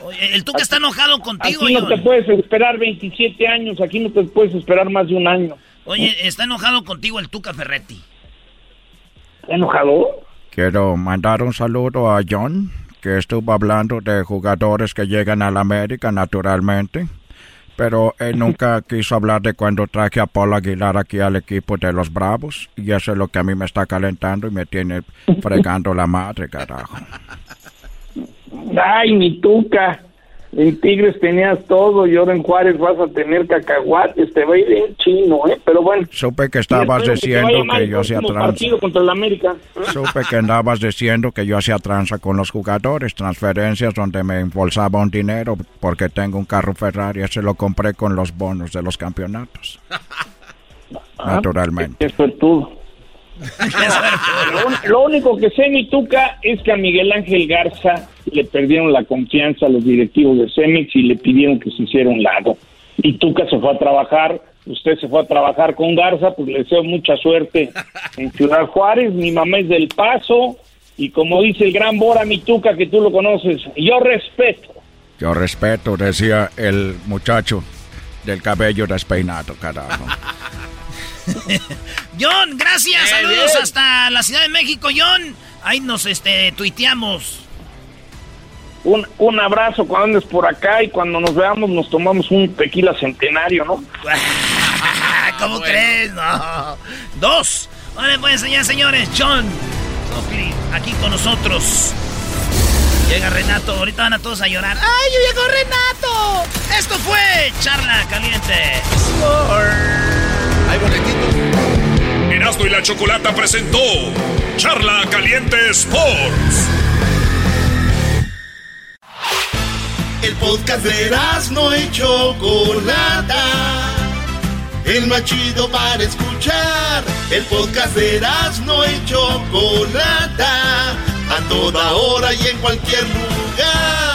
Oye, el Tuca está enojado contigo. Aquí no te puedes esperar 27 años, aquí no te puedes esperar más de un año. Oye, está enojado contigo el Tuca Ferretti. ¿Está enojado? Quiero mandar un saludo a John, que estuvo hablando de jugadores que llegan a la América naturalmente pero él nunca (laughs) quiso hablar de cuando traje a Paul Aguilar aquí al equipo de los Bravos y eso es lo que a mí me está calentando y me tiene fregando la madre, carajo. (laughs) Ay, mi tuca. En Tigres tenías todo y ahora en Juárez vas a tener cacahuates. Te va a ir en chino, ¿eh? Pero bueno. Supe que estabas diciendo que, yo hacía tranza. contra el América. Supe que andabas diciendo que yo hacía tranza con los jugadores, transferencias donde me embolsaba un dinero porque tengo un carro Ferrari. Ese lo compré con los bonos de los campeonatos. Ah, Naturalmente. Eso es todo. Lo, único que sé, mi tuca, es que a Miguel Ángel Garza le perdieron la confianza a los directivos de Cemex y le pidieron que se hiciera un lado. Y Tuca se fue a trabajar, usted se fue a trabajar con Garza, pues le deseo mucha suerte en Ciudad Juárez. Mi mamá es del Paso y como dice el gran Bora mi Tuca, que tú lo conoces, yo respeto. Yo respeto, decía el muchacho del cabello despeinado, carajo. (laughs) (laughs) John, gracias. Saludos hasta la Ciudad de México, John. Ahí nos este tuiteamos. Un, un abrazo cuando andes por acá y cuando nos veamos nos tomamos un tequila centenario, ¿no? (laughs) ¿Cómo crees? No. Dos. Ahora pueden enseñar, señores. John. aquí con nosotros. Llega Renato. Ahorita van a todos a llorar. ¡Ay, yo llegó Renato! Esto fue Charla Caliente. Hay boletitos. Erasmo y la Chocolata presentó Charla Caliente Sports. El podcast de Erasmo y Chocolata. El más chido para escuchar. El podcast de Erasmo y Chocolata. A toda hora y en cualquier lugar.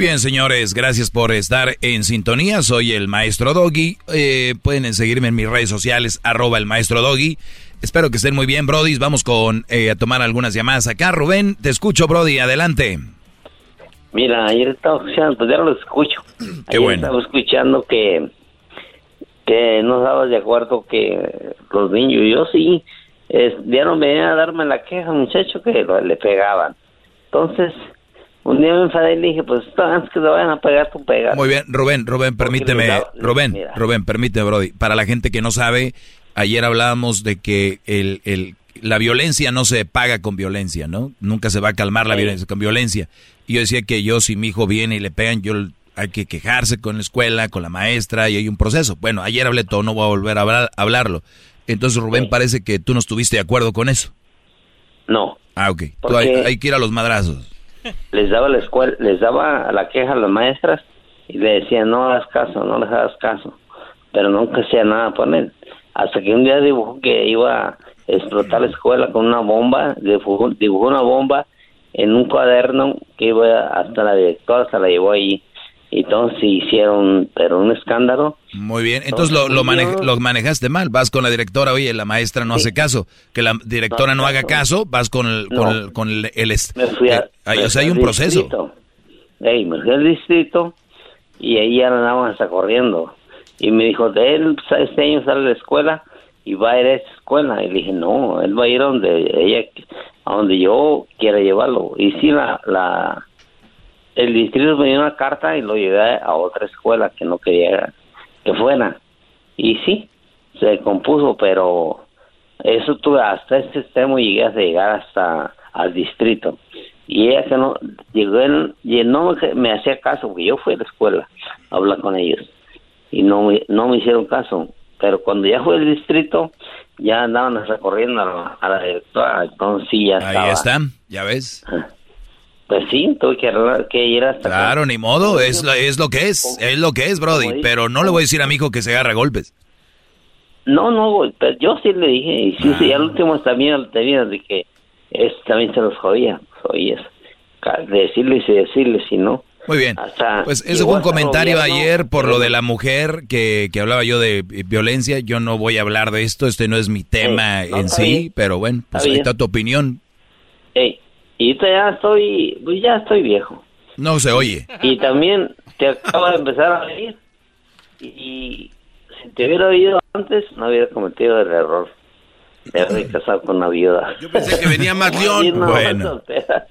bien, señores, gracias por estar en sintonía. Soy el maestro Doggy. Eh, pueden seguirme en mis redes sociales, arroba el maestro Doggy. Espero que estén muy bien, Brody. Vamos con eh, a tomar algunas llamadas acá. Rubén, te escucho, Brody. Adelante. Mira, ayer estaba escuchando, pues ya lo escucho. (clears throat) Qué bueno. Estaba escuchando que, que no estabas de acuerdo que los niños, yo sí, es, dieron venir a darme la queja, muchacho, que le pegaban. Entonces, Un día me enfadé y le dije, pues antes que te vayan a pegar, tú pegas. Muy bien, Rubén, Rubén, permíteme, da- Rubén, mira. Rubén, permíteme, Brody. Para la gente que no sabe, ayer hablábamos de que el, el, la violencia no se paga con violencia, ¿no? Nunca se va a calmar la Sí. violencia con violencia. Y yo decía que yo, si mi hijo viene y le pegan, yo hay que quejarse con la escuela, con la maestra, y hay un proceso. Bueno, ayer hablé todo, no voy a volver a hablar- hablarlo. Entonces, Rubén, parece que tú no estuviste de acuerdo con eso. No. Ah, ok. Tú Porque- hay, hay que ir a los madrazos. Les daba la escuela, les daba la queja a las maestras y le decían, no hagas caso, no les hagas caso. Pero nunca hacía nada por él. Hasta que un día dibujó que iba a explotar la escuela con una bomba, dibujó, una bomba en un cuaderno que iba hasta la directora, se la llevó allí. Y entonces hicieron, pero un escándalo. Muy bien, entonces lo, lo, mane- lo manejaste mal. Vas con la directora, oye, la maestra no hace caso. Que la directora no, haga caso, vas con el... Con el, con el, el Me fui a, eh, ay, me o sea, hay un proceso. distrito. Ey, me fui al distrito y ahí andaban hasta corriendo. Y me dijo, de él este año sale de la escuela y va a ir a esa escuela. Y le dije, no, él va a ir a donde ella, a donde yo quiera llevarlo. Y sí, la, la, el distrito me dio una carta y lo llevé a otra escuela que no quería que fuera. Y sí, se compuso, pero eso tuve hasta este extremo llegué a llegar hasta al distrito. Y ella que no, llegó en, y no me, me hacía caso, porque yo fui a la escuela a hablar con ellos. Y no, me- no me hicieron caso. Pero cuando ya fue el distrito, ya andaban recorriendo a la, a la directora. Entonces sí, ya estaba. Ahí está, ya ves. Pues sí, tuve que, que ir hasta acá. Claro, ni modo, es, es lo que es, es lo que es, Brody. Pero no le voy a decir a mi hijo que se agarra golpes. No, no, pero yo sí le dije, y sí, sí, al último también tenía de que es también se los jodía, oíes, ca- decirles y decirles, si no. Muy bien. Hasta Pues llegó fue un comentario gobierno, ayer por lo de la mujer que, que hablaba yo de eh, violencia. Yo no voy a hablar de esto, este no es mi tema no, en sí, bien. pero bueno, pues ahí bien. está tu opinión. Ey, y ya estoy, pues ya estoy viejo. No se oye. Y también te acaba de empezar a reír. Y si te hubiera oído antes, no hubiera cometido el error de casado con una viuda. Yo pensé que venía más león. (laughs) Bueno.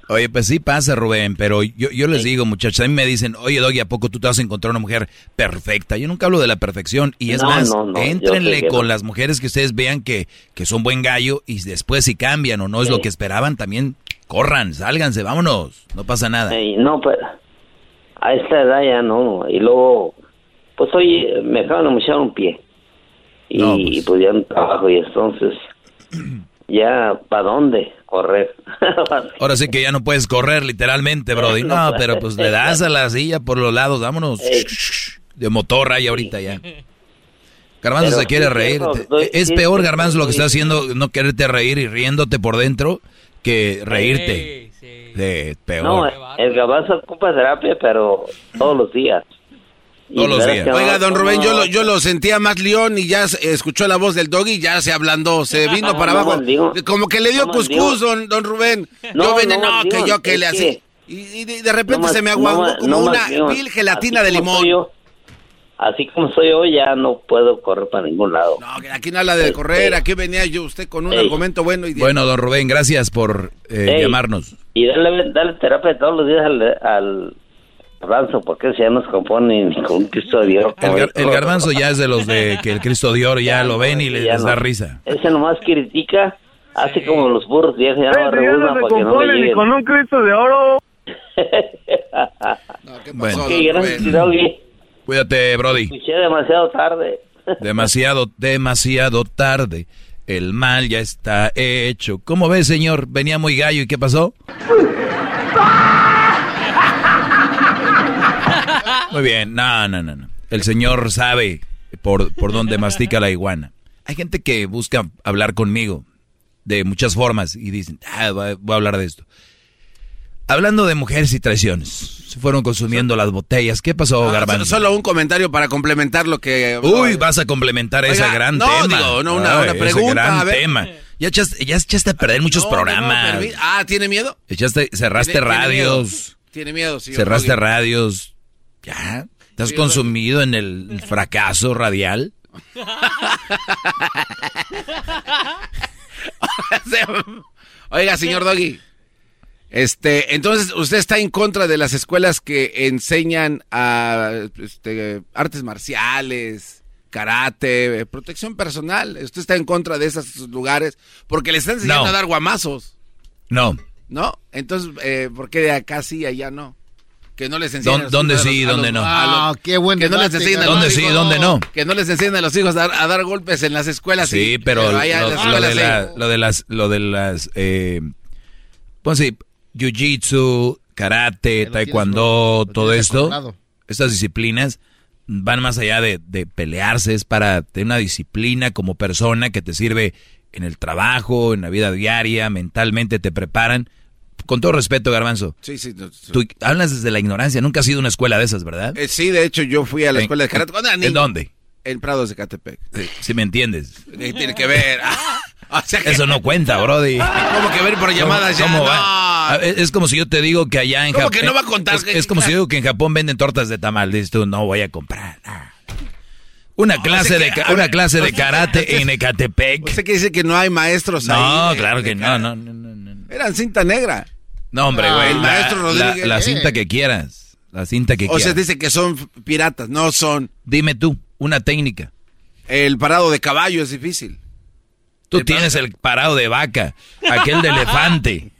Oye, pues sí pasa, Rubén, pero yo, yo les digo, muchachos, a mí me dicen, oye, Doggy, ¿a poco tú te vas a encontrar una mujer perfecta? Yo nunca hablo de la perfección. Y es No, más, no, éntrenle con no. las mujeres que ustedes vean que, que son buen gallo y después si cambian o no es lo que esperaban, también corran, sálganse, vámonos, no pasa nada. No, pero a esta edad ya no. Y luego, pues hoy me acaban de mochar un pie. Y pues, ya no trabajo y entonces, (clears throat) ya, ¿para dónde correr? (laughs) Ahora sí que ya no puedes correr literalmente, Brody. No, (laughs) pero pues le das a la silla por los lados, vámonos. De motor ahí ahorita ya. Garbanzo se quiere reír. Es peor, Garbanzo, lo que está haciendo, no quererte reír y riéndote por dentro, que reírte. Sí, peor. no, el gabazo ocupa terapia, pero todos los días. Todos los días. Oiga, don Rubén, yo lo, yo lo sentía más león y ya escuchó la voz del doggy y ya se ablandó, se (laughs) vino No, para no abajo. Como que le dio No cuscús, don, don Rubén. No, yo venía, no no, maldigo, que yo que le hacía. que- Y, y de, repente No se me mal- como no una vil gelatina Así de limón. yo, así como soy yo, ya no puedo correr para ningún lado. Aquí no habla de correr, aquí venía yo usted con un Ey. argumento bueno y Bueno, don Rubén, gracias por eh, llamarnos. Y darle, darle terapia todos los días al, al garbanzo, porque si ya nos compone ni con un Cristo de Dios. El, gar- el garbanzo ya es de los de (laughs) que el Cristo de oro ya lo ven y les, da no. risa. Ese nomás critica, hace como los burros viejos, ya no reúnan porque no le lleguen. un Cristo de oro. (laughs) Bueno, Ok, gracias, Doggy. Cuídate, Brody. Escuché demasiado tarde. (laughs) Demasiado, demasiado tarde. El mal ya está hecho. ¿Cómo ve, señor? Venía muy gallo y ¿qué pasó? (laughs) Muy bien, no, no, no, no. El señor sabe por, por dónde mastica la iguana. Hay gente que busca hablar conmigo de muchas formas y dicen, ah, voy a- voy a hablar de esto. Hablando de mujeres y traiciones, se fueron consumiendo las botellas. ¿Qué pasó, Ah, Garbanzo? Solo un comentario para complementar lo que... Uy, vas a complementar Oiga, ese gran no, tema. digo, no, una- una ese pregunta, gran a ver. tema. Ya echaste, ya echaste a perder muchos No, no, no, programas. ah, ¿tiene miedo? Echaste, cerraste Tiene- tiene radios. Tiene miedo, señor cerraste radios. Ya. ¿Estás Sí, consumido en el fracaso radial? (laughs) Oiga, señor Doggy. Este, entonces, ¿usted está en contra de las escuelas que enseñan a este, artes marciales, karate, protección personal? ¿Usted está en contra de esos lugares? Porque le están enseñando No. a dar guamazos, No. ¿no? Entonces, eh, ¿por qué de acá sí y allá no? Que no les enseñan. a los ¿Dónde hijos a sí y los- dónde los- no? los- Ah, qué buen Que no les a ¿Dónde los sí y hijos- dónde no? Que no les enseñen a los hijos a dar, a dar golpes en las escuelas. Sí, pero, lo de las, lo de las, eh, pues sí, jiu-jitsu, karate, taekwondo, todo esto, estas disciplinas van más allá de, de pelearse, es para tener una disciplina como persona que te sirve en el trabajo, en la vida diaria, mentalmente te preparan. Con todo respeto, Garbanzo, Sí, sí, no, sí. tú hablas desde la ignorancia, nunca has ido a una escuela de esas, ¿verdad? Eh, sí, de hecho, yo fui a la ¿En- escuela de karate ¿En dónde? En Prados de Catepec. Si me entiendes. ¿Qué tiene que ver? (laughs) O sea que- Eso no cuenta, Brody. ¿Cómo que ver por llamadas ya? Es como si yo te digo que allá en ¿Cómo Japón. que no va a contar? Es, es como si yo digo que en Japón venden tortas de tamal. Dices tú, no voy a comprar. Una clase, de, que- una clase de karate en Ecatepec. Usted que dice que no hay maestros No, ahí. eh, claro que no, no, no, no, no. Eran cinta negra. No, hombre, Ah, güey. el la- maestro la, Rodríguez. la Eh. cinta que quieras. La cinta que O sea, quieras. dice que son piratas. No son. Dime tú, una técnica. El parado de caballo es difícil. Tú tienes el parado de vaca, aquel de elefante.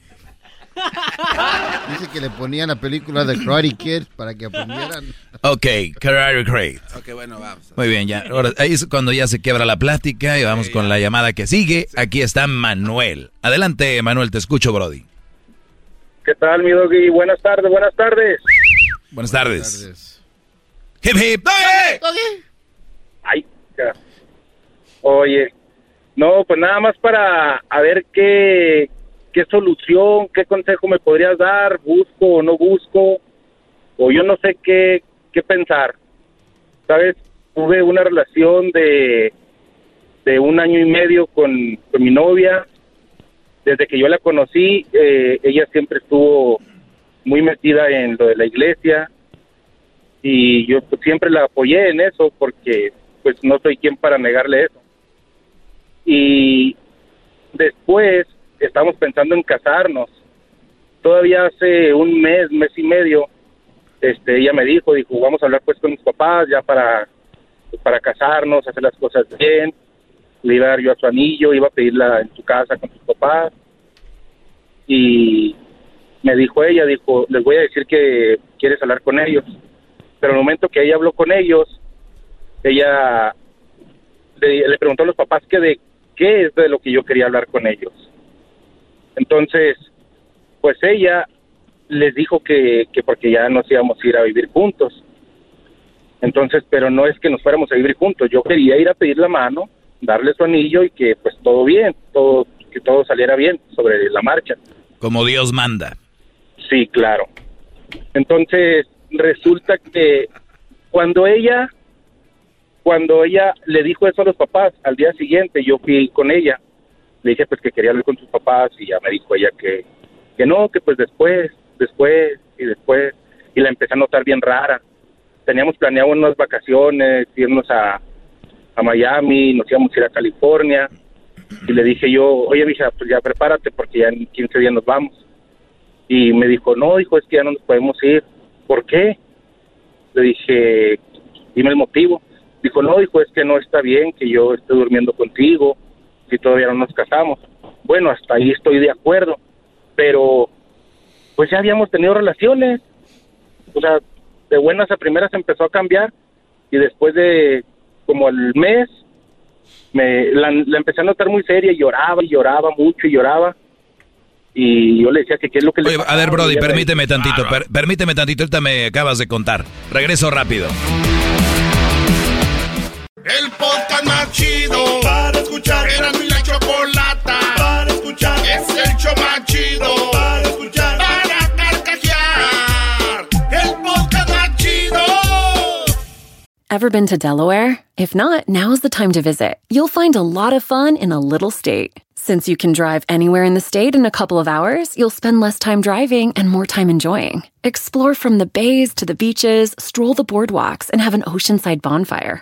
(laughs) Dice que le ponían la película de Karate Kid para que aprendieran. Ok, Karate Kid. Ok, bueno, vamos. Muy bien, ya. Ahora, ahí es cuando ya se quiebra la plática y vamos con la llamada que sigue. Aquí está Manuel. Adelante, Manuel, te escucho, Brody. ¿Qué tal, mi doggy? Buenas tardes, buenas tardes. Buenas tardes. Hip hip. Ay, ya. Oye, no, pues nada más para a ver qué, qué solución, qué consejo me podrías dar, busco o no busco, o yo no sé qué, qué pensar. ¿Sabes? Tuve una relación de, de un año y medio con, con mi novia. Desde que yo la conocí, eh, ella siempre estuvo muy metida en lo de la iglesia y yo pues, siempre la apoyé en eso porque pues no soy quien para negarle eso. Y después estamos pensando en casarnos. Todavía hace un mes, mes y medio, este, ella me dijo, dijo, vamos a hablar pues con mis papás ya para, para casarnos, hacer las cosas bien. Le iba a dar yo a su anillo, iba a pedirla en su casa con sus papás. Y me dijo ella, dijo, les voy a decir que quieres hablar con ellos. Pero el momento que ella habló con ellos, ella le, le preguntó a los papás que de qué es de lo que yo quería hablar con ellos. Entonces, pues ella les dijo que, que porque ya nos íbamos a ir a vivir juntos. Entonces, pero no es que nos fuéramos a vivir juntos. Yo quería ir a pedir la mano, darle su anillo y que pues todo bien, todo que todo saliera bien sobre la marcha. Como Dios manda. Sí, claro. Entonces, resulta que cuando ella, cuando ella le dijo eso a los papás, al día siguiente yo fui con ella, le dije pues que quería hablar con sus papás y ya me dijo ella que, que no, que pues después, después y después, y la empecé a notar bien rara. Teníamos planeado unas vacaciones, irnos a, a Miami, nos íbamos a ir a California, y le dije yo, oye, hija, pues ya prepárate porque ya en 15 días nos vamos. Y me dijo, no, dijo, es que ya no nos podemos ir. ¿Por qué? Le dije, dime el motivo. Dijo, no, dijo, es que no está bien que yo esté durmiendo contigo si todavía no nos casamos. Bueno, hasta ahí estoy de acuerdo, pero pues ya habíamos tenido relaciones. O sea, de buenas a primeras empezó a cambiar y después de como el mes me la, la empecé a notar muy seria y lloraba y lloraba mucho y lloraba y yo le decía que qué es lo que le Oye, a pasaba, ver, Brody, permíteme tantito, per- permíteme tantito, ahorita me acabas de contar. Regreso rápido. El podcast más chido para escuchar. Era mi la chocolata para escuchar. Es el show más chido para escuchar. Para carcajear. El podcast más chido. Ever been to Delaware? If not, now's the time to visit. You'll find a lot of fun in a little state. Since you can drive anywhere in the state in a couple of hours, you'll spend less time driving and more time enjoying. Explore from the bays to the beaches, stroll the boardwalks, and have an oceanside bonfire.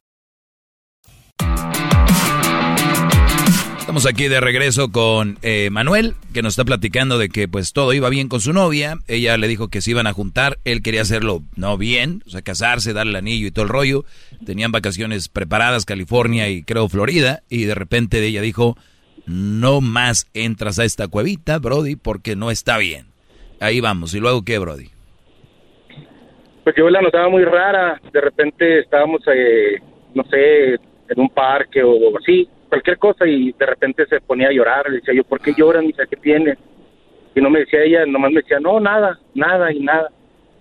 Estamos aquí de regreso con eh, Manuel, que nos está platicando de que pues todo iba bien con su novia. Ella le dijo que se iban a juntar. Él quería hacerlo no bien, o sea, casarse, darle el anillo y todo el rollo. Tenían vacaciones preparadas, California y creo Florida. Y de repente ella dijo, no más entras a esta cuevita, Brody, porque no está bien. Ahí vamos. ¿Y luego qué, Brody? Pues yo la notaba muy rara. De repente estábamos, eh, no sé, en un parque o así cualquier cosa y de repente se ponía a llorar. Le decía yo, ¿por qué lloran? Dice, ¿qué tiene? Y no me decía ella, nomás me decía, no, nada, nada y nada.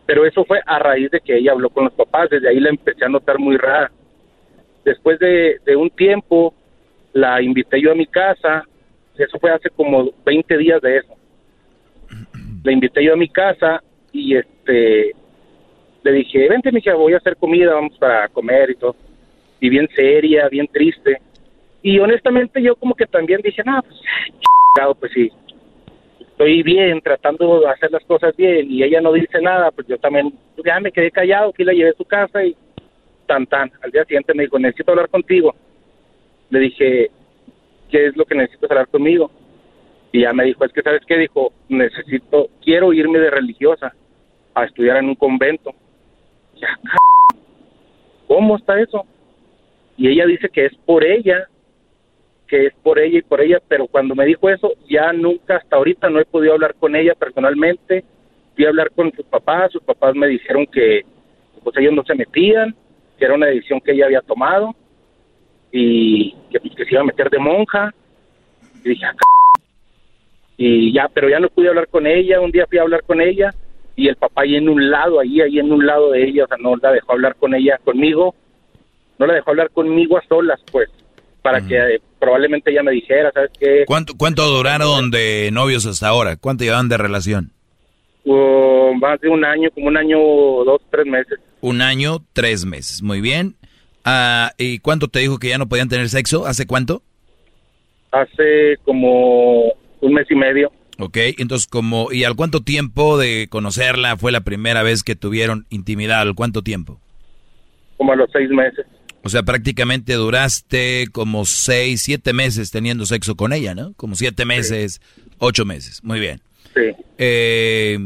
Pero eso fue a raíz de que ella habló con los papás, desde ahí la empecé a notar muy rara. Después de, de un tiempo, la invité yo a mi casa, eso fue hace como 20 días de eso. La invité yo a mi casa y este le dije, vente, mija, voy a hacer comida, vamos para comer y todo. Y bien seria, bien triste. Y honestamente yo como que también dije, no, pues, pues sí, estoy bien, tratando de hacer las cosas bien y ella no dice nada, pues yo también, pues, ya me quedé callado, que la llevé a su casa y tan tan. Al día siguiente me dijo, necesito hablar contigo. Le dije, ¿qué es lo que necesitas hablar conmigo? Y ya me dijo, es que sabes qué, dijo, necesito, quiero irme de religiosa a estudiar en un convento. Ya, ¿cómo está eso? Y ella dice que es por ella que es por ella y por ella, pero cuando me dijo eso, ya nunca, hasta ahorita no he podido hablar con ella personalmente, fui a hablar con sus papás, sus papás me dijeron que pues ellos no se metían, que era una decisión que ella había tomado y que, pues, que se iba a meter de monja. Y dije, ah, y ya, pero ya no pude hablar con ella, un día fui a hablar con ella y el papá ahí en un lado, ahí, ahí en un lado de ella, o sea, no la dejó hablar con ella conmigo, no la dejó hablar conmigo a solas, pues para que eh, probablemente ella me dijera, ¿sabes qué? ¿Cuánto, ¿Cuánto duraron de novios hasta ahora? ¿Cuánto llevan de relación? Uh, más de un año, como un año, dos, tres meses. Un año, tres meses, muy bien. Ah, ¿Y cuánto te dijo que ya no podían tener sexo? ¿Hace cuánto? Hace como un mes y medio. Ok, entonces como, ¿y al cuánto tiempo de conocerla fue la primera vez que tuvieron intimidad? ¿Al cuánto tiempo? Como a los seis meses. O sea, prácticamente duraste como seis, siete meses teniendo sexo con ella, ¿no? Como siete meses, ocho meses. Muy bien. Sí. Eh,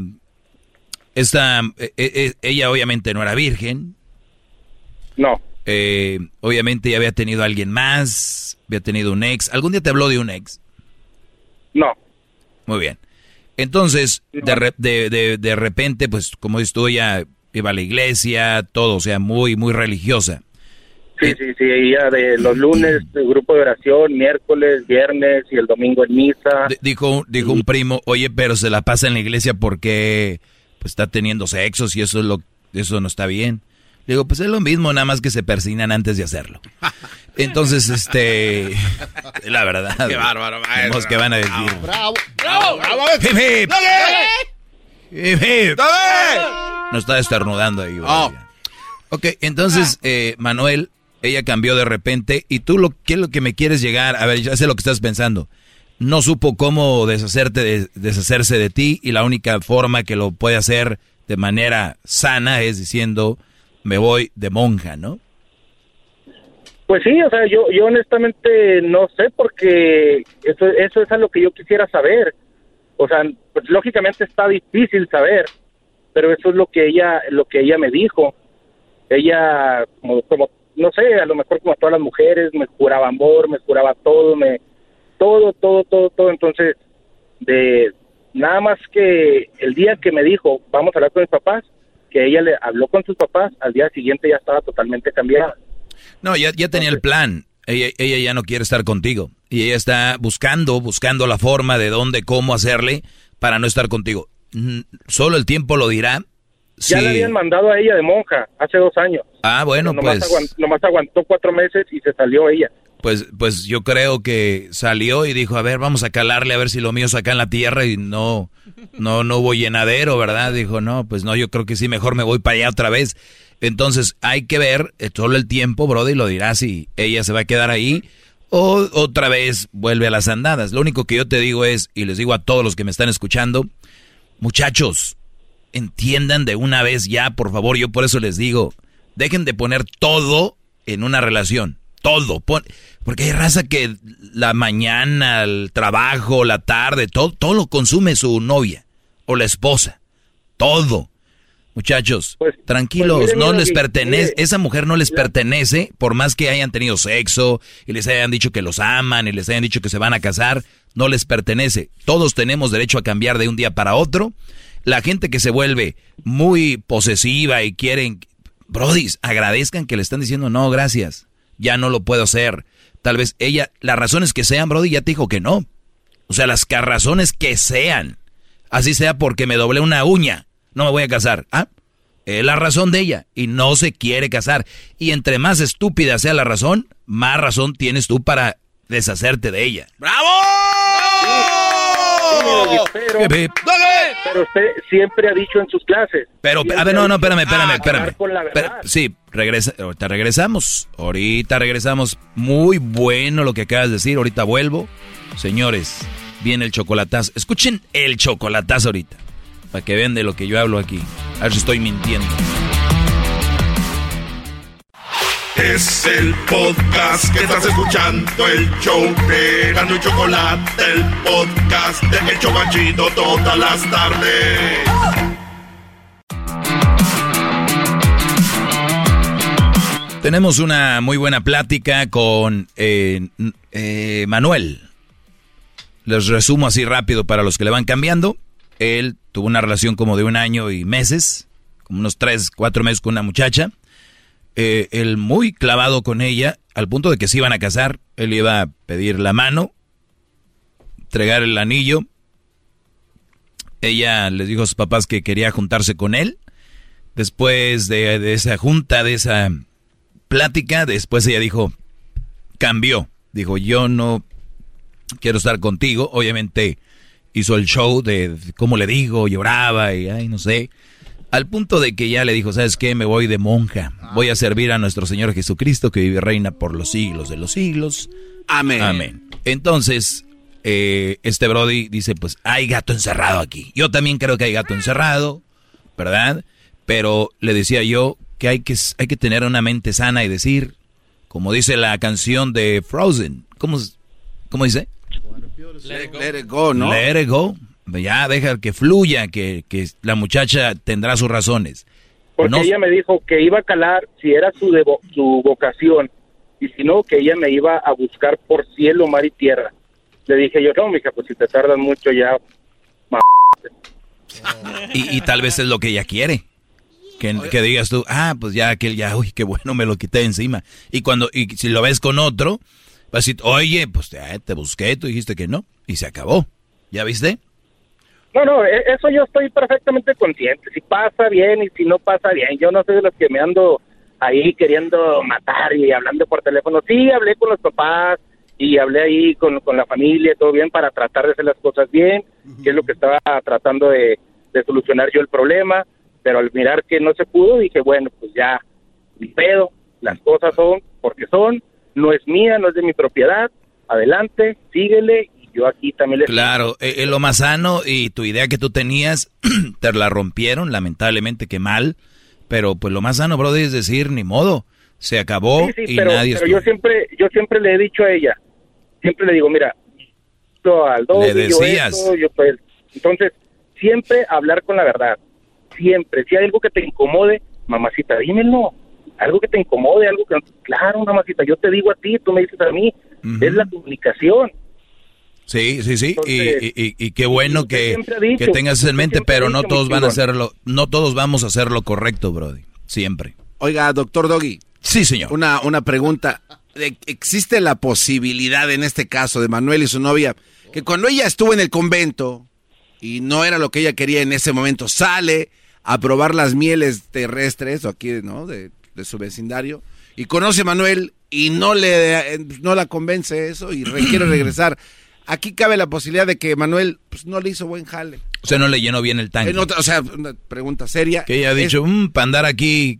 esta, eh, eh, ella obviamente no era virgen. No. obviamente ya había tenido a alguien más, había tenido un ex. ¿Algún día te habló de un ex? No. Muy bien. Entonces, de, de, de, repente, pues como dices tú, ella iba a la iglesia, todo, o sea, muy, muy religiosa. Sí, sí, sí, ella de los lunes el grupo de oración, miércoles, viernes y el domingo en misa. dijo dijo un primo, oye, pero se la pasa en la iglesia porque pues está teniendo sexos y eso es lo eso no está bien. Le digo, pues es lo mismo, nada más que se persinan antes de hacerlo. (laughs) Entonces, este, la verdad. Qué bárbaro, maestro. que van a decir. Bravo, bravo, bravo. Hip, hip. Hip, No está esternudando ahí. Oh. Ok, entonces, eh, Manuel, ella cambió de repente y tú lo qué es lo que me quieres llegar a ver ya sé lo que estás pensando. No supo cómo deshacerte de, deshacerse de ti y la única forma que lo puede hacer de manera sana es diciendo me voy de monja no pues sí o sea yo yo honestamente no sé porque eso eso es algo que yo quisiera saber. O sea pues lógicamente está difícil saber pero eso es lo que ella lo que ella me dijo. Ella como no sé, a lo mejor como a todas las mujeres, me juraba amor, me juraba todo, me todo, todo, todo, todo. Entonces, de nada más que el día que me dijo, vamos a hablar con mis papás, que ella le habló con sus papás, al día siguiente ya estaba totalmente cambiada. No, ya, ya tenía el plan. Ella, ella ya no quiere estar contigo. Y ella está buscando, buscando la forma de dónde, cómo hacerle para no estar contigo. Solo el tiempo lo dirá ya le habían mandado a ella de monja hace dos años. Ah, bueno, nomás pues. Aguantó, nomás aguantó cuatro meses y se salió ella. Pues, pues yo creo que salió y dijo, a ver, vamos a calarle a ver si lo mío saca en la tierra y no, no, no hubo llenadero, ¿verdad? Dijo, no, pues no, yo creo que sí, mejor me voy para allá otra vez. Entonces hay que ver todo el tiempo, Brody, lo dirá si ella se va a quedar ahí o otra vez vuelve a las andadas. Lo único que yo te digo es, y les digo a todos los que me están escuchando, muchachos, entiendan de una vez ya, por favor, yo por eso les digo, dejen de poner todo en una relación, todo, porque hay raza que la mañana, el trabajo, la tarde, todo, todo lo consume su novia o la esposa, todo. Muchachos, pues, tranquilos, pues no les pertenece, esa mujer no les pertenece, por más que hayan tenido sexo y les hayan dicho que los aman y les hayan dicho que se van a casar, no les pertenece. Todos tenemos derecho a cambiar de un día para otro. La gente que se vuelve muy posesiva y quieren, brodis, agradezcan que le están diciendo no, gracias, ya no lo puedo hacer. Tal vez ella, las razones que sean, brody, ya te dijo que no. O sea, las razones que sean. Así sea porque me doblé una uña no me voy a casar. Ah, es la razón de ella y no se quiere casar. Y entre más estúpida sea la razón, más razón tienes tú para deshacerte de ella. ¡Bravo! Pero, usted siempre ha dicho en sus clases. Pero, a ver, no, no, espérame, espérame, espérame. sí, regresa, ahorita regresamos. Ahorita regresamos. Muy bueno lo que acabas de decir. Ahorita vuelvo. Señores, viene el chocolatazo. Escuchen el chocolatazo ahorita. Para que vean de lo que yo hablo aquí. A ver si estoy mintiendo. Es el podcast que estás escuchando, el show de Gano y Chocolate, el podcast de El Chocachito todas las tardes. Tenemos una muy buena plática con eh, eh, Manuel. Les resumo así rápido para los que le van cambiando. Él tuvo una relación como de un año y meses, como unos tres, cuatro meses con una muchacha. Eh, él muy clavado con ella, al punto de que se iban a casar. Él iba a pedir la mano, entregar el anillo. Ella les dijo a sus papás que quería juntarse con él. Después de, de esa junta, de esa plática, después ella dijo, cambió. Dijo, yo no quiero estar contigo. Obviamente hizo el show de cómo le digo, lloraba y ay, no sé. Al punto de que ya le dijo, ¿sabes qué? Me voy de monja. Voy a servir a nuestro Señor Jesucristo que vive reina por los siglos de los siglos. Amén. Amén. Entonces, eh, este Brody dice, pues hay gato encerrado aquí. Yo también creo que hay gato encerrado, ¿verdad? Pero le decía yo que hay que, hay que tener una mente sana y decir, como dice la canción de Frozen, ¿cómo, cómo dice? Let it go, ¿no? Let it go. Ya deja que fluya, que, que la muchacha tendrá sus razones. Porque ella me dijo que iba a calar si era su, su vocación y si no, que ella me iba a buscar por cielo, mar y tierra. Le dije yo, no, mija, pues si te tardas mucho ya... Y, y tal vez es lo que ella quiere. Que, que, digas tú, ah, pues ya aquel ya, uy, qué bueno, me lo quité encima. Y cuando, y si lo ves con otro, vas a decir, oye, pues te, te busqué, tú dijiste que no, y se acabó. ¿Ya viste? No, no, e, eso yo estoy perfectamente consciente. Si pasa bien y si no pasa bien. Yo no soy de los que me ando ahí queriendo matar y hablando por teléfono. Sí, hablé con los papás y hablé ahí con, con la familia, todo bien, para tratar de hacer las cosas bien, que es lo que estaba tratando de, de solucionar yo el problema. Pero al mirar que no se pudo, dije, bueno, pues ya, mi pedo, las cosas son porque son, no es mía, no es de mi propiedad. Adelante, síguele yo aquí también le... Claro, es eh, eh, lo más sano y tu idea que tú tenías (clears throat) te la rompieron, lamentablemente que mal, pero pues lo más sano, brother, es decir, ni modo, se acabó y pero, nadie... Pero yo siempre, yo siempre le he dicho a ella, siempre le digo, mira, al le decías. Yo pues, entonces, siempre hablar con la verdad, siempre. Si hay algo que te incomode, mamacita, dímelo. Algo que te incomode, algo que... Claro, mamacita, yo te digo a ti, tú me dices a mí. Es la comunicación. Sí, sí, sí, y, qué bueno que, que tengas en mente, pero no todos van a hacerlo, no todos vamos a hacer lo correcto, Brody, siempre. Oiga, doctor Doggy. Sí, señor. Una, una pregunta. ¿Existe la posibilidad en este caso de Manuel y su novia que cuando ella estuvo en el convento y no era lo que ella quería en ese momento, sale a probar las mieles terrestres o aquí, ¿no? De, de su vecindario y conoce a Manuel y no le no la convence eso y quiere (clears throat) regresar aquí cabe la posibilidad de que Manuel pues, no le hizo buen jale. O sea, no le llenó bien el tanque. o sea, una pregunta seria. Que ella ha dicho, mm, para andar aquí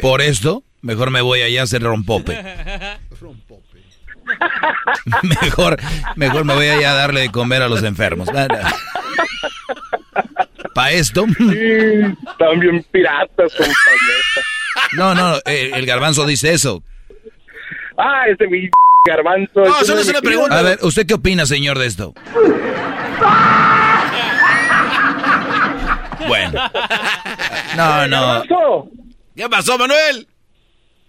por esto, mejor me voy allá a hacer rompope. (laughs) rompope. (laughs) mejor, mejor me voy a ir a darle de comer a los enfermos. (laughs) Para esto. Sí, también piratas, No, no, el, el garbanzo dice eso. Ah, ese mi garbanzo. No, solo es una pregunta. A ver, ¿usted qué opina, señor, de esto? Bueno. No, no. ¿Qué pasó, Manuel?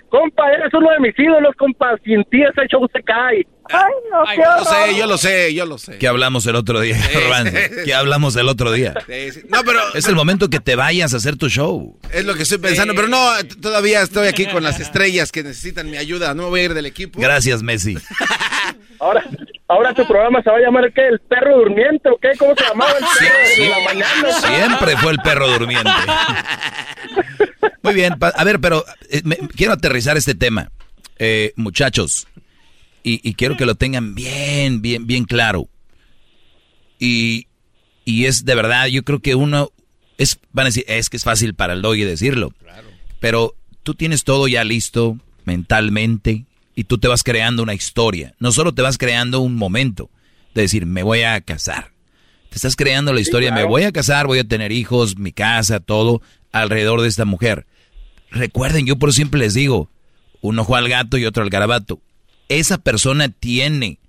Compa, eres uno de mis ídolos, compa. Sin ti ese show se cae. Ay, no, Ay, yo lo sé, yo lo sé, yo lo sé. ¿Qué hablamos el otro día, Garbanzo? ¿Qué hablamos el otro día? No, pero... Es el momento que te vayas a hacer tu show. Es lo que estoy pensando, pero no, todavía estoy aquí con las estrellas que necesitan mi ayuda. No me voy a ir del equipo. Gracias, Messi. (laughs) Ahora, ahora tu programa se va a llamar ¿qué? ¿El perro durmiente o qué? ¿Cómo se llamaba el perro de la mañana? Siempre fue el perro durmiente. (laughs) Muy bien, a ver, pero eh, quiero aterrizar este tema. Eh, muchachos, y, quiero que lo tengan bien, bien, bien claro. Y, y, es de verdad, yo creo que uno, es, van a decir, es que es fácil para el doggy decirlo. Pero tú tienes todo ya listo mentalmente y tú te vas creando una historia. No solo te vas creando un momento de decir, me voy a casar. Te estás creando la historia, me voy a casar, voy a tener hijos, mi casa, todo alrededor de esta mujer. Recuerden, yo por siempre les digo, un ojo al gato y otro al garabato esa persona tiene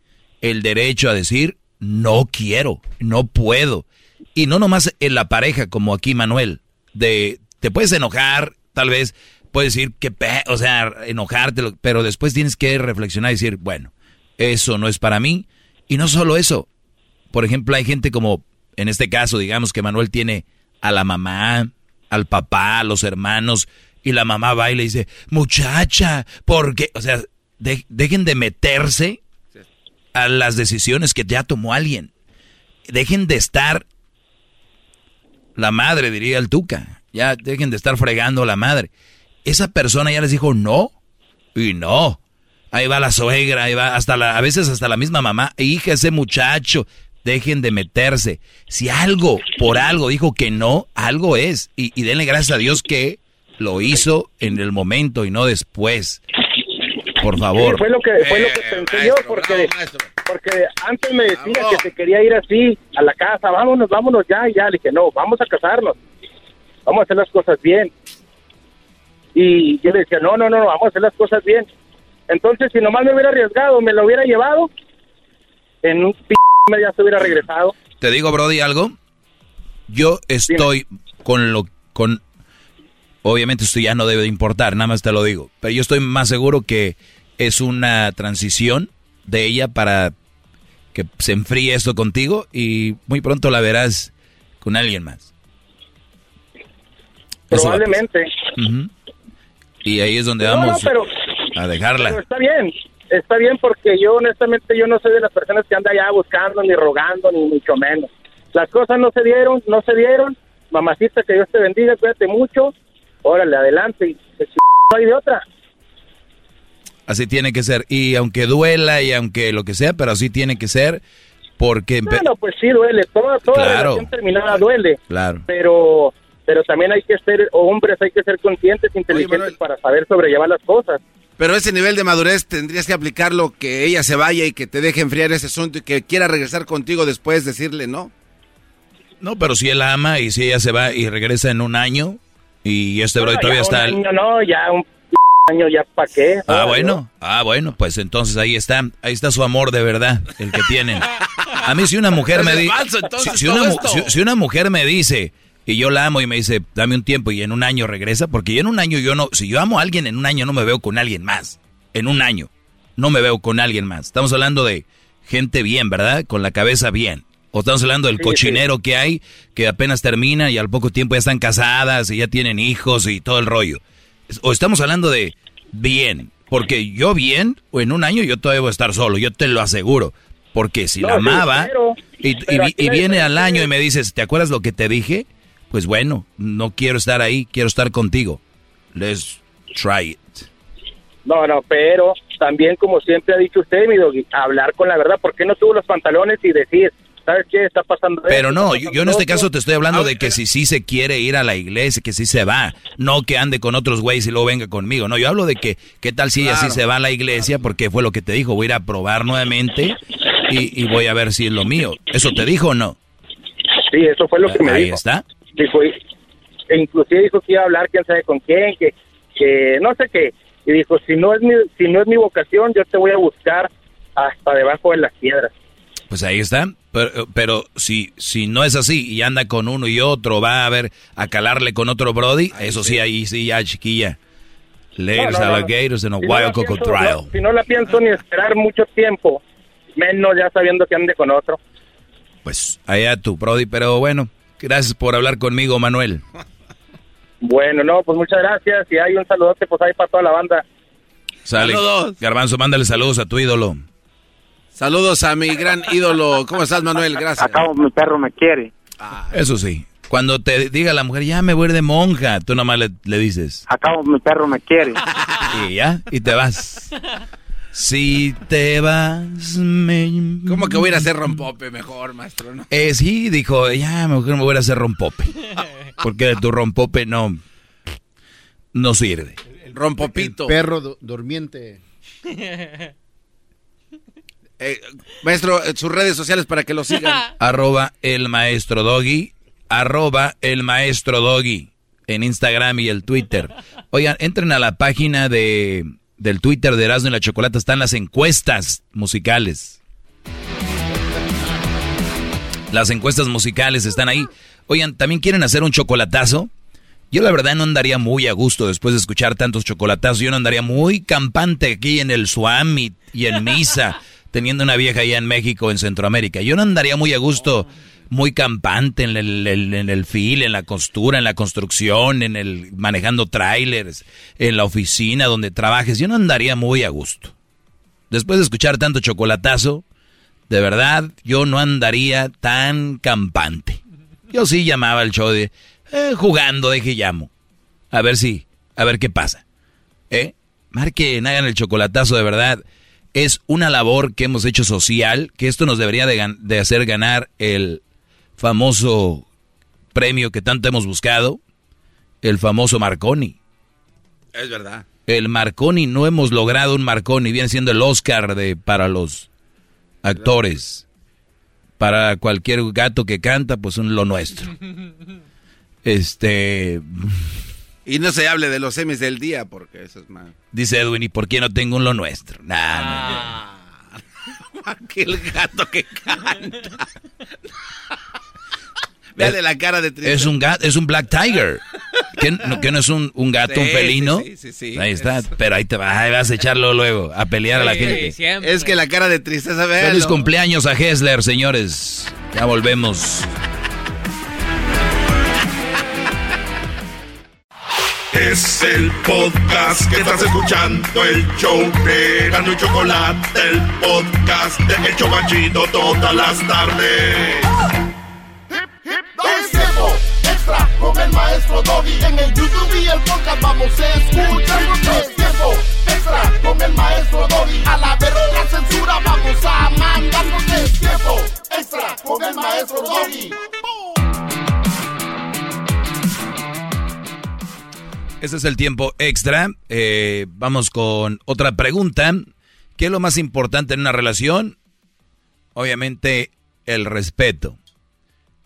el derecho a decir, no quiero, no puedo. Y no nomás en la pareja, como aquí Manuel, de, te puedes enojar, tal vez puedes decir que, o sea, enojarte, pero después tienes que reflexionar y decir, bueno, eso no es para mí. Y no solo eso, por ejemplo, hay gente como, en este caso, digamos que Manuel tiene a la mamá, al papá, a los hermanos, y la mamá va y le dice, muchacha, ¿por qué? O sea, dejen de meterse a las decisiones que ya tomó alguien. Dejen de estar, la madre diría el Tuca, ya dejen de estar fregando a la madre. Esa persona ya les dijo no y no. Ahí va la suegra, ahí va hasta la, a veces hasta la misma mamá, hija, ese muchacho, dejen de meterse. Si algo, por algo dijo que no, algo es. Y, y denle gracias a Dios que lo hizo en el momento y no después. Por favor. fue lo que, fue lo que eh, pensé yo, porque, porque antes me decía que se quería ir así a la casa, vámonos, vámonos ya, y ya. Le dije, no, vamos a casarnos, vamos a hacer las cosas bien. Y yo le decía, no, no, no, vamos a hacer las cosas bien. Entonces, si nomás me hubiera arriesgado, me lo hubiera llevado, en un p ya se hubiera regresado. Te digo, Brody, algo. Yo estoy con lo con Obviamente esto ya no debe de importar, nada más te lo digo. Pero yo estoy más seguro que es una transición de ella para que se enfríe esto contigo y muy pronto la verás con alguien más. Probablemente. Y ahí es donde vamos a dejarla. Pero está bien, está bien porque yo honestamente yo no soy de las personas que anda allá buscando ni rogando ni mucho menos. Las cosas no se dieron, no se dieron. Mamacita, que Dios te bendiga, cuídate mucho órale, adelante, y no hay de otra. Así tiene que ser, y aunque duela y aunque lo que sea, pero así tiene que ser, porque... Bueno, pues sí duele, toda, toda relación terminada duele, claro. pero pero también hay que ser hombres, hay que ser conscientes, inteligentes para saber sobrellevar las cosas. Pero ese nivel de madurez tendrías que aplicarlo, que ella se vaya y que te deje enfriar ese asunto y que quiera regresar contigo después, decirle no. No, pero si él ama y si ella se va y regresa en un año, y este bro todavía está... Un año no, ya un año ya para qué. Ah, bueno, ah, bueno, pues entonces ahí está, ahí está su amor de verdad, el que tienen. A mí si una mujer me dice... Si, una, mujer me dice, y yo la amo y me dice, dame un tiempo y en un año regresa, porque yo en un año yo no, si yo amo a alguien en un año no me veo con alguien más, en un año no me veo con alguien más. Estamos hablando de gente bien, ¿verdad? Con la cabeza bien. O estamos hablando del cochinero que hay, que apenas termina y al poco tiempo ya están casadas y ya tienen hijos y todo el rollo. O estamos hablando de bien, porque yo bien, o en un año yo todavía voy a estar solo, yo te lo aseguro. Porque si la amaba y, viene al año y me dices, ¿te acuerdas lo que te dije? Pues bueno, no quiero estar ahí, quiero estar contigo. Let's try it. No, no, pero también como siempre ha dicho usted, mi doggy, hablar con la verdad. ¿Por qué no tuvo los pantalones y decir, ¿sabes qué? Está pasando Pero no, yo, yo en este caso te estoy hablando de que si sí se quiere ir a la iglesia, que sí se va, no que ande con otros güeyes y luego venga conmigo. No, yo hablo de que, ¿qué tal si Claro. se va a la iglesia? Porque fue lo que te dijo, voy a ir a probar nuevamente y, y voy a ver si es lo mío. ¿Eso te dijo o no? Sí, eso fue lo que me Ahí dijo. está. Dijo, e inclusive dijo que iba a hablar quién sabe con quién, que, que no sé qué. Y dijo, si no es mi, si no es mi vocación, yo te voy a buscar hasta debajo de las piedras. Pues ahí está. Pero, pero si, si no es así y anda con uno y otro, va a ver a calarle con otro Brody, eso sí, ahí sí, ya chiquilla. Laters, No, no, no. alligators a Si no wild la pienso- crocodile. no, si no la pienso ni esperar mucho tiempo, menos ya sabiendo que ande con otro. Pues allá tú, Brody. Pero bueno, gracias por hablar conmigo, Manuel. Bueno, no, pues muchas gracias y hay un saludote pues ahí para toda la banda. Sale. Saludos. Garbanzo, mándale saludos a tu ídolo. Saludos a mi gran ídolo. ¿Cómo estás, Manuel? Gracias. mi perro me quiere. Eso sí. Cuando te diga la mujer, ya me voy a ir de monja, tú nomás le, le dices. Acabo mi perro me quiere. Y ya, y te vas. Si te vas, me... ¿Cómo que voy a ir a hacer rompope mejor, maestro? ¿no? Eh, sí, dijo, ya, mejor me voy a hacer rompope. Porque de tu rompope no... No sirve. Rompopito. Perro du- durmiente. Eh, maestro, eh, sus redes sociales para que lo sigan. (laughs) arroba el maestro doggy, arroba el maestro doggy en Instagram y el Twitter. Oigan, entren a la página de, del Twitter de Erasmo y la Chocolata, están las encuestas musicales. Las encuestas musicales están ahí. Oigan, ¿también quieren hacer un chocolatazo? Yo la verdad no andaría muy a gusto después de escuchar tantos chocolatazos. Yo no andaría muy campante aquí en el Suam y, y en Misa, (laughs) teniendo una vieja allá en México, en Centroamérica. Yo no andaría muy a gusto, muy campante en el, el- en el fil, en la costura, en la construcción, en el manejando trailers, en la oficina donde trabajes. Yo no andaría muy a gusto. Después de escuchar tanto chocolatazo, de verdad, yo no andaría tan campante. Yo sí llamaba al show de eh, jugando, de que llamo. A ver si, a ver qué pasa. ¿Eh? Marquen, hagan el chocolatazo de verdad. Es una labor que hemos hecho social, que esto nos debería de, de hacer ganar el famoso premio que tanto hemos buscado, el famoso Marconi. Es verdad. El Marconi, no hemos logrado un Marconi, viene siendo el Oscar de, para los actores. Para cualquier gato que canta, pues un lo nuestro. (laughs) Este, Y no se hable de los semis del día porque eso es más. dice Edwin, ¿y por qué no tengo un lo nuestro? Nah, no, no. (laughs) Aquel gato que canta. (laughs) Véale la cara de tristeza. Es un gato, es un Black Tiger. ¿Qué, no, que no es un, un gato, Sí, un felino? sí, sí, sí, sí. Ahí está, pero ahí te vas, ahí vas a echarlo luego, a pelear a la gente. Es que la cara de tristeza, véalo. Feliz cumpleaños a Hessler, señores. Ya volvemos. Es el podcast que estás escuchando, el show de Gano y Chocolate, el podcast de El Chocachito todas las tardes. Es tiempo extra con el maestro Doggy. En el YouTube y el podcast vamos a escuchar. Es tiempo extra con el maestro Doggy. A la verga censura vamos a mandar. Es tiempo extra con el maestro Doggy. Este es el tiempo extra. Eh, vamos con otra pregunta. ¿Qué es lo más importante en una relación? Obviamente el respeto.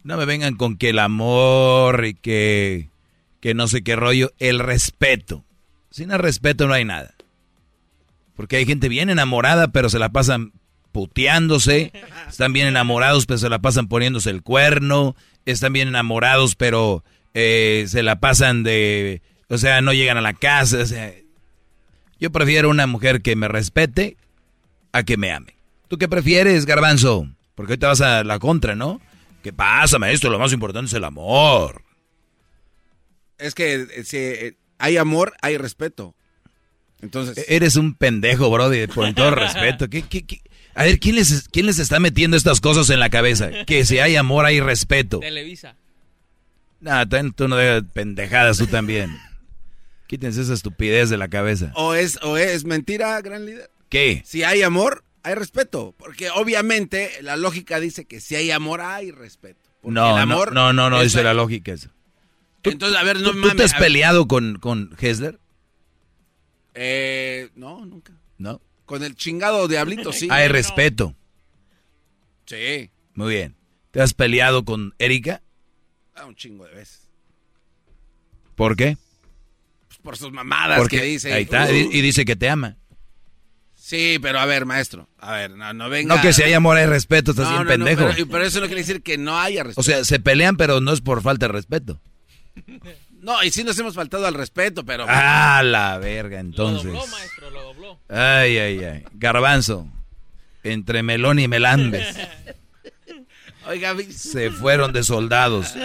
No me vengan con que el amor y que, que no sé qué rollo. El respeto. Sin el respeto no hay nada. Porque hay gente bien enamorada, pero se la pasan puteándose. Están bien enamorados, pero se la pasan poniéndose el cuerno. Están bien enamorados, pero eh, se la pasan de... O sea, no llegan a la casa. o sea, yo prefiero una mujer que me respete a que me ame. ¿Tú qué prefieres, garbanzo? Porque hoy te vas a la contra, ¿no? ¿Qué pasa, maestro? Lo más importante es el amor. Es que eh, si eh, hay amor, hay respeto. Entonces. Eres un pendejo, brody, por todo (laughs) respeto. ¿Qué, qué, qué? A ver, ¿quién les, ¿quién les está metiendo estas cosas en la cabeza? Que si hay amor, hay respeto. Televisa. Nah, tú no de pendejadas, tú también. Quítense esa estupidez de la cabeza. O es, o es mentira, gran líder. ¿Qué? Si hay amor, hay respeto. Porque obviamente la lógica dice que si hay amor, hay respeto. Porque No, el amor no, no, no, no dice la lógica eso. Entonces, a ver, no ¿Tú, tú mames, te has peleado con, con Hessler? Eh, no, nunca. No. Con el chingado diablito, sí. Hay respeto. Sí. Muy bien. ¿Te has peleado con Erika? Ah, un chingo de veces. ¿Por qué? Por sus mamadas Porque que dice. Ahí está, Uh. y dice que te ama. Sí, pero a ver, maestro. A ver, no, no venga. No que si hay amor hay respeto, estás No, bien no, no, pendejo. pero, pero eso no quiere decir que no haya respeto. O sea, se pelean, pero no es por falta de respeto. (laughs) no, y sí nos hemos faltado al respeto, pero. Ah, la verga, entonces. Ay, ay, ay. Garbanzo. Entre melón y melambes. (laughs) Oiga, Se fueron de soldados. (laughs)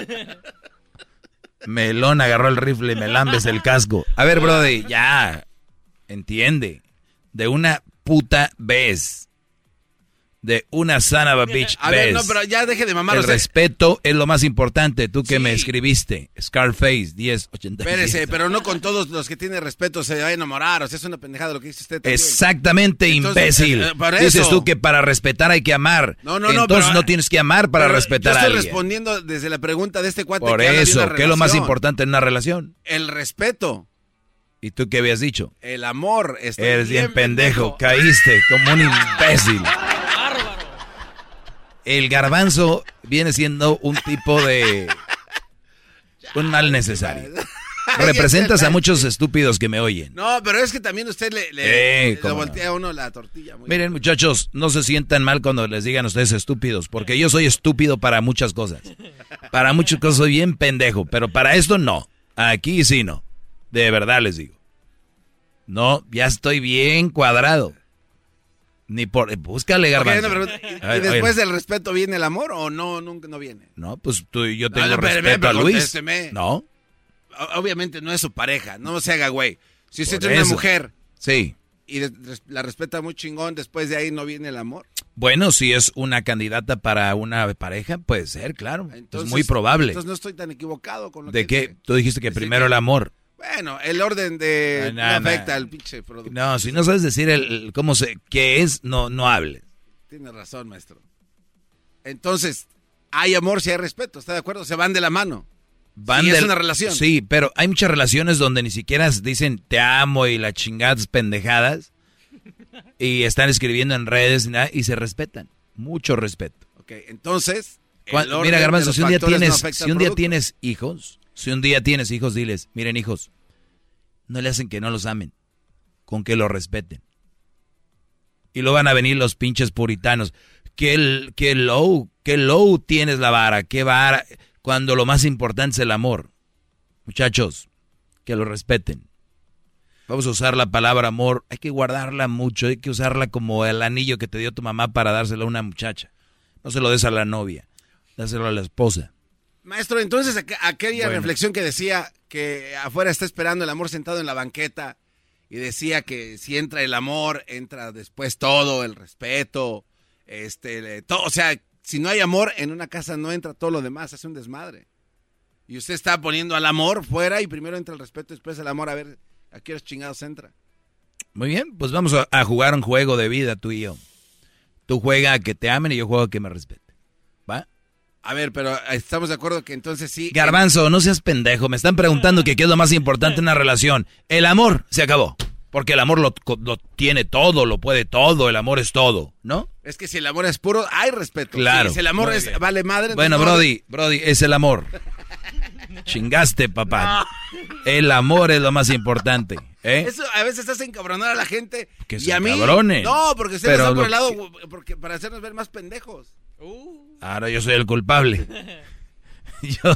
Melón agarró el rifle y Melambes el casco. A ver, Brody, ya. Entiende. De una puta vez. De una sana bitch A ver, no, pero ya deje de mamar. El o sea, respeto es lo más importante. Tú que me escribiste. Scarface 1080. Espérese, pero no con todos los que tienen respeto se va a enamorar. O sea, es una pendejada lo que dice usted. también. Exactamente, Entonces, imbécil. eh, por Dices tú que para respetar hay que amar. No, no, no, Entonces pero- no tienes que amar para respetar yo a estoy alguien. respondiendo desde la pregunta de este cuate Por que eso, ¿qué es lo más importante en una relación? El respeto. ¿Y tú qué habías dicho? El amor. Eres bien pendejo, caíste como un imbécil. El garbanzo viene siendo un tipo de... Un mal necesario. (laughs) Representas a muchos estúpidos que me oyen. No, pero es que también usted le, le, Eh, le voltea a uno la tortilla. muy- Miren muchachos, no se sientan mal cuando les digan a ustedes estúpidos, porque yo soy estúpido para muchas cosas. Para muchas cosas soy bien pendejo, pero para esto no. Aquí sí no. De verdad les digo. No, ya estoy bien cuadrado. Ni por... Búscale, garbanzo. no, pero- ¿Y después del respeto viene el amor o no? Nunca no viene. No, pues tú y yo No, tengo no, respeto a pero Luis. contésteme. No, Obviamente no es su pareja, no se haga güey. Si usted tiene una mujer sí. y de- la respeta muy chingón, después de ahí no viene el amor. Bueno, si es una candidata para una pareja, puede ser, claro. Entonces, es muy probable. Entonces no estoy tan equivocado con lo ¿De que qué? Tú dijiste que primero el amor. Bueno, el orden de Ah, no, no no. afecta al pinche producto. No, si no sabes decir el, el- cómo se, qué es, no, no hables. Tiene razón, maestro. Entonces, hay amor si hay respeto, ¿está de acuerdo? Se van de la mano. Van Sí, es una relación. Sí, pero hay muchas relaciones donde ni siquiera dicen te amo y las chingadas pendejadas y están escribiendo en redes y, nada, y se respetan. Mucho respeto. Ok, entonces. Mira, de Garbanzo, si un día no tienes, afecta si un día tienes hijos, si un día tienes hijos, diles, miren hijos, no le hacen que no los amen, con que los respeten. Y luego van a venir los pinches puritanos. Qué, qué low, qué low tienes la vara, qué vara, cuando lo más importante es el amor. Muchachos, que lo respeten. Vamos a usar la palabra amor, hay que guardarla mucho, hay que usarla como el anillo que te dio tu mamá para dárselo a una muchacha. No se lo des a la novia, dáselo a la esposa. Maestro, entonces aqu- aquella Bueno. reflexión que decía que afuera está esperando el amor sentado en la banqueta y decía que si entra el amor, entra después todo, el respeto, este, todo, o sea, si no hay amor en una casa no entra todo lo demás, hace un desmadre. Y usted está poniendo al amor fuera y primero entra el respeto, después el amor, a ver a qué horas chingados entra. Muy bien, pues vamos a, a jugar un juego de vida tú y yo. Tú juega a que te amen y yo juego a que me respeten. A ver, pero eh, estamos de acuerdo que entonces sí. Garbanzo, no seas pendejo. Me están preguntando que qué es lo más importante en una relación. El amor se acabó. Porque el amor lo, lo tiene todo, lo puede todo, el amor es todo, ¿no? Es que si el amor es puro, hay respeto. Claro. Sí, si el amor es, vale madre. Bueno, Brody, Brody, es el amor. (laughs) Chingaste, papá. El amor es lo más importante, ¿eh? Eso a veces hace encabronar a la gente. Que y a mí. encabronen. No, porque ustedes están por el lado porque, para hacernos ver más pendejos. Ahora yo soy el culpable. (laughs) Yo,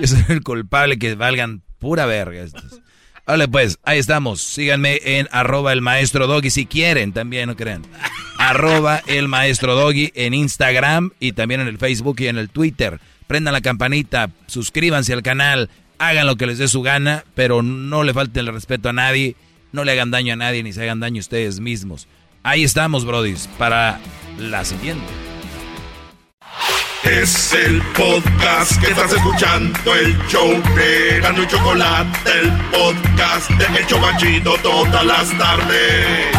yo soy el culpable que valgan pura verga estos. Vale, pues, ahí estamos. Síganme en arroba el maestro doggy si quieren, también, no crean. Arroba el maestro doggy en Instagram y también en el Facebook y en el Twitter. Prendan la campanita, suscríbanse al canal, hagan lo que les dé su gana, pero no le falten el respeto a nadie, no le hagan daño a nadie ni se hagan daño a ustedes mismos. Ahí estamos, brodis, para la siguiente. Es el podcast que estás escuchando, el show de y Chocolate, el podcast de todas las tardes.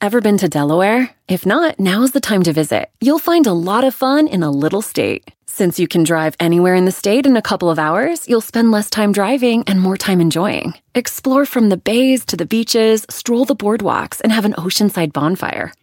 Ever been to Delaware? If not, now is the time to visit. You'll find a lot of fun in a little state. Since you can drive anywhere in the state in a couple of hours, you'll spend less time driving and more time enjoying. Explore from the bays to the beaches, stroll the boardwalks, and have an oceanside bonfire.